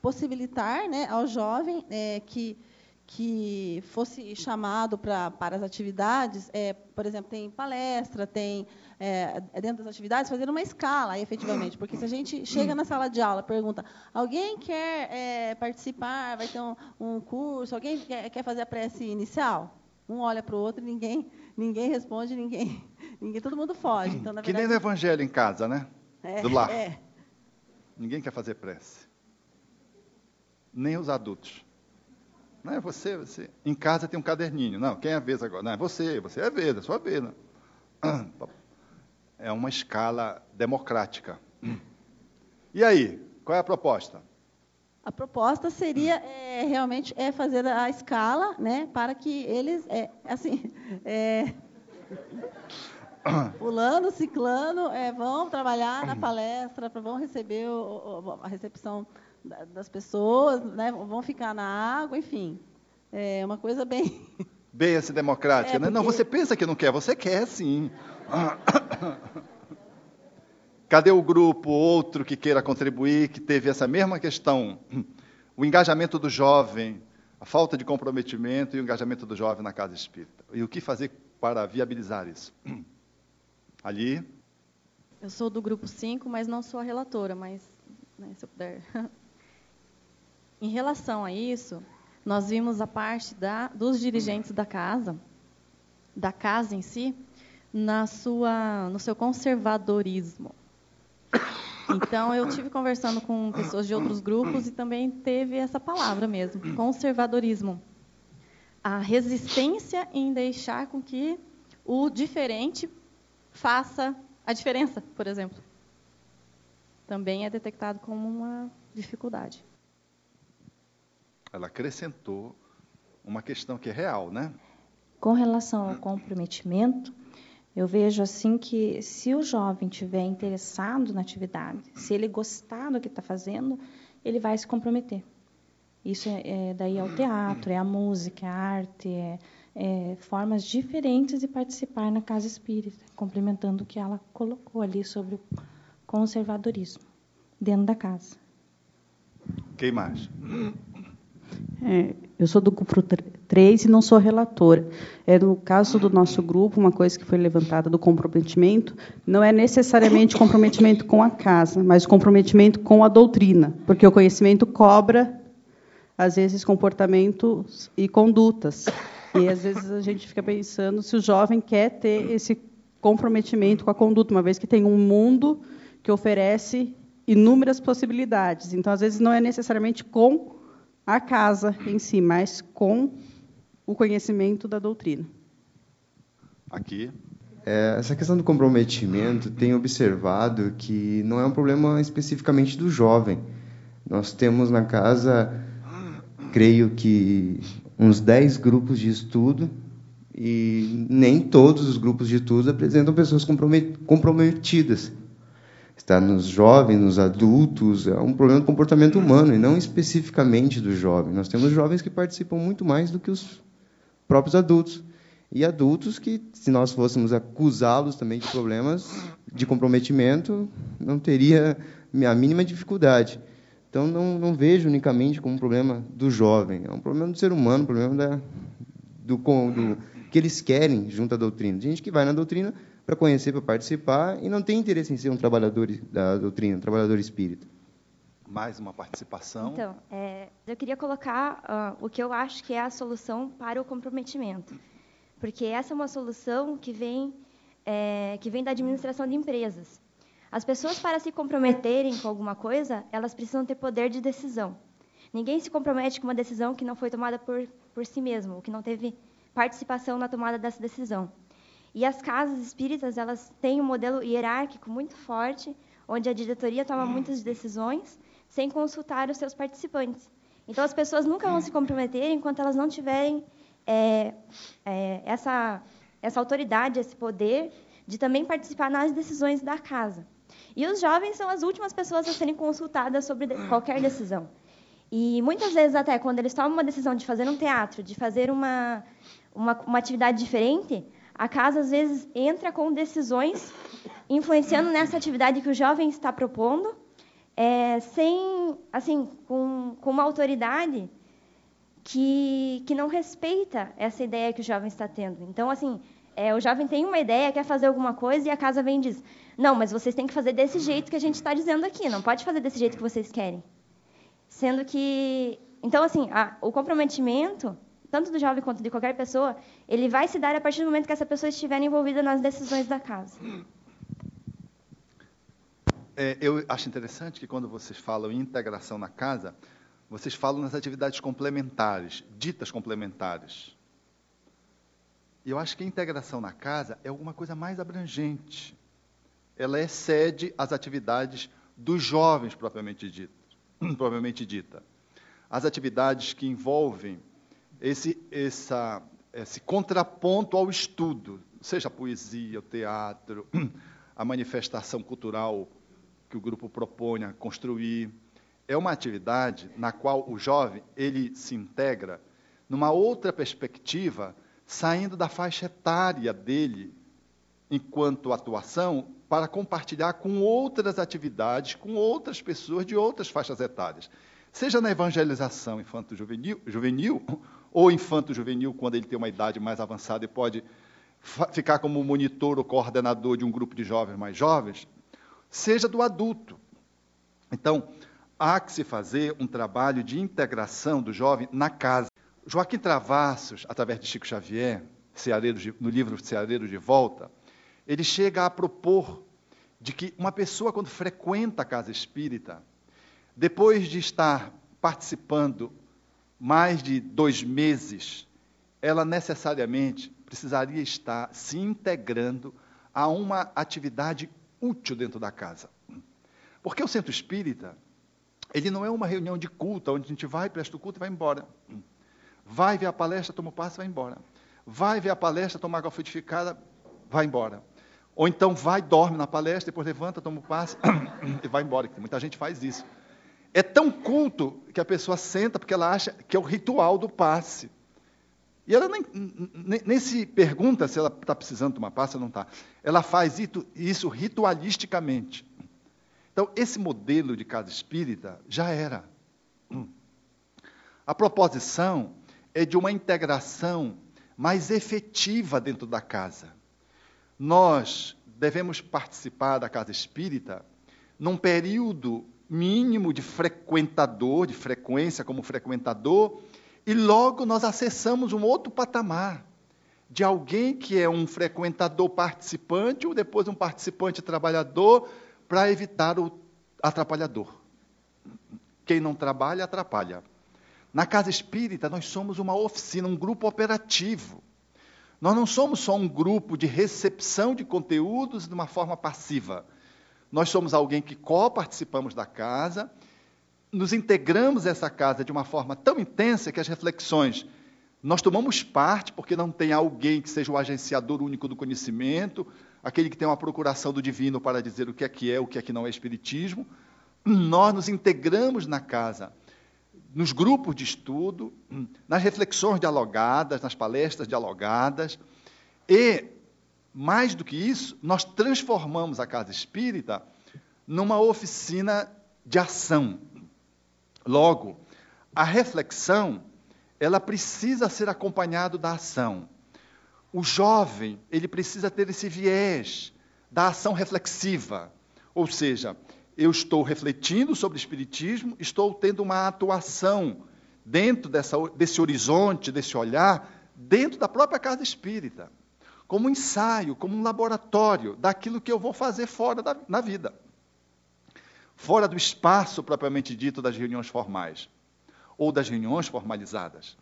possibilitar, né, ao jovem é, que que fosse chamado pra, para as atividades, é, por exemplo, tem palestra, tem é, dentro das atividades, fazer uma escala, efetivamente. Porque se a gente chega na sala de aula, pergunta, alguém quer é, participar, vai ter um, um, curso, alguém quer, quer fazer a prece inicial? Um olha para o outro e ninguém, ninguém responde, ninguém, ninguém, todo mundo foge. Então, na que nem no evangelho em casa, né? É, Do lar. é. Ninguém quer fazer prece. Nem os adultos. Não é você, você. Em casa tem um caderninho. Não, quem é a vez agora? Não, é você, você é a vez, é a sua vez. Não. É uma escala democrática. E aí, qual é a proposta? A proposta seria é, realmente é fazer a escala, né, para que eles, é, assim, é, fulano, ciclano, é, vão trabalhar na palestra, vão receber o, o, a recepção das pessoas, né, vão ficar na água, enfim, é uma coisa bem bem assim democrática, É, né? Não, você pensa que não quer, você quer sim. Cadê o grupo, outro que queira contribuir, que teve essa mesma questão? O engajamento do jovem, a falta de comprometimento e o engajamento do jovem na casa espírita. E o que fazer para viabilizar isso? Ali, Eu sou do grupo 5, mas não sou a relatora, mas né, se eu puder. em relação a isso, nós vimos a parte da, dos dirigentes da casa, da casa em si, na sua, no seu conservadorismo. Então, eu tive conversando com pessoas de outros grupos e também teve essa palavra mesmo, conservadorismo. A resistência em deixar com que o diferente faça a diferença, por exemplo. Também é detectado como uma dificuldade. Ela acrescentou uma questão que é real, né? Com relação ao comprometimento, eu vejo assim que se o jovem tiver interessado na atividade, se ele gostar do que está fazendo, ele vai se comprometer. Isso é, é daí é o teatro, é a música, é a arte, é, é formas diferentes de participar na casa espírita, complementando o que ela colocou ali sobre o conservadorismo dentro da casa. Quem mais? É, eu sou do grupo 3 e não sou relatora. É, no caso do nosso grupo, uma coisa que foi levantada do comprometimento, não é necessariamente comprometimento com a casa, mas comprometimento com a doutrina, porque o conhecimento cobra, às vezes, comportamentos e condutas. E, às vezes, a gente fica pensando se o jovem quer ter esse comprometimento com a conduta, uma vez que tem um mundo que oferece inúmeras possibilidades. Então, às vezes, não é necessariamente com a casa em si, mas com o conhecimento da doutrina. Aqui. É, essa questão do comprometimento, tenho observado que não é um problema especificamente do jovem. Nós temos na casa, creio que, uns 10 grupos de estudo, e nem todos os grupos de estudo apresentam pessoas compromet- comprometidas. Está nos jovens, nos adultos, é um problema do comportamento humano, e não especificamente do jovem. Nós temos jovens que participam muito mais do que os próprios adultos. E adultos que, se nós fôssemos acusá-los também de problemas de comprometimento, não teria a mínima dificuldade. Então, não, não vejo unicamente como um problema do jovem, é um problema do ser humano, um problema da, do, do que eles querem junto à doutrina. Gente que vai na doutrina para conhecer, para participar, e não tem interesse em ser um trabalhador da doutrina, um trabalhador espírita. Mais uma participação. Então, é, eu queria colocar ah, o que eu acho que é a solução para o comprometimento, porque essa é uma solução que vem é, que vem da administração de empresas. As pessoas para se comprometerem com alguma coisa, elas precisam ter poder de decisão. Ninguém se compromete com uma decisão que não foi tomada por por si mesmo, que não teve participação na tomada dessa decisão. E as casas espíritas, elas têm um modelo hierárquico muito forte, onde a diretoria toma muitas decisões sem consultar os seus participantes. Então, as pessoas nunca vão se comprometer enquanto elas não tiverem é, é, essa, essa autoridade, esse poder de também participar nas decisões da casa. E os jovens são as últimas pessoas a serem consultadas sobre qualquer decisão. E muitas vezes, até quando eles tomam uma decisão de fazer um teatro, de fazer uma, uma, uma atividade diferente, a casa, às vezes, entra com decisões influenciando nessa atividade que o jovem está propondo, é, sem, assim, com, com uma autoridade que, que não respeita essa ideia que o jovem está tendo. Então, assim, é, o jovem tem uma ideia, quer fazer alguma coisa, e a casa vem e diz: Não, mas vocês têm que fazer desse jeito que a gente está dizendo aqui, não pode fazer desse jeito que vocês querem. Sendo que. Então, assim, a- o comprometimento tanto do jovem quanto de qualquer pessoa, ele vai se dar a partir do momento que essa pessoa estiver envolvida nas decisões da casa. É, eu acho interessante que quando vocês falam em integração na casa, vocês falam nas atividades complementares, ditas complementares. E eu acho que a integração na casa é alguma coisa mais abrangente. Ela excede as atividades dos jovens propriamente dita. propriamente dita. As atividades que envolvem esse, essa, esse contraponto ao estudo, seja a poesia, o teatro, a manifestação cultural que o grupo propõe a construir, é uma atividade na qual o jovem ele se integra numa outra perspectiva, saindo da faixa etária dele enquanto atuação para compartilhar com outras atividades, com outras pessoas de outras faixas etárias. Seja na evangelização infanto-juvenil, juvenil, ou infanto-juvenil, quando ele tem uma idade mais avançada e pode ficar como monitor ou coordenador de um grupo de jovens mais jovens, seja do adulto. Então, há que se fazer um trabalho de integração do jovem na casa. Joaquim Travassos, através de Chico Xavier, de, no livro Ceareiro de Volta, ele chega a propor de que uma pessoa, quando frequenta a casa espírita, depois de estar participando mais de dois meses, ela necessariamente precisaria estar se integrando a uma atividade útil dentro da casa. Porque o centro espírita, ele não é uma reunião de culto, onde a gente vai, presta o culto e vai embora. Vai ver a palestra, toma o passe e vai embora. Vai ver a palestra, toma água frutificada, vai embora. Ou então vai, dorme na palestra, depois levanta, toma o passe e vai embora. Muita gente faz isso. É tão culto que a pessoa senta porque ela acha que é o ritual do passe. E ela nem, nem, nem se pergunta se ela está precisando tomar passe ou não está. Ela faz isso, isso ritualisticamente. Então, esse modelo de casa espírita já era. A proposição é de uma integração mais efetiva dentro da casa nós devemos participar da casa espírita num período mínimo de frequentador, de frequência como frequentador, e logo nós acessamos um outro patamar de alguém que é um frequentador participante ou depois um participante trabalhador para evitar o atrapalhador. Quem não trabalha, atrapalha. Na casa espírita, nós somos uma oficina, um grupo operativo. Nós não somos só um grupo de recepção de conteúdos de uma forma passiva. Nós somos alguém que co-participamos da casa, nos integramos a essa casa de uma forma tão intensa que as reflexões nós tomamos parte, porque não tem alguém que seja o agenciador único do conhecimento, aquele que tem uma procuração do divino para dizer o que é que é, o que é que não é espiritismo. Nós nos integramos na casa nos grupos de estudo, nas reflexões dialogadas, nas palestras dialogadas. E, mais do que isso, nós transformamos a casa espírita numa oficina de ação. Logo, a reflexão, ela precisa ser acompanhada da ação. O jovem, ele precisa ter esse viés da ação reflexiva, ou seja, eu estou refletindo sobre o Espiritismo, estou tendo uma atuação dentro dessa, desse horizonte, desse olhar, dentro da própria casa espírita, como um ensaio, como um laboratório daquilo que eu vou fazer fora da na vida, fora do espaço propriamente dito das reuniões formais ou das reuniões formalizadas.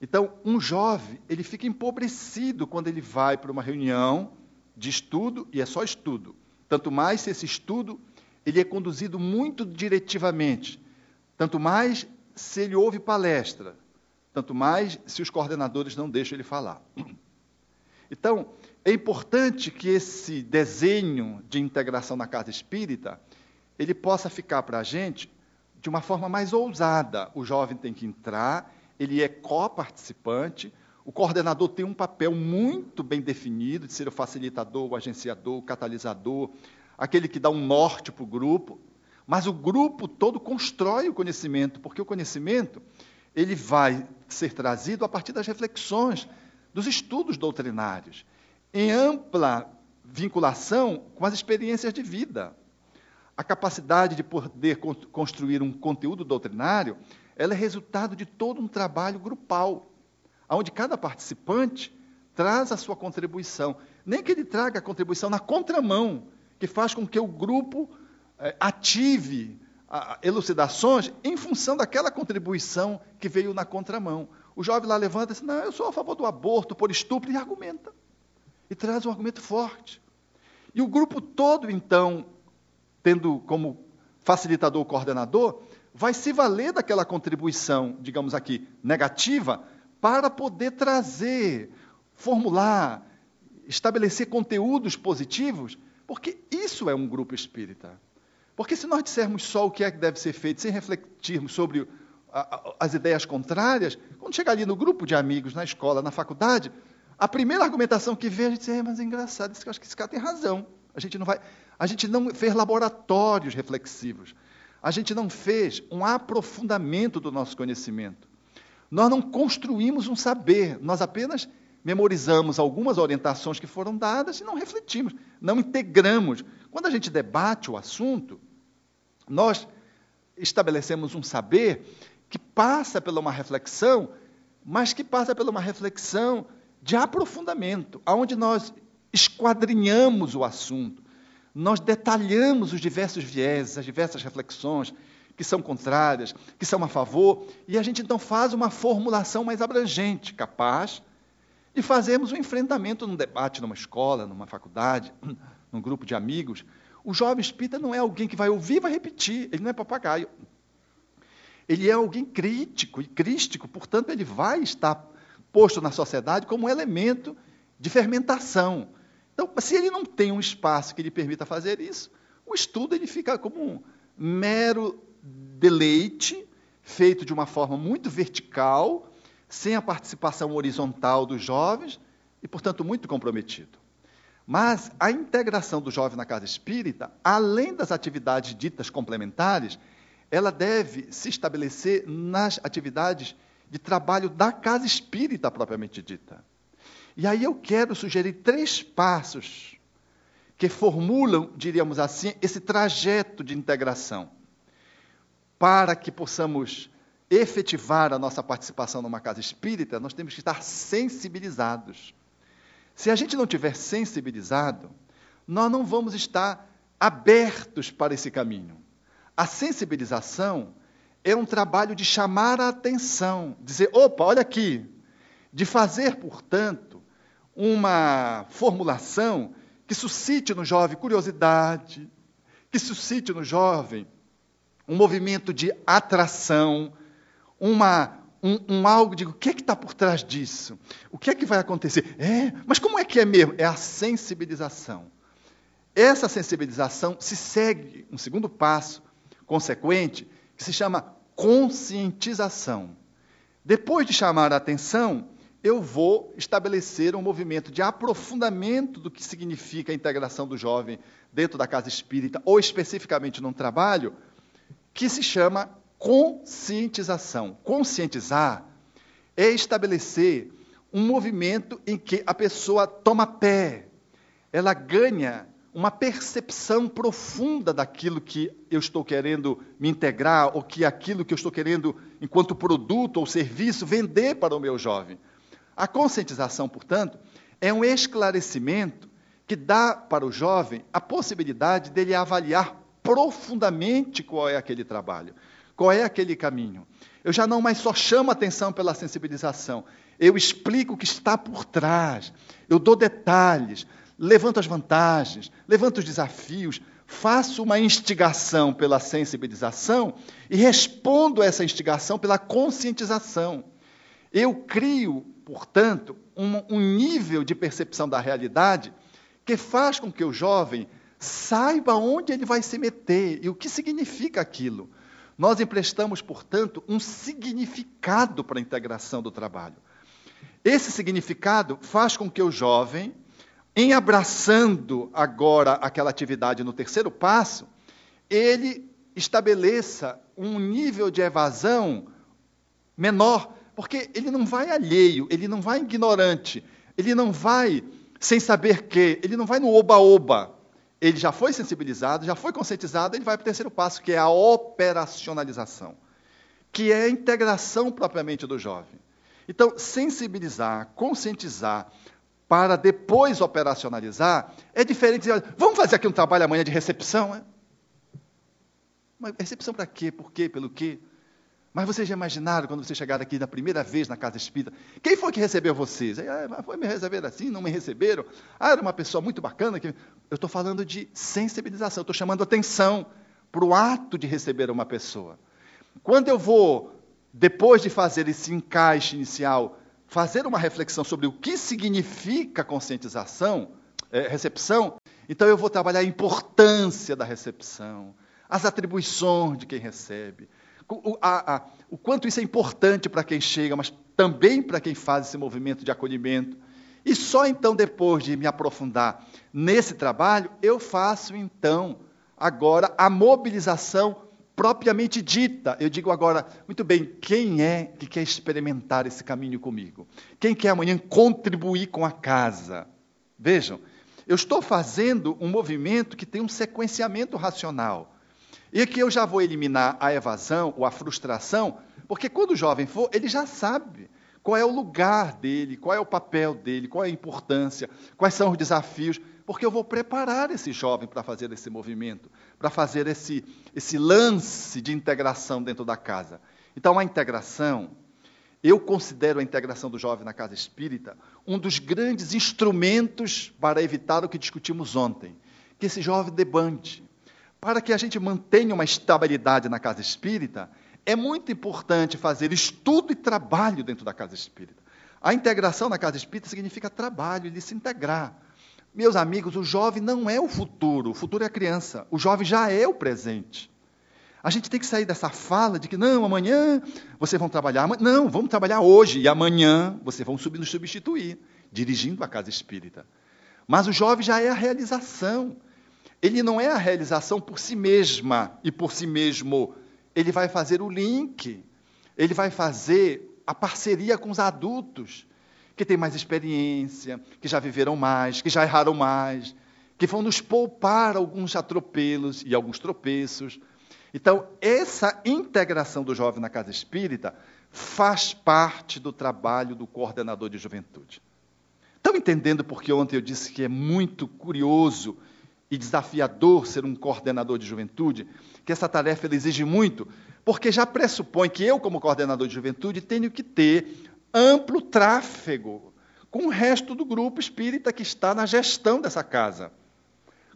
Então, um jovem, ele fica empobrecido quando ele vai para uma reunião de estudo, e é só estudo. Tanto mais se esse estudo ele é conduzido muito diretivamente. Tanto mais se ele ouve palestra, tanto mais se os coordenadores não deixam ele falar. Então, é importante que esse desenho de integração na casa espírita ele possa ficar para a gente de uma forma mais ousada. O jovem tem que entrar, ele é coparticipante, o coordenador tem um papel muito bem definido de ser o facilitador, o agenciador, o catalisador, aquele que dá um norte para o grupo, mas o grupo todo constrói o conhecimento, porque o conhecimento ele vai ser trazido a partir das reflexões, dos estudos doutrinários, em ampla vinculação com as experiências de vida. A capacidade de poder construir um conteúdo doutrinário, ela é resultado de todo um trabalho grupal. onde cada participante traz a sua contribuição. Nem que ele traga a contribuição na contramão, que faz com que o grupo é, ative a, elucidações em função daquela contribuição que veio na contramão. O jovem lá levanta e diz: Não, eu sou a favor do aborto por estupro, e argumenta. E traz um argumento forte. E o grupo todo, então, tendo como facilitador o coordenador, vai se valer daquela contribuição, digamos aqui, negativa, para poder trazer, formular, estabelecer conteúdos positivos, porque isso é um grupo espírita. Porque se nós dissermos só o que é que deve ser feito, sem refletirmos sobre as ideias contrárias, quando chegar ali no grupo de amigos, na escola, na faculdade, a primeira argumentação que vê, a gente diz, é, mas é engraçado, acho que esse cara tem razão. A gente não vai, a gente não fez laboratórios reflexivos. A gente não fez um aprofundamento do nosso conhecimento. Nós não construímos um saber, nós apenas memorizamos algumas orientações que foram dadas e não refletimos, não integramos. Quando a gente debate o assunto, nós estabelecemos um saber que passa pela uma reflexão, mas que passa pela uma reflexão de aprofundamento, aonde nós esquadrinhamos o assunto, nós detalhamos os diversos vieses, as diversas reflexões que são contrárias, que são a favor, e a gente então faz uma formulação mais abrangente, capaz de fazermos um enfrentamento num debate numa escola, numa faculdade, num grupo de amigos. O jovem espírita não é alguém que vai ouvir e vai repetir, ele não é papagaio. Ele é alguém crítico e crístico, portanto, ele vai estar posto na sociedade como um elemento de fermentação. Então, se ele não tem um espaço que lhe permita fazer isso, o estudo ele fica como um mero deleite, feito de uma forma muito vertical, sem a participação horizontal dos jovens e, portanto, muito comprometido. Mas a integração do jovem na casa espírita, além das atividades ditas complementares, ela deve se estabelecer nas atividades de trabalho da casa espírita propriamente dita. E aí eu quero sugerir três passos que formulam, diríamos assim, esse trajeto de integração, para que possamos efetivar a nossa participação numa casa espírita, nós temos que estar sensibilizados. Se a gente não tiver sensibilizado, nós não vamos estar abertos para esse caminho. A sensibilização é um trabalho de chamar a atenção, dizer, opa, olha aqui, de fazer, portanto, uma formulação que suscite no jovem curiosidade, que suscite no jovem um movimento de atração, uma, um, um algo de o que é que está por trás disso? O que é que vai acontecer? É, mas como é que é mesmo? É a sensibilização. Essa sensibilização se segue um segundo passo consequente, que se chama conscientização. Depois de chamar a atenção, eu vou estabelecer um movimento de aprofundamento do que significa a integração do jovem dentro da casa espírita, ou especificamente num trabalho, que se chama conscientização. Conscientizar é estabelecer um movimento em que a pessoa toma pé, ela ganha uma percepção profunda daquilo que eu estou querendo me integrar, ou que aquilo que eu estou querendo, enquanto produto ou serviço, vender para o meu jovem. A conscientização, portanto, é um esclarecimento que dá para o jovem a possibilidade dele avaliar profundamente qual é aquele trabalho, qual é aquele caminho. Eu já não mais só chamo atenção pela sensibilização, eu explico o que está por trás, eu dou detalhes, levanto as vantagens, levanto os desafios, faço uma instigação pela sensibilização e respondo a essa instigação pela conscientização. Eu crio portanto, um, um nível de percepção da realidade que faz com que o jovem saiba onde ele vai se meter e o que significa aquilo. Nós emprestamos, portanto, um significado para a integração do trabalho. Esse significado faz com que o jovem, em abraçando agora aquela atividade no terceiro passo, ele estabeleça um nível de evasão menor, porque ele não vai alheio, ele não vai ignorante, ele não vai sem saber que, ele não vai no oba-oba. Ele já foi sensibilizado, já foi conscientizado, ele vai para o terceiro passo, que é a operacionalização, que é a integração propriamente do jovem. Então, sensibilizar, conscientizar, para depois operacionalizar, é diferente de, vamos fazer aqui um trabalho amanhã de recepção. É? Mas recepção para quê? Por quê? Pelo quê? Mas vocês já imaginaram quando vocês chegaram aqui na primeira vez na casa espírita? Quem foi que recebeu vocês? Ah, foi me receber assim, não me receberam? Ah, era uma pessoa muito bacana. Que... Eu estou falando de sensibilização, estou chamando atenção para o ato de receber uma pessoa. Quando eu vou, depois de fazer esse encaixe inicial, fazer uma reflexão sobre o que significa conscientização, é, recepção, então eu vou trabalhar a importância da recepção, as atribuições de quem recebe, o, a, a, o quanto isso é importante para quem chega, mas também para quem faz esse movimento de acolhimento. E só então, depois de me aprofundar nesse trabalho, eu faço então, agora, a mobilização propriamente dita. Eu digo agora, muito bem, quem é que quer experimentar esse caminho comigo? Quem quer amanhã contribuir com a casa? Vejam, eu estou fazendo um movimento que tem um sequenciamento racional. E aqui eu já vou eliminar a evasão ou a frustração, porque quando o jovem for, ele já sabe qual é o lugar dele, qual é o papel dele, qual é a importância, quais são os desafios, porque eu vou preparar esse jovem para fazer esse movimento, para fazer esse, esse lance de integração dentro da casa. Então, a integração, eu considero a integração do jovem na casa espírita um dos grandes instrumentos para evitar o que discutimos ontem, que esse jovem debande, para que a gente mantenha uma estabilidade na casa espírita, é muito importante fazer estudo e trabalho dentro da casa espírita. A integração na casa espírita significa trabalho, de se integrar. Meus amigos, o jovem não é o futuro, o futuro é a criança, o jovem já é o presente. A gente tem que sair dessa fala de que, não, amanhã vocês vão trabalhar. Não, vamos trabalhar hoje e amanhã vocês vão nos substituir, dirigindo a casa espírita. Mas o jovem já é a realização ele não é a realização por si mesma e por si mesmo. Ele vai fazer o link, ele vai fazer a parceria com os adultos, que têm mais experiência, que já viveram mais, que já erraram mais, que vão nos poupar alguns atropelos e alguns tropeços. Então, essa integração do jovem na casa espírita faz parte do trabalho do coordenador de juventude. Estão entendendo porque ontem eu disse que é muito curioso e desafiador ser um coordenador de juventude, que essa tarefa exige muito, porque já pressupõe que eu, como coordenador de juventude, tenho que ter amplo tráfego com o resto do grupo espírita que está na gestão dessa casa,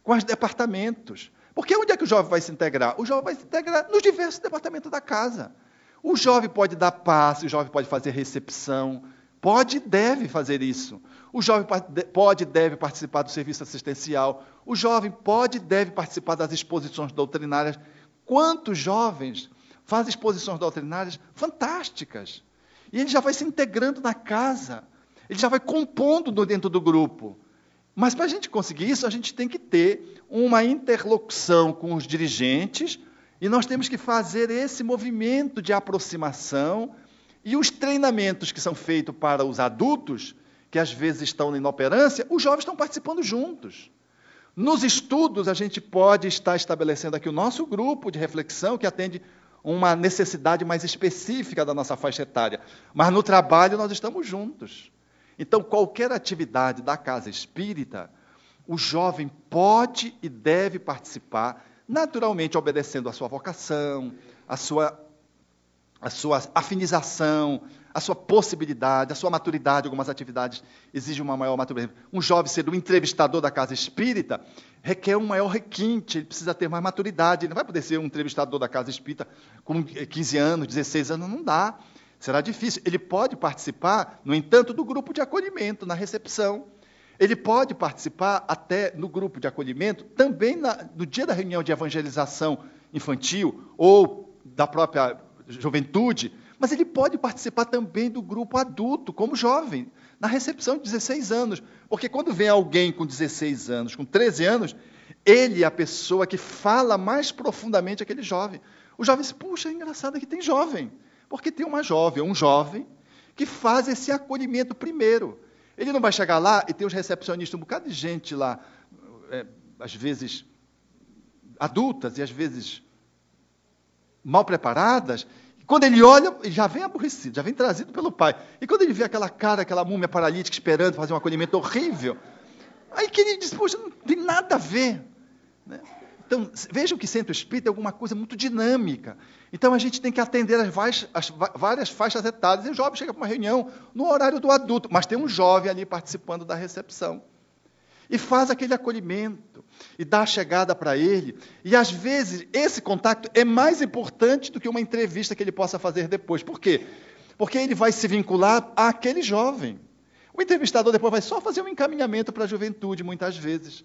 com os departamentos. Porque onde é que o jovem vai se integrar? O jovem vai se integrar nos diversos departamentos da casa. O jovem pode dar passe, o jovem pode fazer recepção, pode e deve fazer isso. O jovem pode e deve participar do serviço assistencial. O jovem pode e deve participar das exposições doutrinárias. Quantos jovens fazem exposições doutrinárias fantásticas? E ele já vai se integrando na casa. Ele já vai compondo dentro do grupo. Mas para a gente conseguir isso, a gente tem que ter uma interlocução com os dirigentes e nós temos que fazer esse movimento de aproximação e os treinamentos que são feitos para os adultos que às vezes estão na inoperância, os jovens estão participando juntos. Nos estudos, a gente pode estar estabelecendo aqui o nosso grupo de reflexão que atende uma necessidade mais específica da nossa faixa etária. Mas no trabalho nós estamos juntos. Então, qualquer atividade da casa espírita, o jovem pode e deve participar, naturalmente obedecendo à sua vocação, à sua, à sua afinização, a sua possibilidade, a sua maturidade, algumas atividades exigem uma maior maturidade. Um jovem sendo um entrevistador da casa espírita requer um maior requinte, ele precisa ter mais maturidade. Ele não vai poder ser um entrevistador da casa espírita com 15 anos, 16 anos, não dá. Será difícil. Ele pode participar, no entanto, do grupo de acolhimento, na recepção. Ele pode participar até no grupo de acolhimento, também na, no dia da reunião de evangelização infantil ou da própria juventude, mas ele pode participar também do grupo adulto, como jovem, na recepção de 16 anos. Porque quando vem alguém com 16 anos, com 13 anos, ele é a pessoa que fala mais profundamente aquele jovem. O jovem diz: puxa, é engraçado que tem jovem. Porque tem uma jovem, um jovem, que faz esse acolhimento primeiro. Ele não vai chegar lá e tem os recepcionistas, um bocado de gente lá, é, às vezes adultas e às vezes mal preparadas, Quando ele olha, já vem aborrecido, já vem trazido pelo pai. E quando ele vê aquela cara, aquela múmia paralítica esperando fazer um acolhimento horrível, aí que ele diz, poxa, não tem nada a ver. Né? Então, vejam que centro espírita é alguma coisa muito dinâmica. Então, a gente tem que atender as, as várias faixas etárias. E o jovem chega para uma reunião no horário do adulto, mas tem um jovem ali participando da recepção. E faz aquele acolhimento, e dá a chegada para ele. E, às vezes, esse contato é mais importante do que uma entrevista que ele possa fazer depois. Por quê? Porque ele vai se vincular àquele jovem. O entrevistador depois vai só fazer um encaminhamento para a juventude, muitas vezes.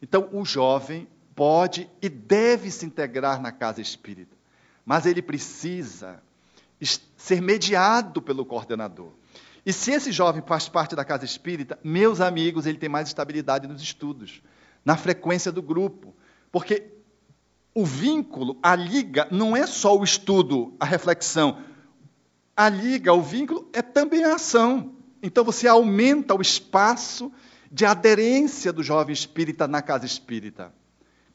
Então, o jovem pode e deve se integrar na casa espírita, mas ele precisa ser mediado pelo coordenador. E se esse jovem faz parte da casa espírita, meus amigos, ele tem mais estabilidade nos estudos, na frequência do grupo. Porque o vínculo, a liga, não é só o estudo, a reflexão. A liga, o vínculo, é também a ação. Então você aumenta o espaço de aderência do jovem espírita na casa espírita,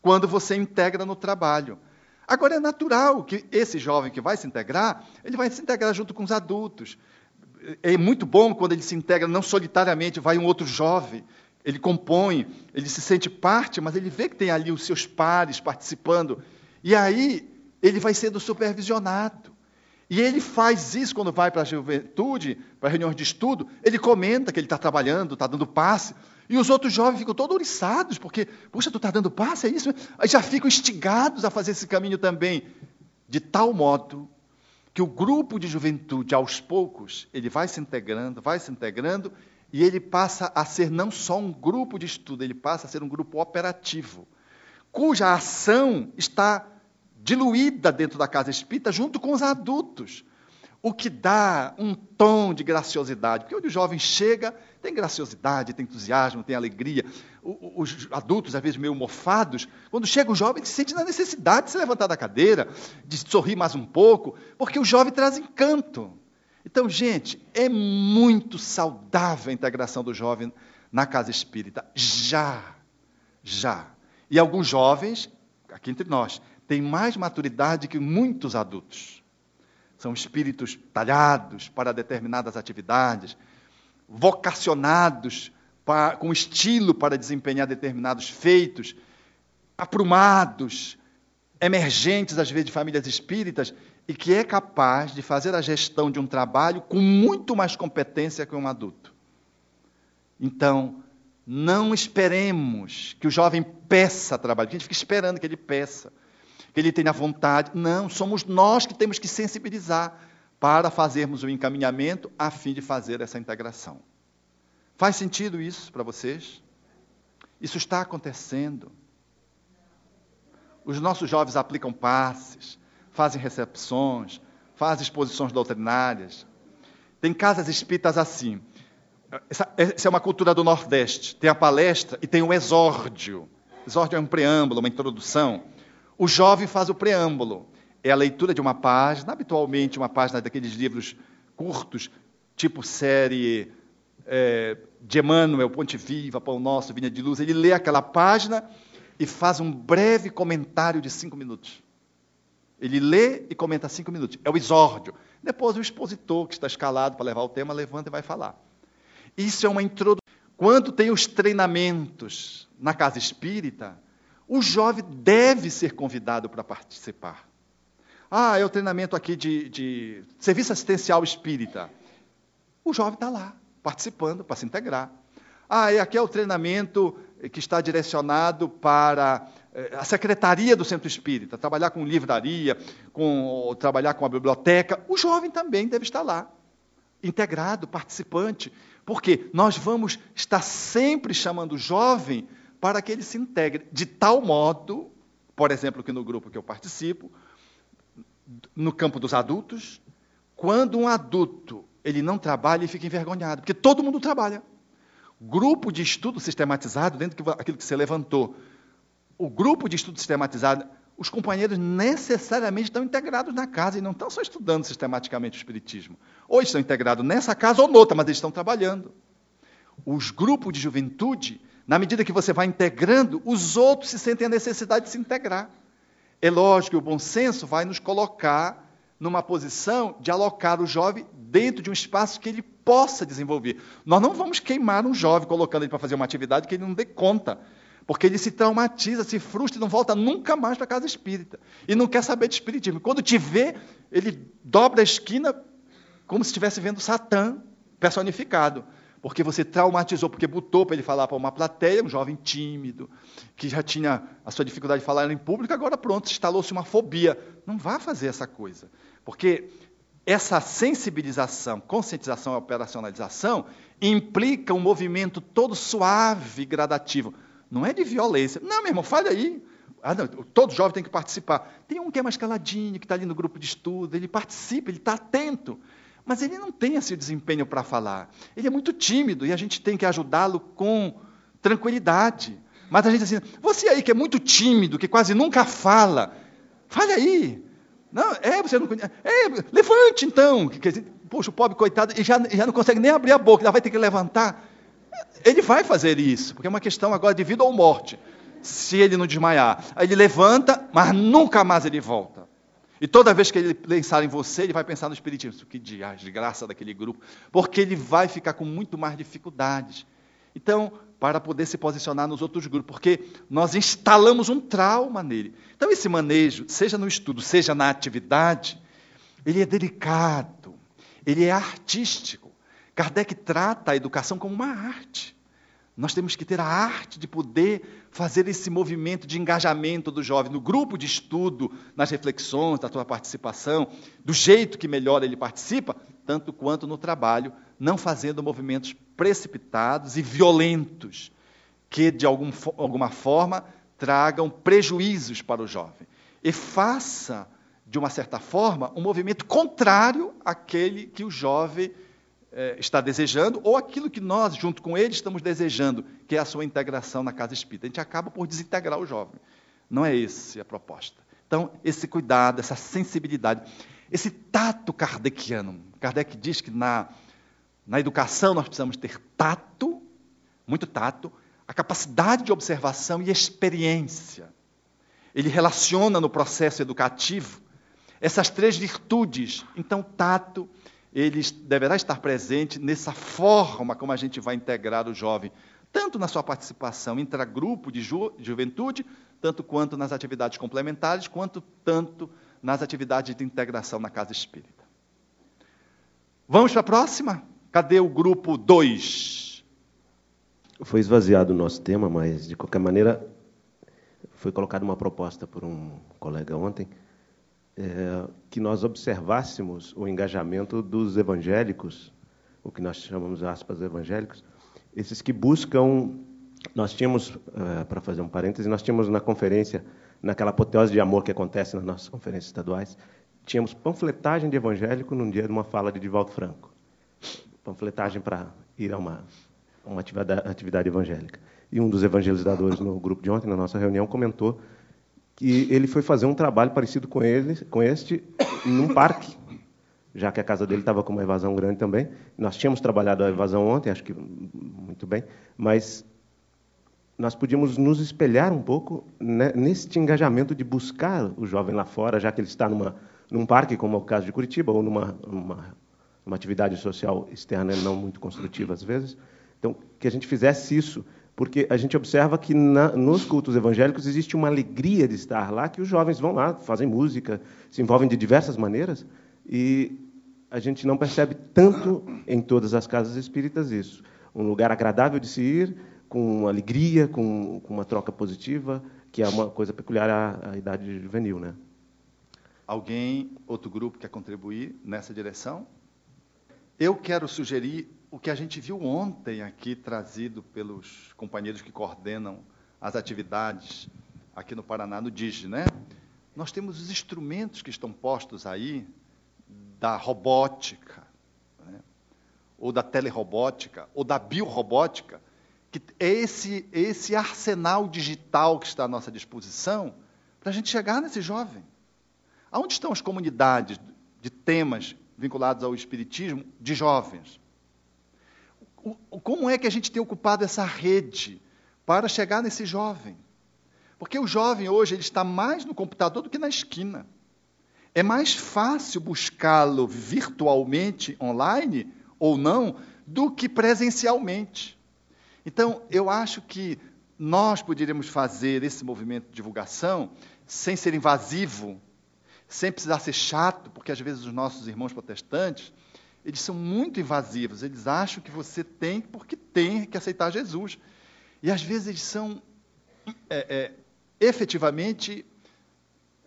quando você integra no trabalho. Agora é natural que esse jovem que vai se integrar, ele vai se integrar junto com os adultos. É muito bom quando ele se integra não solitariamente, vai um outro jovem, ele compõe, ele se sente parte, mas ele vê que tem ali os seus pares participando. E aí ele vai sendo supervisionado. E ele faz isso quando vai para a juventude, para reuniões de estudo, ele comenta que ele está trabalhando, está dando passe, e os outros jovens ficam todos oriçados, porque, puxa, tu está dando passe, é isso? Aí já ficam instigados a fazer esse caminho também, de tal modo que o grupo de juventude, aos poucos, ele vai se integrando, vai se integrando, e ele passa a ser não só um grupo de estudo, ele passa a ser um grupo operativo, cuja ação está diluída dentro da casa espírita junto com os adultos. O que dá um tom de graciosidade. Porque onde o jovem chega, tem graciosidade, tem entusiasmo, tem alegria. Os adultos, às vezes meio mofados, quando chega o jovem, se sente na necessidade de se levantar da cadeira, de sorrir mais um pouco, porque o jovem traz encanto. Então, gente, é muito saudável a integração do jovem na casa espírita. Já, já. E alguns jovens, aqui entre nós, têm mais maturidade que muitos adultos. São espíritos talhados para determinadas atividades, vocacionados para, com estilo para desempenhar determinados feitos, aprumados, emergentes, às vezes, de famílias espíritas, e que é capaz de fazer a gestão de um trabalho com muito mais competência que um adulto. Então, não esperemos que o jovem peça trabalho, a gente fica esperando que ele peça que ele tenha vontade. Não, somos nós que temos que sensibilizar para fazermos o encaminhamento a fim de fazer essa integração. Faz sentido isso para vocês? Isso está acontecendo. Os nossos jovens aplicam passes, fazem recepções, fazem exposições doutrinárias. Tem casas espíritas assim. Essa, essa, é uma cultura do Nordeste. Tem a palestra e tem o exórdio. Exórdio é um preâmbulo, uma introdução. O jovem faz o preâmbulo. É a leitura de uma página, habitualmente uma página daqueles livros curtos, tipo série é, de Emmanuel, Ponte Viva, Pão Nosso, Vinha de Luz. Ele lê aquela página e faz um breve comentário de cinco minutos. Ele lê e comenta cinco minutos. É o exórdio. Depois o expositor, que está escalado para levar o tema, levanta e vai falar. Isso é uma introdução. Quando tem os treinamentos na casa espírita, o jovem deve ser convidado para participar. Ah, é o treinamento aqui de, de serviço assistencial espírita. O jovem está lá, participando, para se integrar. Ah, é aqui é o treinamento que está direcionado para eh, a secretaria do centro espírita, trabalhar com livraria, com, trabalhar com a biblioteca. O jovem também deve estar lá, integrado, participante, porque nós vamos estar sempre chamando o jovem para que ele se integre de tal modo, por exemplo, que no grupo que eu participo, no campo dos adultos, quando um adulto ele não trabalha, ele fica envergonhado, porque todo mundo trabalha. Grupo de estudo sistematizado, dentro daquilo que você levantou, o grupo de estudo sistematizado, os companheiros necessariamente estão integrados na casa e não estão só estudando sistematicamente o Espiritismo. Ou estão integrados nessa casa ou noutra, mas eles estão trabalhando. Os grupos de juventude, na medida que você vai integrando, os outros se sentem a necessidade de se integrar. É lógico que o bom senso vai nos colocar numa posição de alocar o jovem dentro de um espaço que ele possa desenvolver. Nós não vamos queimar um jovem colocando ele para fazer uma atividade que ele não dê conta. Porque ele se traumatiza, se frustra e não volta nunca mais para a casa espírita. E não quer saber de espiritismo. Quando te vê, ele dobra a esquina como se estivesse vendo Satã personificado. Porque você traumatizou, porque botou para ele falar para uma plateia, um jovem tímido, que já tinha a sua dificuldade de falar em público, agora pronto, instalou-se uma fobia. Não vá fazer essa coisa. Porque essa sensibilização, conscientização e operacionalização implica um movimento todo suave gradativo. Não é de violência. Não, meu irmão, fale aí. Ah, não, todo jovem tem que participar. Tem um que é mais caladinho, que está ali no grupo de estudo, ele participa, ele está atento. Mas ele não tem esse desempenho para falar. Ele é muito tímido e a gente tem que ajudá-lo com tranquilidade. Mas a gente assim, você aí que é muito tímido, que quase nunca fala, fale aí. Não, é, você não conhece. É, levante então. Poxa, o pobre coitado, ele já, já não consegue nem abrir a boca, já vai ter que levantar. Ele vai fazer isso, porque é uma questão agora de vida ou morte. Se ele não desmaiar. Aí ele levanta, mas nunca mais ele volta. E toda vez que ele pensar em você, ele vai pensar no Espiritismo. Que desgraça daquele grupo. Porque ele vai ficar com muito mais dificuldades. Então, para poder se posicionar nos outros grupos, porque nós instalamos um trauma nele. Então, esse manejo, seja no estudo, seja na atividade, ele é delicado, ele é artístico. Kardec trata a educação como uma arte. Nós temos que ter a arte de poder fazer esse movimento de engajamento do jovem no grupo de estudo, nas reflexões, na sua participação, do jeito que melhor ele participa, tanto quanto no trabalho, não fazendo movimentos precipitados e violentos, que de algum, alguma forma tragam prejuízos para o jovem. E faça, de uma certa forma, um movimento contrário àquele que o jovem é, está desejando, ou aquilo que nós, junto com ele, estamos desejando, que é a sua integração na casa espírita. A gente acaba por desintegrar o jovem. Não é essa a proposta. Então, esse cuidado, essa sensibilidade, esse tato kardeciano. Kardec diz que na, na educação nós precisamos ter tato, muito tato, a capacidade de observação e experiência. Ele relaciona no processo educativo essas três virtudes. Então, tato, ele deverá estar presente nessa forma como a gente vai integrar o jovem, tanto na sua participação intragrupo de ju juventude, tanto quanto nas atividades complementares, quanto tanto nas atividades de integração na casa espírita. Vamos para a próxima? Cadê o grupo 2? Foi esvaziado o nosso tema, mas de qualquer maneira foi colocada uma proposta por um colega ontem é, que nós observássemos o engajamento dos evangélicos, o que nós chamamos aspas evangélicos, esses que buscam. Nós tínhamos, é, para fazer um parêntese, nós tínhamos na conferência, naquela apoteose de amor que acontece nas nossas conferências estaduais, tínhamos panfletagem de evangélico num dia de uma fala de Divaldo Franco. Panfletagem para ir a uma, uma atividade, atividade evangélica. E um dos evangelizadores no grupo de ontem, na nossa reunião, comentou que ele foi fazer um trabalho parecido com ele, com este, num parque, já que a casa dele estava com uma evasão grande também. Nós tínhamos trabalhado a evasão ontem, acho que muito bem, mas nós podíamos nos espelhar um pouco né, neste engajamento de buscar o jovem lá fora, já que ele está numa, num parque, como é o caso de Curitiba, ou numa uma, uma atividade social externa não muito construtiva às vezes. Então, que a gente fizesse isso porque a gente observa que na, nos cultos evangélicos existe uma alegria de estar lá, que os jovens vão lá, fazem música, se envolvem de diversas maneiras, e a gente não percebe tanto em todas as casas espíritas isso. Um lugar agradável de se ir, com alegria, com, com uma troca positiva, que é uma coisa peculiar à, à idade juvenil. Né? Alguém, outro grupo, quer contribuir nessa direção? Eu quero sugerir o que a gente viu ontem aqui, trazido pelos companheiros que coordenam as atividades aqui no Paraná, no DIGE, né? Nós temos os instrumentos que estão postos aí da robótica, né? ou da telerobótica, ou da biorobótica, que é esse, esse arsenal digital que está à nossa disposição para a gente chegar nesse jovem. Aonde estão as comunidades de temas vinculados ao espiritismo de jovens? Como é que a gente tem ocupado essa rede para chegar nesse jovem? Porque o jovem hoje ele está mais no computador do que na esquina. É mais fácil buscá-lo virtualmente, online ou não, do que presencialmente. Então, eu acho que nós poderíamos fazer esse movimento de divulgação sem ser invasivo, sem precisar ser chato, porque às vezes os nossos irmãos protestantes, eles são muito invasivos, eles acham que você tem porque tem que aceitar Jesus. E às vezes eles são é, é, efetivamente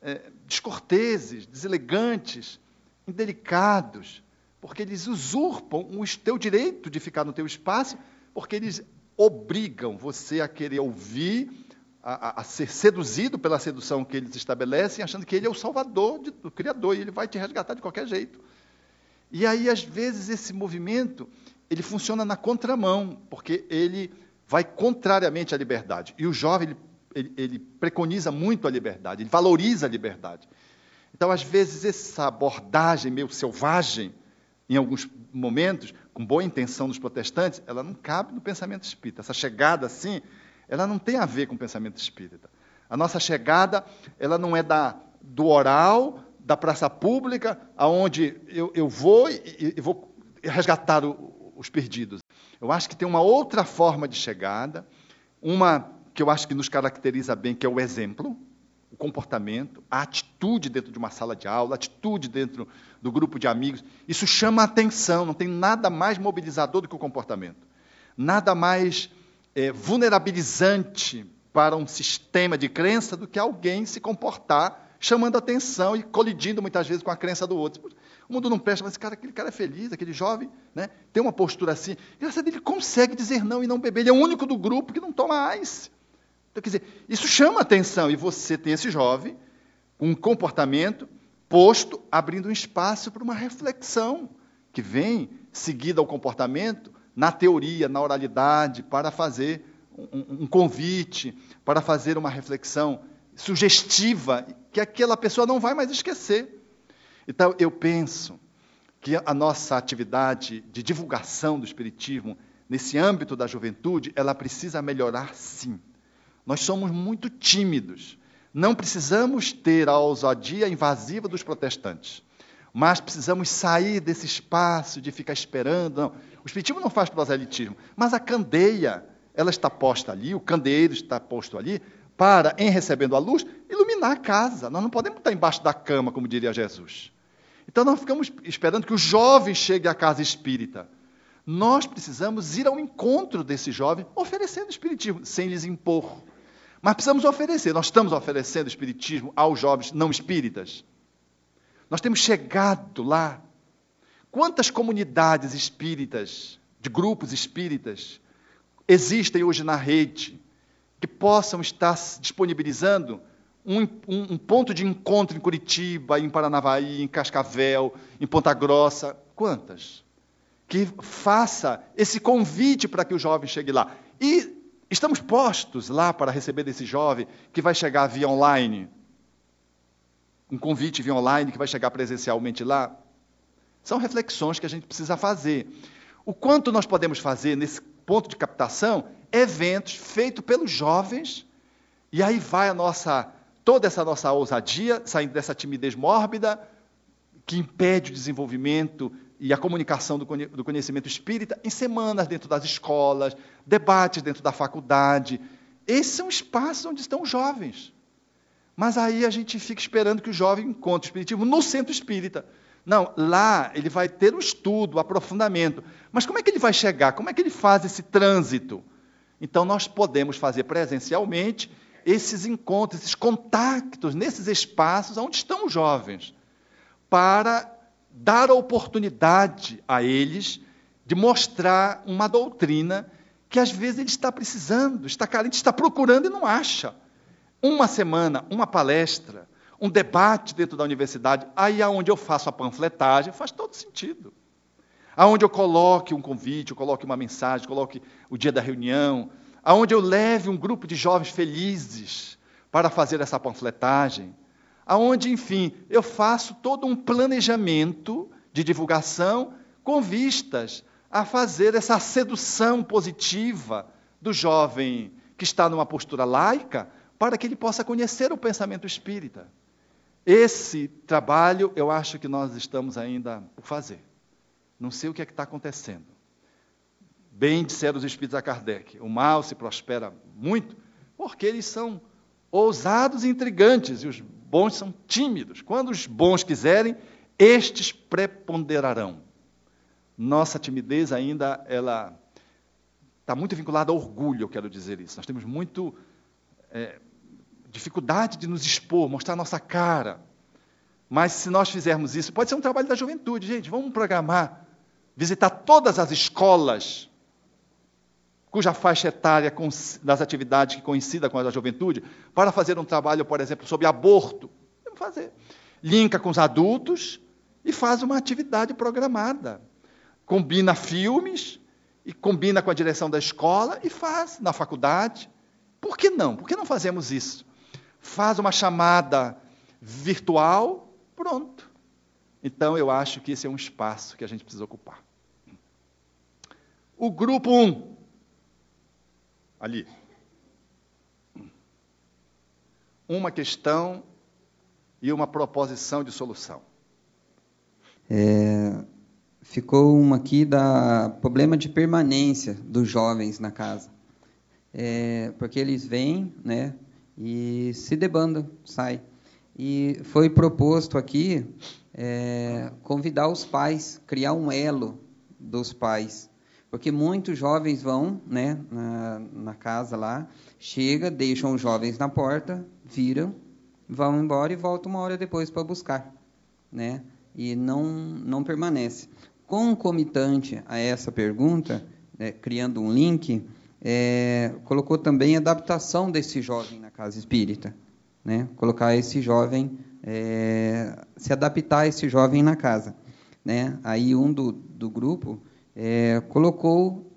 é, descorteses, deselegantes, indelicados, porque eles usurpam o teu direito de ficar no teu espaço, porque eles obrigam você a querer ouvir, a, a, ser seduzido pela sedução que eles estabelecem, achando que ele é o salvador de, do Criador e ele vai te resgatar de qualquer jeito. E aí, às vezes, esse movimento ele funciona na contramão, porque ele vai contrariamente à liberdade. E o jovem ele ele, ele preconiza muito a liberdade, ele valoriza a liberdade. Então, às vezes, essa abordagem meio selvagem, em alguns momentos, com boa intenção dos protestantes, ela não cabe no pensamento espírita. Essa chegada assim, ela não tem a ver com o pensamento espírita. A nossa chegada, ela não é da, do oral, da praça pública, aonde eu, eu vou e, e vou resgatar o, os perdidos. Eu acho que tem uma outra forma de chegada, uma que eu acho que nos caracteriza bem, que é o exemplo, o comportamento, a atitude dentro de uma sala de aula, a atitude dentro do grupo de amigos. Isso chama a atenção, não tem nada mais mobilizador do que o comportamento. Nada mais é, vulnerabilizante para um sistema de crença do que alguém se comportar chamando atenção e colidindo muitas vezes com a crença do outro. O mundo não presta, mas esse cara, aquele cara é feliz, aquele jovem, né, tem uma postura assim. Graças a Deus, ele consegue dizer não e não beber. Ele é o único do grupo que não toma ice. Então, quer dizer, isso chama atenção e você tem esse jovem com um comportamento posto, abrindo um espaço para uma reflexão que vem seguida ao comportamento na teoria, na oralidade, para fazer um, um convite, para fazer uma reflexão sugestiva que aquela pessoa não vai mais esquecer. Então, eu penso que a nossa atividade de divulgação do Espiritismo, nesse âmbito da juventude, ela precisa melhorar sim. Nós somos muito tímidos. Não precisamos ter a ousadia invasiva dos protestantes, mas precisamos sair desse espaço de ficar esperando. Não. O espiritismo não faz proselitismo, mas a candeia, ela está posta ali, o candeeiro está posto ali, para, em recebendo a luz, iluminar a casa. Nós não podemos estar embaixo da cama, como diria Jesus. Então nós ficamos esperando que o jovem chegue à casa espírita. Nós precisamos ir ao encontro desse jovem, oferecendo espiritismo, sem lhes impor. Mas precisamos oferecer. Nós estamos oferecendo espiritismo aos jovens não espíritas. Nós temos chegado lá. Quantas comunidades espíritas, de grupos espíritas, existem hoje na rede que possam estar disponibilizando um, um, um, ponto de encontro em Curitiba, em Paranavaí, em Cascavel, em Ponta Grossa? Quantas? Que faça esse convite para que o jovem chegue lá. E Estamos postos lá para receber desse jovem que vai chegar via online? Um convite via online que vai chegar presencialmente lá? São reflexões que a gente precisa fazer. O quanto nós podemos fazer nesse ponto de captação? Eventos feitos pelos jovens, e aí vai a nossa, toda essa nossa ousadia, saindo dessa timidez mórbida, que impede o desenvolvimento e a comunicação do conhecimento espírita em semanas dentro das escolas, debates dentro da faculdade. Esses são espaços onde estão os jovens. Mas aí a gente fica esperando que o jovem encontre o espiritismo no centro espírita. Não, lá ele vai ter um estudo, um aprofundamento. Mas como é que ele vai chegar? Como é que ele faz esse trânsito? Então nós podemos fazer presencialmente esses encontros, esses contactos nesses espaços onde estão os jovens, para dar a oportunidade a eles de mostrar uma doutrina que às vezes ele está precisando, está carente, está procurando e não acha. Uma semana, uma palestra, um debate dentro da universidade, aí aonde eu faço a panfletagem, faz todo sentido. Aonde eu coloque um convite, eu coloque uma mensagem, coloque o dia da reunião, aonde eu leve um grupo de jovens felizes para fazer essa panfletagem, aonde, enfim, eu faço todo um planejamento de divulgação com vistas a fazer essa sedução positiva do jovem que está numa postura laica, para que ele possa conhecer o pensamento espírita. Esse trabalho eu acho que nós estamos ainda por fazer. Não sei o que é que está acontecendo. Bem disseram os espíritos a Kardec: o mal se prospera muito porque eles são ousados e intrigantes e os bons são tímidos. Quando os bons quiserem, estes preponderarão. Nossa timidez ainda ela está muito vinculada ao orgulho, eu quero dizer isso. Nós temos muito é, dificuldade de nos expor, mostrar nossa cara. Mas se nós fizermos isso, pode ser um trabalho da juventude, gente. Vamos programar, visitar todas as escolas cuja faixa etária das atividades que coincida com a da juventude, para fazer um trabalho, por exemplo, sobre aborto. Vamos fazer. Linka com os adultos e faz uma atividade programada. Combina filmes e combina com a direção da escola e faz na faculdade. Por que não? Por que não fazemos isso? Faz uma chamada virtual, pronto. Então eu acho que esse é um espaço que a gente precisa ocupar. O grupo 1. Um, ali. Uma questão e uma proposição de solução. É, ficou uma aqui da problema de permanência dos jovens na casa. É, porque eles vêm, né, e se debandam, saem. E foi proposto aqui é, convidar os pais, criar um elo dos pais porque muitos jovens vão né, na, na casa lá, chega, deixam os jovens na porta, viram, vão embora e voltam uma hora depois para buscar. Né? E não, não permanece. Concomitante a essa pergunta, né, criando um link, é, colocou também a adaptação desse jovem na casa espírita. Né? Colocar esse jovem, é, se adaptar a esse jovem na casa. Né? Aí um do, do grupo é, colocou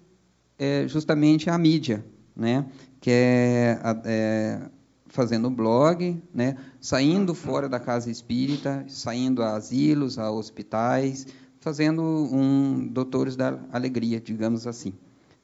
é, justamente a mídia, né? que é, é fazendo blog, né? saindo fora da casa espírita, saindo a asilos, a hospitais, fazendo um doutores da alegria, digamos assim,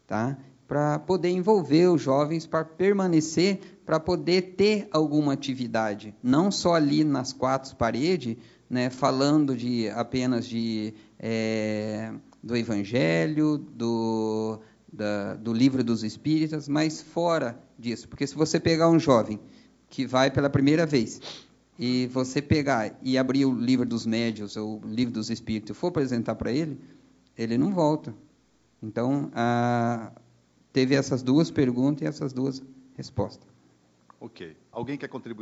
tá? Para poder envolver os jovens, para permanecer, para poder ter alguma atividade, não só ali nas quatro paredes, né? Falando de apenas de é, do Evangelho, do, da, do livro dos Espíritas, mas fora disso. Porque se você pegar um jovem que vai pela primeira vez e você pegar e abrir o livro dos médios ou o livro dos Espíritos e for apresentar para ele, ele não volta. Então, a, teve essas duas perguntas e essas duas respostas. Ok. Alguém quer contribuir?